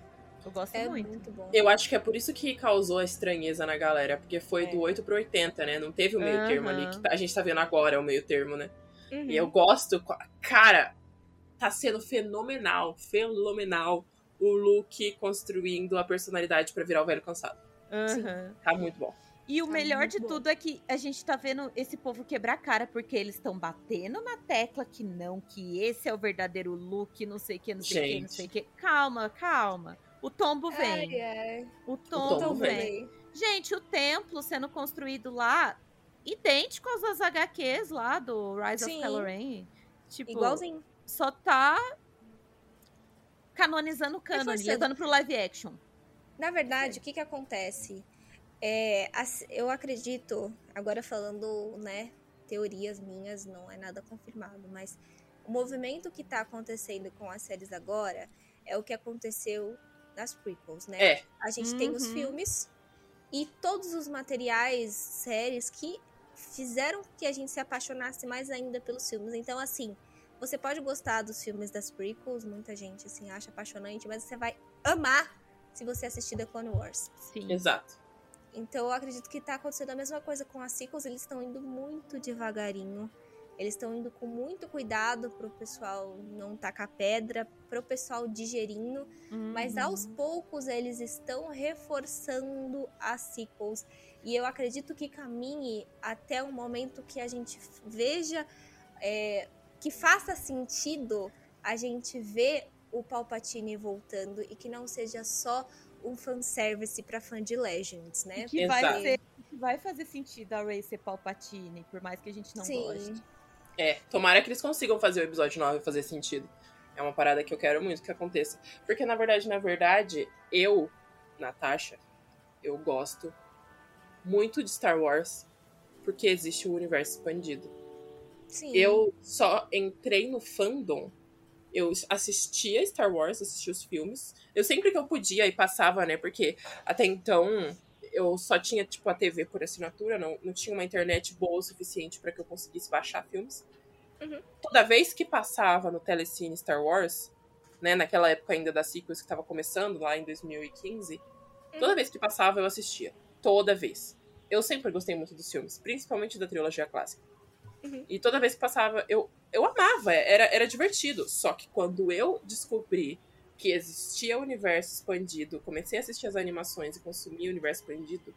Speaker 4: Eu gosto
Speaker 3: É
Speaker 4: muito.
Speaker 3: muito bom.
Speaker 1: Eu acho que é por isso que causou a estranheza na galera, porque foi
Speaker 4: É.
Speaker 1: do 8 pro 80, né? Não teve o meio termo ali, que a gente tá vendo agora, o meio termo, né?
Speaker 3: Uhum.
Speaker 1: E eu gosto. Cara, tá sendo fenomenal, fenomenal o Luke construindo a personalidade pra virar o velho cansado.
Speaker 4: Aham.
Speaker 1: Tá muito bom.
Speaker 4: E o
Speaker 3: Tá
Speaker 4: melhor de
Speaker 3: bom.
Speaker 4: tudo é que a gente tá vendo esse povo quebrar a cara, porque eles estão batendo na tecla que não, que esse é o verdadeiro look, não sei o que, não sei o que, não sei o que. Calma, calma. O tombo vem.
Speaker 3: Ai, ai.
Speaker 4: O
Speaker 1: tombo
Speaker 4: tombo
Speaker 1: vem.
Speaker 4: vem. Gente, o templo sendo construído lá, idêntico aos das HQs lá do Rise
Speaker 3: Sim.
Speaker 4: of Kylo Ren. Tipo,
Speaker 3: Igualzinho.
Speaker 4: só tá canonizando o canon,
Speaker 3: Reforçando.
Speaker 4: levando pro live action.
Speaker 3: Na verdade, o que que acontece? É, eu acredito, agora falando, né, teorias minhas, não é nada confirmado, mas o movimento que tá acontecendo com as séries agora é o que aconteceu nas prequels, né?
Speaker 1: É.
Speaker 3: A gente tem os
Speaker 4: Uhum.
Speaker 3: filmes e todos os materiais, séries que fizeram que a gente se apaixonasse mais ainda pelos filmes. Então, assim, você pode gostar dos filmes das prequels, muita gente assim acha apaixonante, mas você vai amar se você assistir The Clone Wars.
Speaker 4: Sim.
Speaker 1: Exato.
Speaker 3: Então, eu acredito que tá acontecendo a mesma coisa com as sequels, eles estão indo muito devagarinho. Eles estão indo com muito cuidado pro pessoal não tacar pedra, pro pessoal digerindo. Mas
Speaker 4: Uhum.
Speaker 3: aos poucos eles estão reforçando as sequels. E eu acredito que caminhe até um momento que a gente veja, é, que faça sentido a gente ver o Palpatine voltando e que não seja só um fanservice pra fã de Legends, né?
Speaker 4: que vai, ser, que vai fazer sentido a Ray ser Palpatine, por mais que a gente não
Speaker 3: Sim.
Speaker 4: goste.
Speaker 1: É, tomara que eles consigam fazer o episódio 9 fazer sentido. É uma parada que eu quero muito que aconteça. Porque, na verdade, na verdade, eu, Natasha, eu gosto muito de Star Wars porque existe o universo expandido.
Speaker 3: Sim.
Speaker 1: Eu só entrei no fandom. Eu assistia Star Wars, assistia os filmes. Eu sempre que eu podia e passava, né? Porque até então eu só tinha, tipo, a TV por assinatura, não, não tinha uma internet boa o suficiente para que eu conseguisse baixar filmes.
Speaker 3: Uhum.
Speaker 1: Toda vez que passava no Telecine Star Wars, né, naquela época ainda da sequels que tava começando, lá em 2015, toda vez que passava eu assistia. Toda vez. Eu sempre gostei muito dos filmes, principalmente da trilogia clássica.
Speaker 3: Uhum.
Speaker 1: E toda vez que passava, eu, eu amava, era, era divertido. Só que quando eu descobri que existia o universo expandido, comecei a assistir as animações e consumir o universo expandido,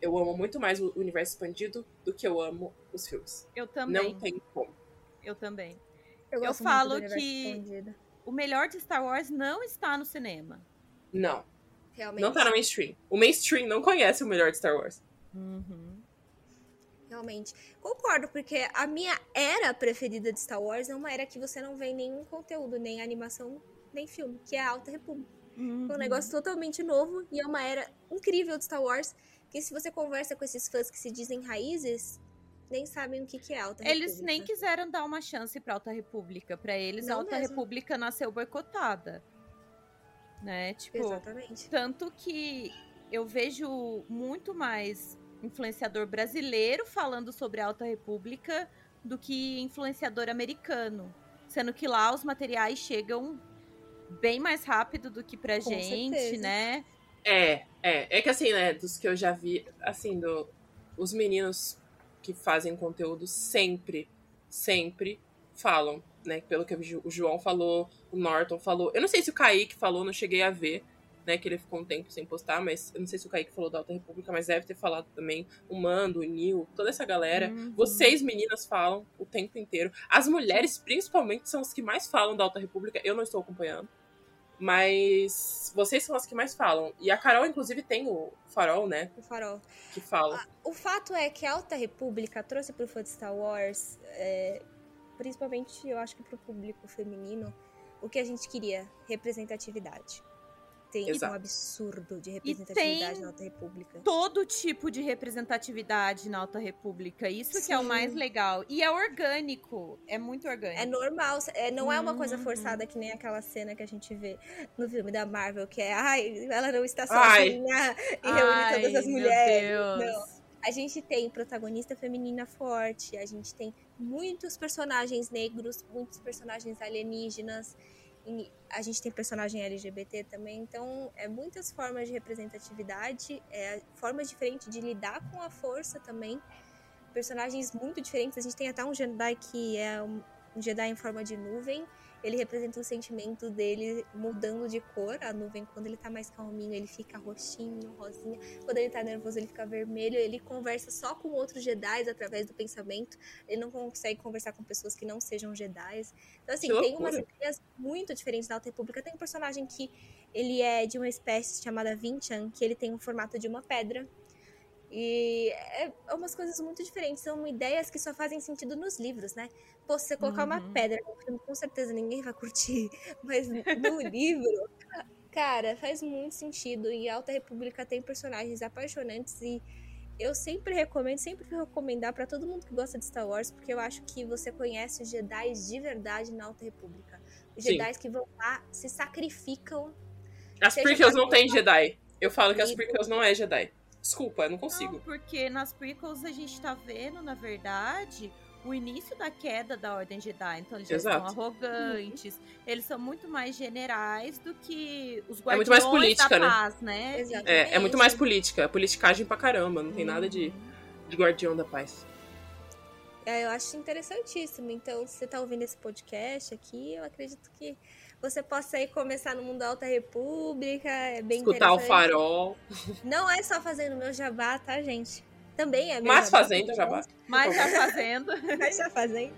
Speaker 1: eu amo muito mais o universo expandido do que eu amo os filmes.
Speaker 4: Eu também.
Speaker 1: Não tem como.
Speaker 4: Eu também.
Speaker 3: eu,
Speaker 4: eu
Speaker 3: gosto
Speaker 4: falo
Speaker 3: muito do universo
Speaker 4: que-
Speaker 3: expandido.
Speaker 4: O melhor de Star Wars não está no cinema.
Speaker 1: Não,
Speaker 3: Realmente.
Speaker 1: não tá no mainstream. O mainstream não conhece o melhor de Star Wars.
Speaker 4: Uhum.
Speaker 3: Realmente. Concordo, porque a minha era preferida de Star Wars é uma era que você não vê nenhum conteúdo, nem animação, nem filme, que é a Alta República. É um negócio totalmente novo e é uma era incrível de Star Wars. Que se você conversa com esses fãs que se dizem raízes, nem sabem o que, que é Alta
Speaker 4: Eles
Speaker 3: República.
Speaker 4: nem quiseram dar uma chance pra Alta República. Pra eles, a
Speaker 3: Não
Speaker 4: Alta
Speaker 3: mesmo.
Speaker 4: República nasceu boicotada. Né? Tipo,
Speaker 3: Exatamente.
Speaker 4: tanto que eu vejo muito mais influenciador brasileiro falando sobre a Alta República do que influenciador americano. Sendo que lá os materiais chegam bem mais rápido do que pra
Speaker 3: Com
Speaker 4: gente,
Speaker 3: certeza.
Speaker 4: né?
Speaker 1: É, é. É que assim, né, dos que eu já vi, assim, do, os meninos que fazem conteúdo sempre, sempre falam, né? Pelo que o João falou, o Norton falou. Eu não sei se o Kaique falou, não cheguei a ver, né? Que ele ficou um tempo sem postar, mas eu não sei se o Kaique falou da Alta República, mas deve ter falado também o Mando, o Nil, toda essa galera.
Speaker 4: Uhum.
Speaker 1: Vocês, meninas, falam o tempo inteiro. As mulheres, principalmente, são as que mais falam da Alta República. Eu não estou acompanhando. Mas vocês são as que mais falam. E a Carol, inclusive, tem o farol, né?
Speaker 3: O farol.
Speaker 1: Que fala.
Speaker 3: O fato é que a Alta República trouxe pro fã de Star Wars, é, principalmente eu acho que pro público feminino, o que a gente queria: representatividade. Tem
Speaker 1: Exato.
Speaker 3: um absurdo de representatividade na Alta República.
Speaker 4: todo tipo de representatividade na Alta República. Isso que é o
Speaker 3: Sim.
Speaker 4: mais legal. E é orgânico. É muito orgânico.
Speaker 3: É normal, é, não é uma coisa
Speaker 4: Uhum.
Speaker 3: forçada que nem aquela cena que a gente vê no filme da Marvel, que é, ai, ela não está sozinha e reúne
Speaker 4: Ai,
Speaker 3: todas as mulheres. Não. A gente tem protagonista feminina forte, a gente tem muitos personagens negros, muitos personagens alienígenas, e a gente tem personagem LGBT também, então é muitas formas de representatividade, é, formas diferentes de lidar com a força também, personagens muito diferentes. A gente tem até um Jedi que é um, Jedi em forma de nuvem ele representa o sentimento dele mudando de cor. A nuvem, quando ele tá mais calminho, ele fica roxinho, rosinha. Quando ele tá nervoso, ele fica vermelho. Ele conversa só com outros Jedi através do pensamento. Ele não consegue conversar com pessoas que não sejam Jedi. Então, assim, tem umas ideias muito diferentes na Alta República. Tem um personagem que ele é de uma espécie chamada Vinchan, que ele tem o formato de uma pedra. E é, é umas coisas muito diferentes, são ideias que só fazem sentido nos livros, né? Pô, se você colocar uhum. uma pedra no filme, com certeza ninguém vai curtir, (laughs) mas no livro, cara, faz muito sentido. E Alta República tem personagens apaixonantes e eu sempre recomendo, sempre vou recomendar para todo mundo que gosta de Star Wars, porque eu acho que você conhece os Jedi de verdade na Alta República. Os Jedi que vão lá, se sacrificam.
Speaker 1: As prequels não tem Jedi. Eu falo que as prequels não é Jedi. Desculpa, eu não consigo. Não,
Speaker 4: porque nas prequels a gente tá vendo, na verdade, o início da queda da Ordem Jedi. Então eles já são arrogantes, uhum. eles são muito mais generais do que os guardiões é muito mais política, da né? paz, né?
Speaker 1: né? É, é muito mais política, politicagem pra caramba, não tem uhum. nada de, uhum. de guardião da paz.
Speaker 3: É, eu acho interessantíssimo. Então, se você tá ouvindo esse podcast aqui, eu acredito que você possa aí começar no mundo da Alta República, é bem
Speaker 1: Escutar o farol.
Speaker 3: Não é só fazendo meu jabá, tá, gente? Também é
Speaker 1: meu Mas jabá, fazendo jabá. (laughs)
Speaker 4: Mas já fazendo.
Speaker 3: Mas já fazendo.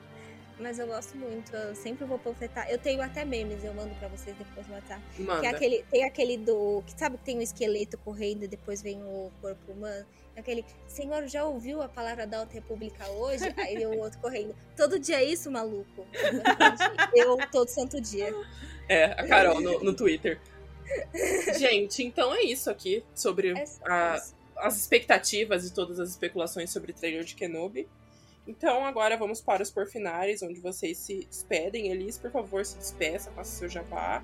Speaker 3: Mas eu gosto muito, eu sempre vou panfletar. Eu tenho até memes, eu mando pra vocês depois no WhatsApp.
Speaker 1: Manda.
Speaker 3: Que é aquele, tem aquele do. Que sabe que tem um esqueleto correndo e depois vem o corpo humano? Aquele, senhor, já ouviu a palavra da Alta República hoje? (laughs) Aí o outro correndo. Todo dia é isso, maluco? Eu todo santo dia.
Speaker 1: É, a Carol no, no Twitter. Gente, então é isso aqui sobre é a, as expectativas e todas as especulações sobre o trailer de Kenobi. Então agora vamos para os porfinais, onde vocês se despedem. Elis, por favor, se despeça, faça seu jabá.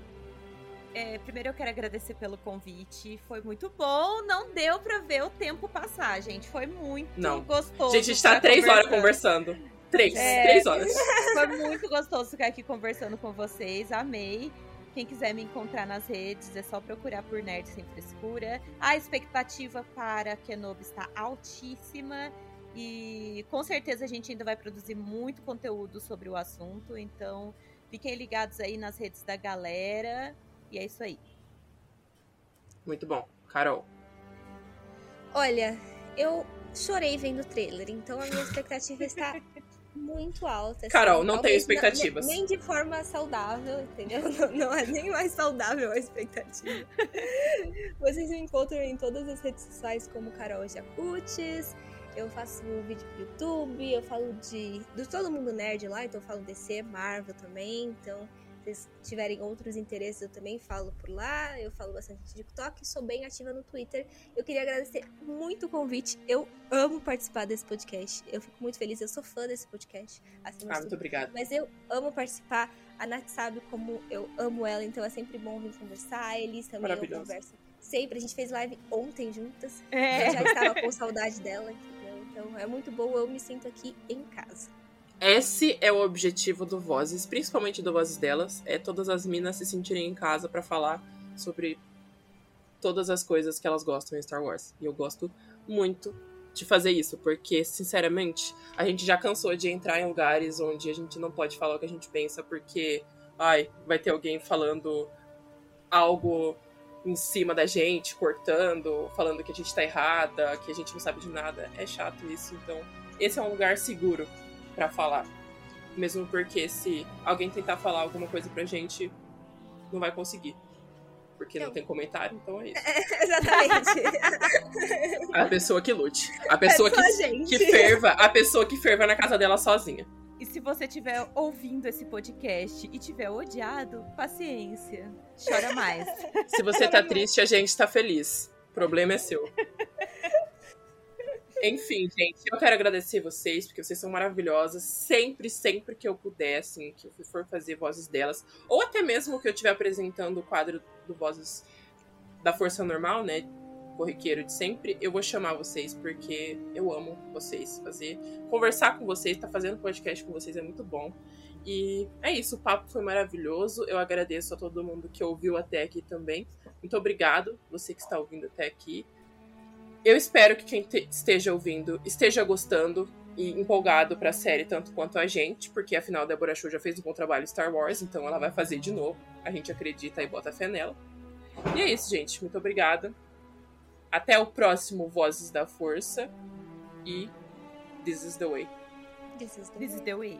Speaker 4: É, primeiro eu quero agradecer pelo convite. Foi muito bom. Não deu para ver o tempo passar, gente. Foi muito Não. gostoso.
Speaker 1: Gente, a gente tá três horas conversando. Três, é, três horas. (laughs)
Speaker 4: Foi muito gostoso ficar aqui conversando com vocês. Amei. Quem quiser me encontrar nas redes é só procurar por Nerd Sem Frescura. A expectativa para Kenobi está altíssima e com certeza a gente ainda vai produzir muito conteúdo sobre o assunto. Então fiquem ligados aí nas redes da galera. E é isso aí.
Speaker 1: Muito bom. Carol.
Speaker 3: Olha, eu chorei vendo o trailer, então a minha expectativa está (laughs) muito alta. Assim,
Speaker 1: Carol, não tenho expectativas.
Speaker 3: nem de forma saudável, entendeu? (laughs) Não, não, é nem mais saudável a expectativa. (laughs) Vocês me encontram em todas as redes sociais como Carol Jacutis. Eu faço vídeo pro YouTube, eu falo de, de todo mundo nerd lá, então eu falo DC, Marvel também, então vocês tiverem outros interesses, eu também falo por lá. Eu falo bastante no TikTok, sou bem ativa no Twitter. Eu queria agradecer muito o convite. Eu amo participar desse podcast. Eu fico muito feliz, eu sou fã desse podcast.
Speaker 1: Assim, ah, muito obrigada.
Speaker 3: Mas eu amo participar. A Nath sabe como eu amo ela, então é sempre bom vir conversar. A Elis também eu converso sempre. A gente fez live ontem juntas. É. Eu já estava com saudade dela, entendeu? Então é muito bom, eu me sinto aqui em casa.
Speaker 1: Esse é o objetivo do Vozes, principalmente do Vozes delas, é todas as minas se sentirem em casa para falar sobre todas as coisas que elas gostam em Star Wars. E eu gosto muito de fazer isso, porque, sinceramente, a gente já cansou de entrar em lugares onde a gente não pode falar o que a gente pensa, porque, ai, vai ter alguém falando algo em cima da gente, cortando, falando que a gente tá errada, que a gente não sabe de nada. É chato isso, então esse é um lugar seguro para falar. Mesmo porque se alguém tentar falar alguma coisa pra gente, não vai conseguir. Porque não, não tem comentário, então é isso.
Speaker 3: É, exatamente. (laughs)
Speaker 1: a pessoa que lute. A pessoa é que, que ferva, a pessoa que ferva na casa dela sozinha.
Speaker 4: E se você estiver ouvindo esse podcast e tiver odiado, paciência. Chora mais. (laughs)
Speaker 1: Se você tá triste, a gente tá feliz. O problema é seu. (laughs) Enfim, gente, eu quero agradecer vocês, porque vocês são maravilhosas. Sempre, sempre que eu puder, assim, que eu for fazer vozes delas, ou até mesmo que eu estiver apresentando o quadro do Vozes da Força Normal, né? Corriqueiro de sempre, eu vou chamar vocês, porque eu amo vocês. Fazer, conversar com vocês, estar tá fazendo podcast com vocês é muito bom. E é isso, o papo foi maravilhoso. Eu agradeço a todo mundo que ouviu até aqui também. Muito obrigado, você que está ouvindo até aqui. Eu espero que quem esteja ouvindo esteja gostando e empolgado pra série tanto quanto a gente, porque afinal a Deborah Shaw já fez um bom trabalho em Star Wars, então ela vai fazer de novo. A gente acredita e bota fé nela. E é isso, gente. Muito obrigada. Até o próximo Vozes da Força. E This is the Way.
Speaker 3: This is the
Speaker 4: This is the way.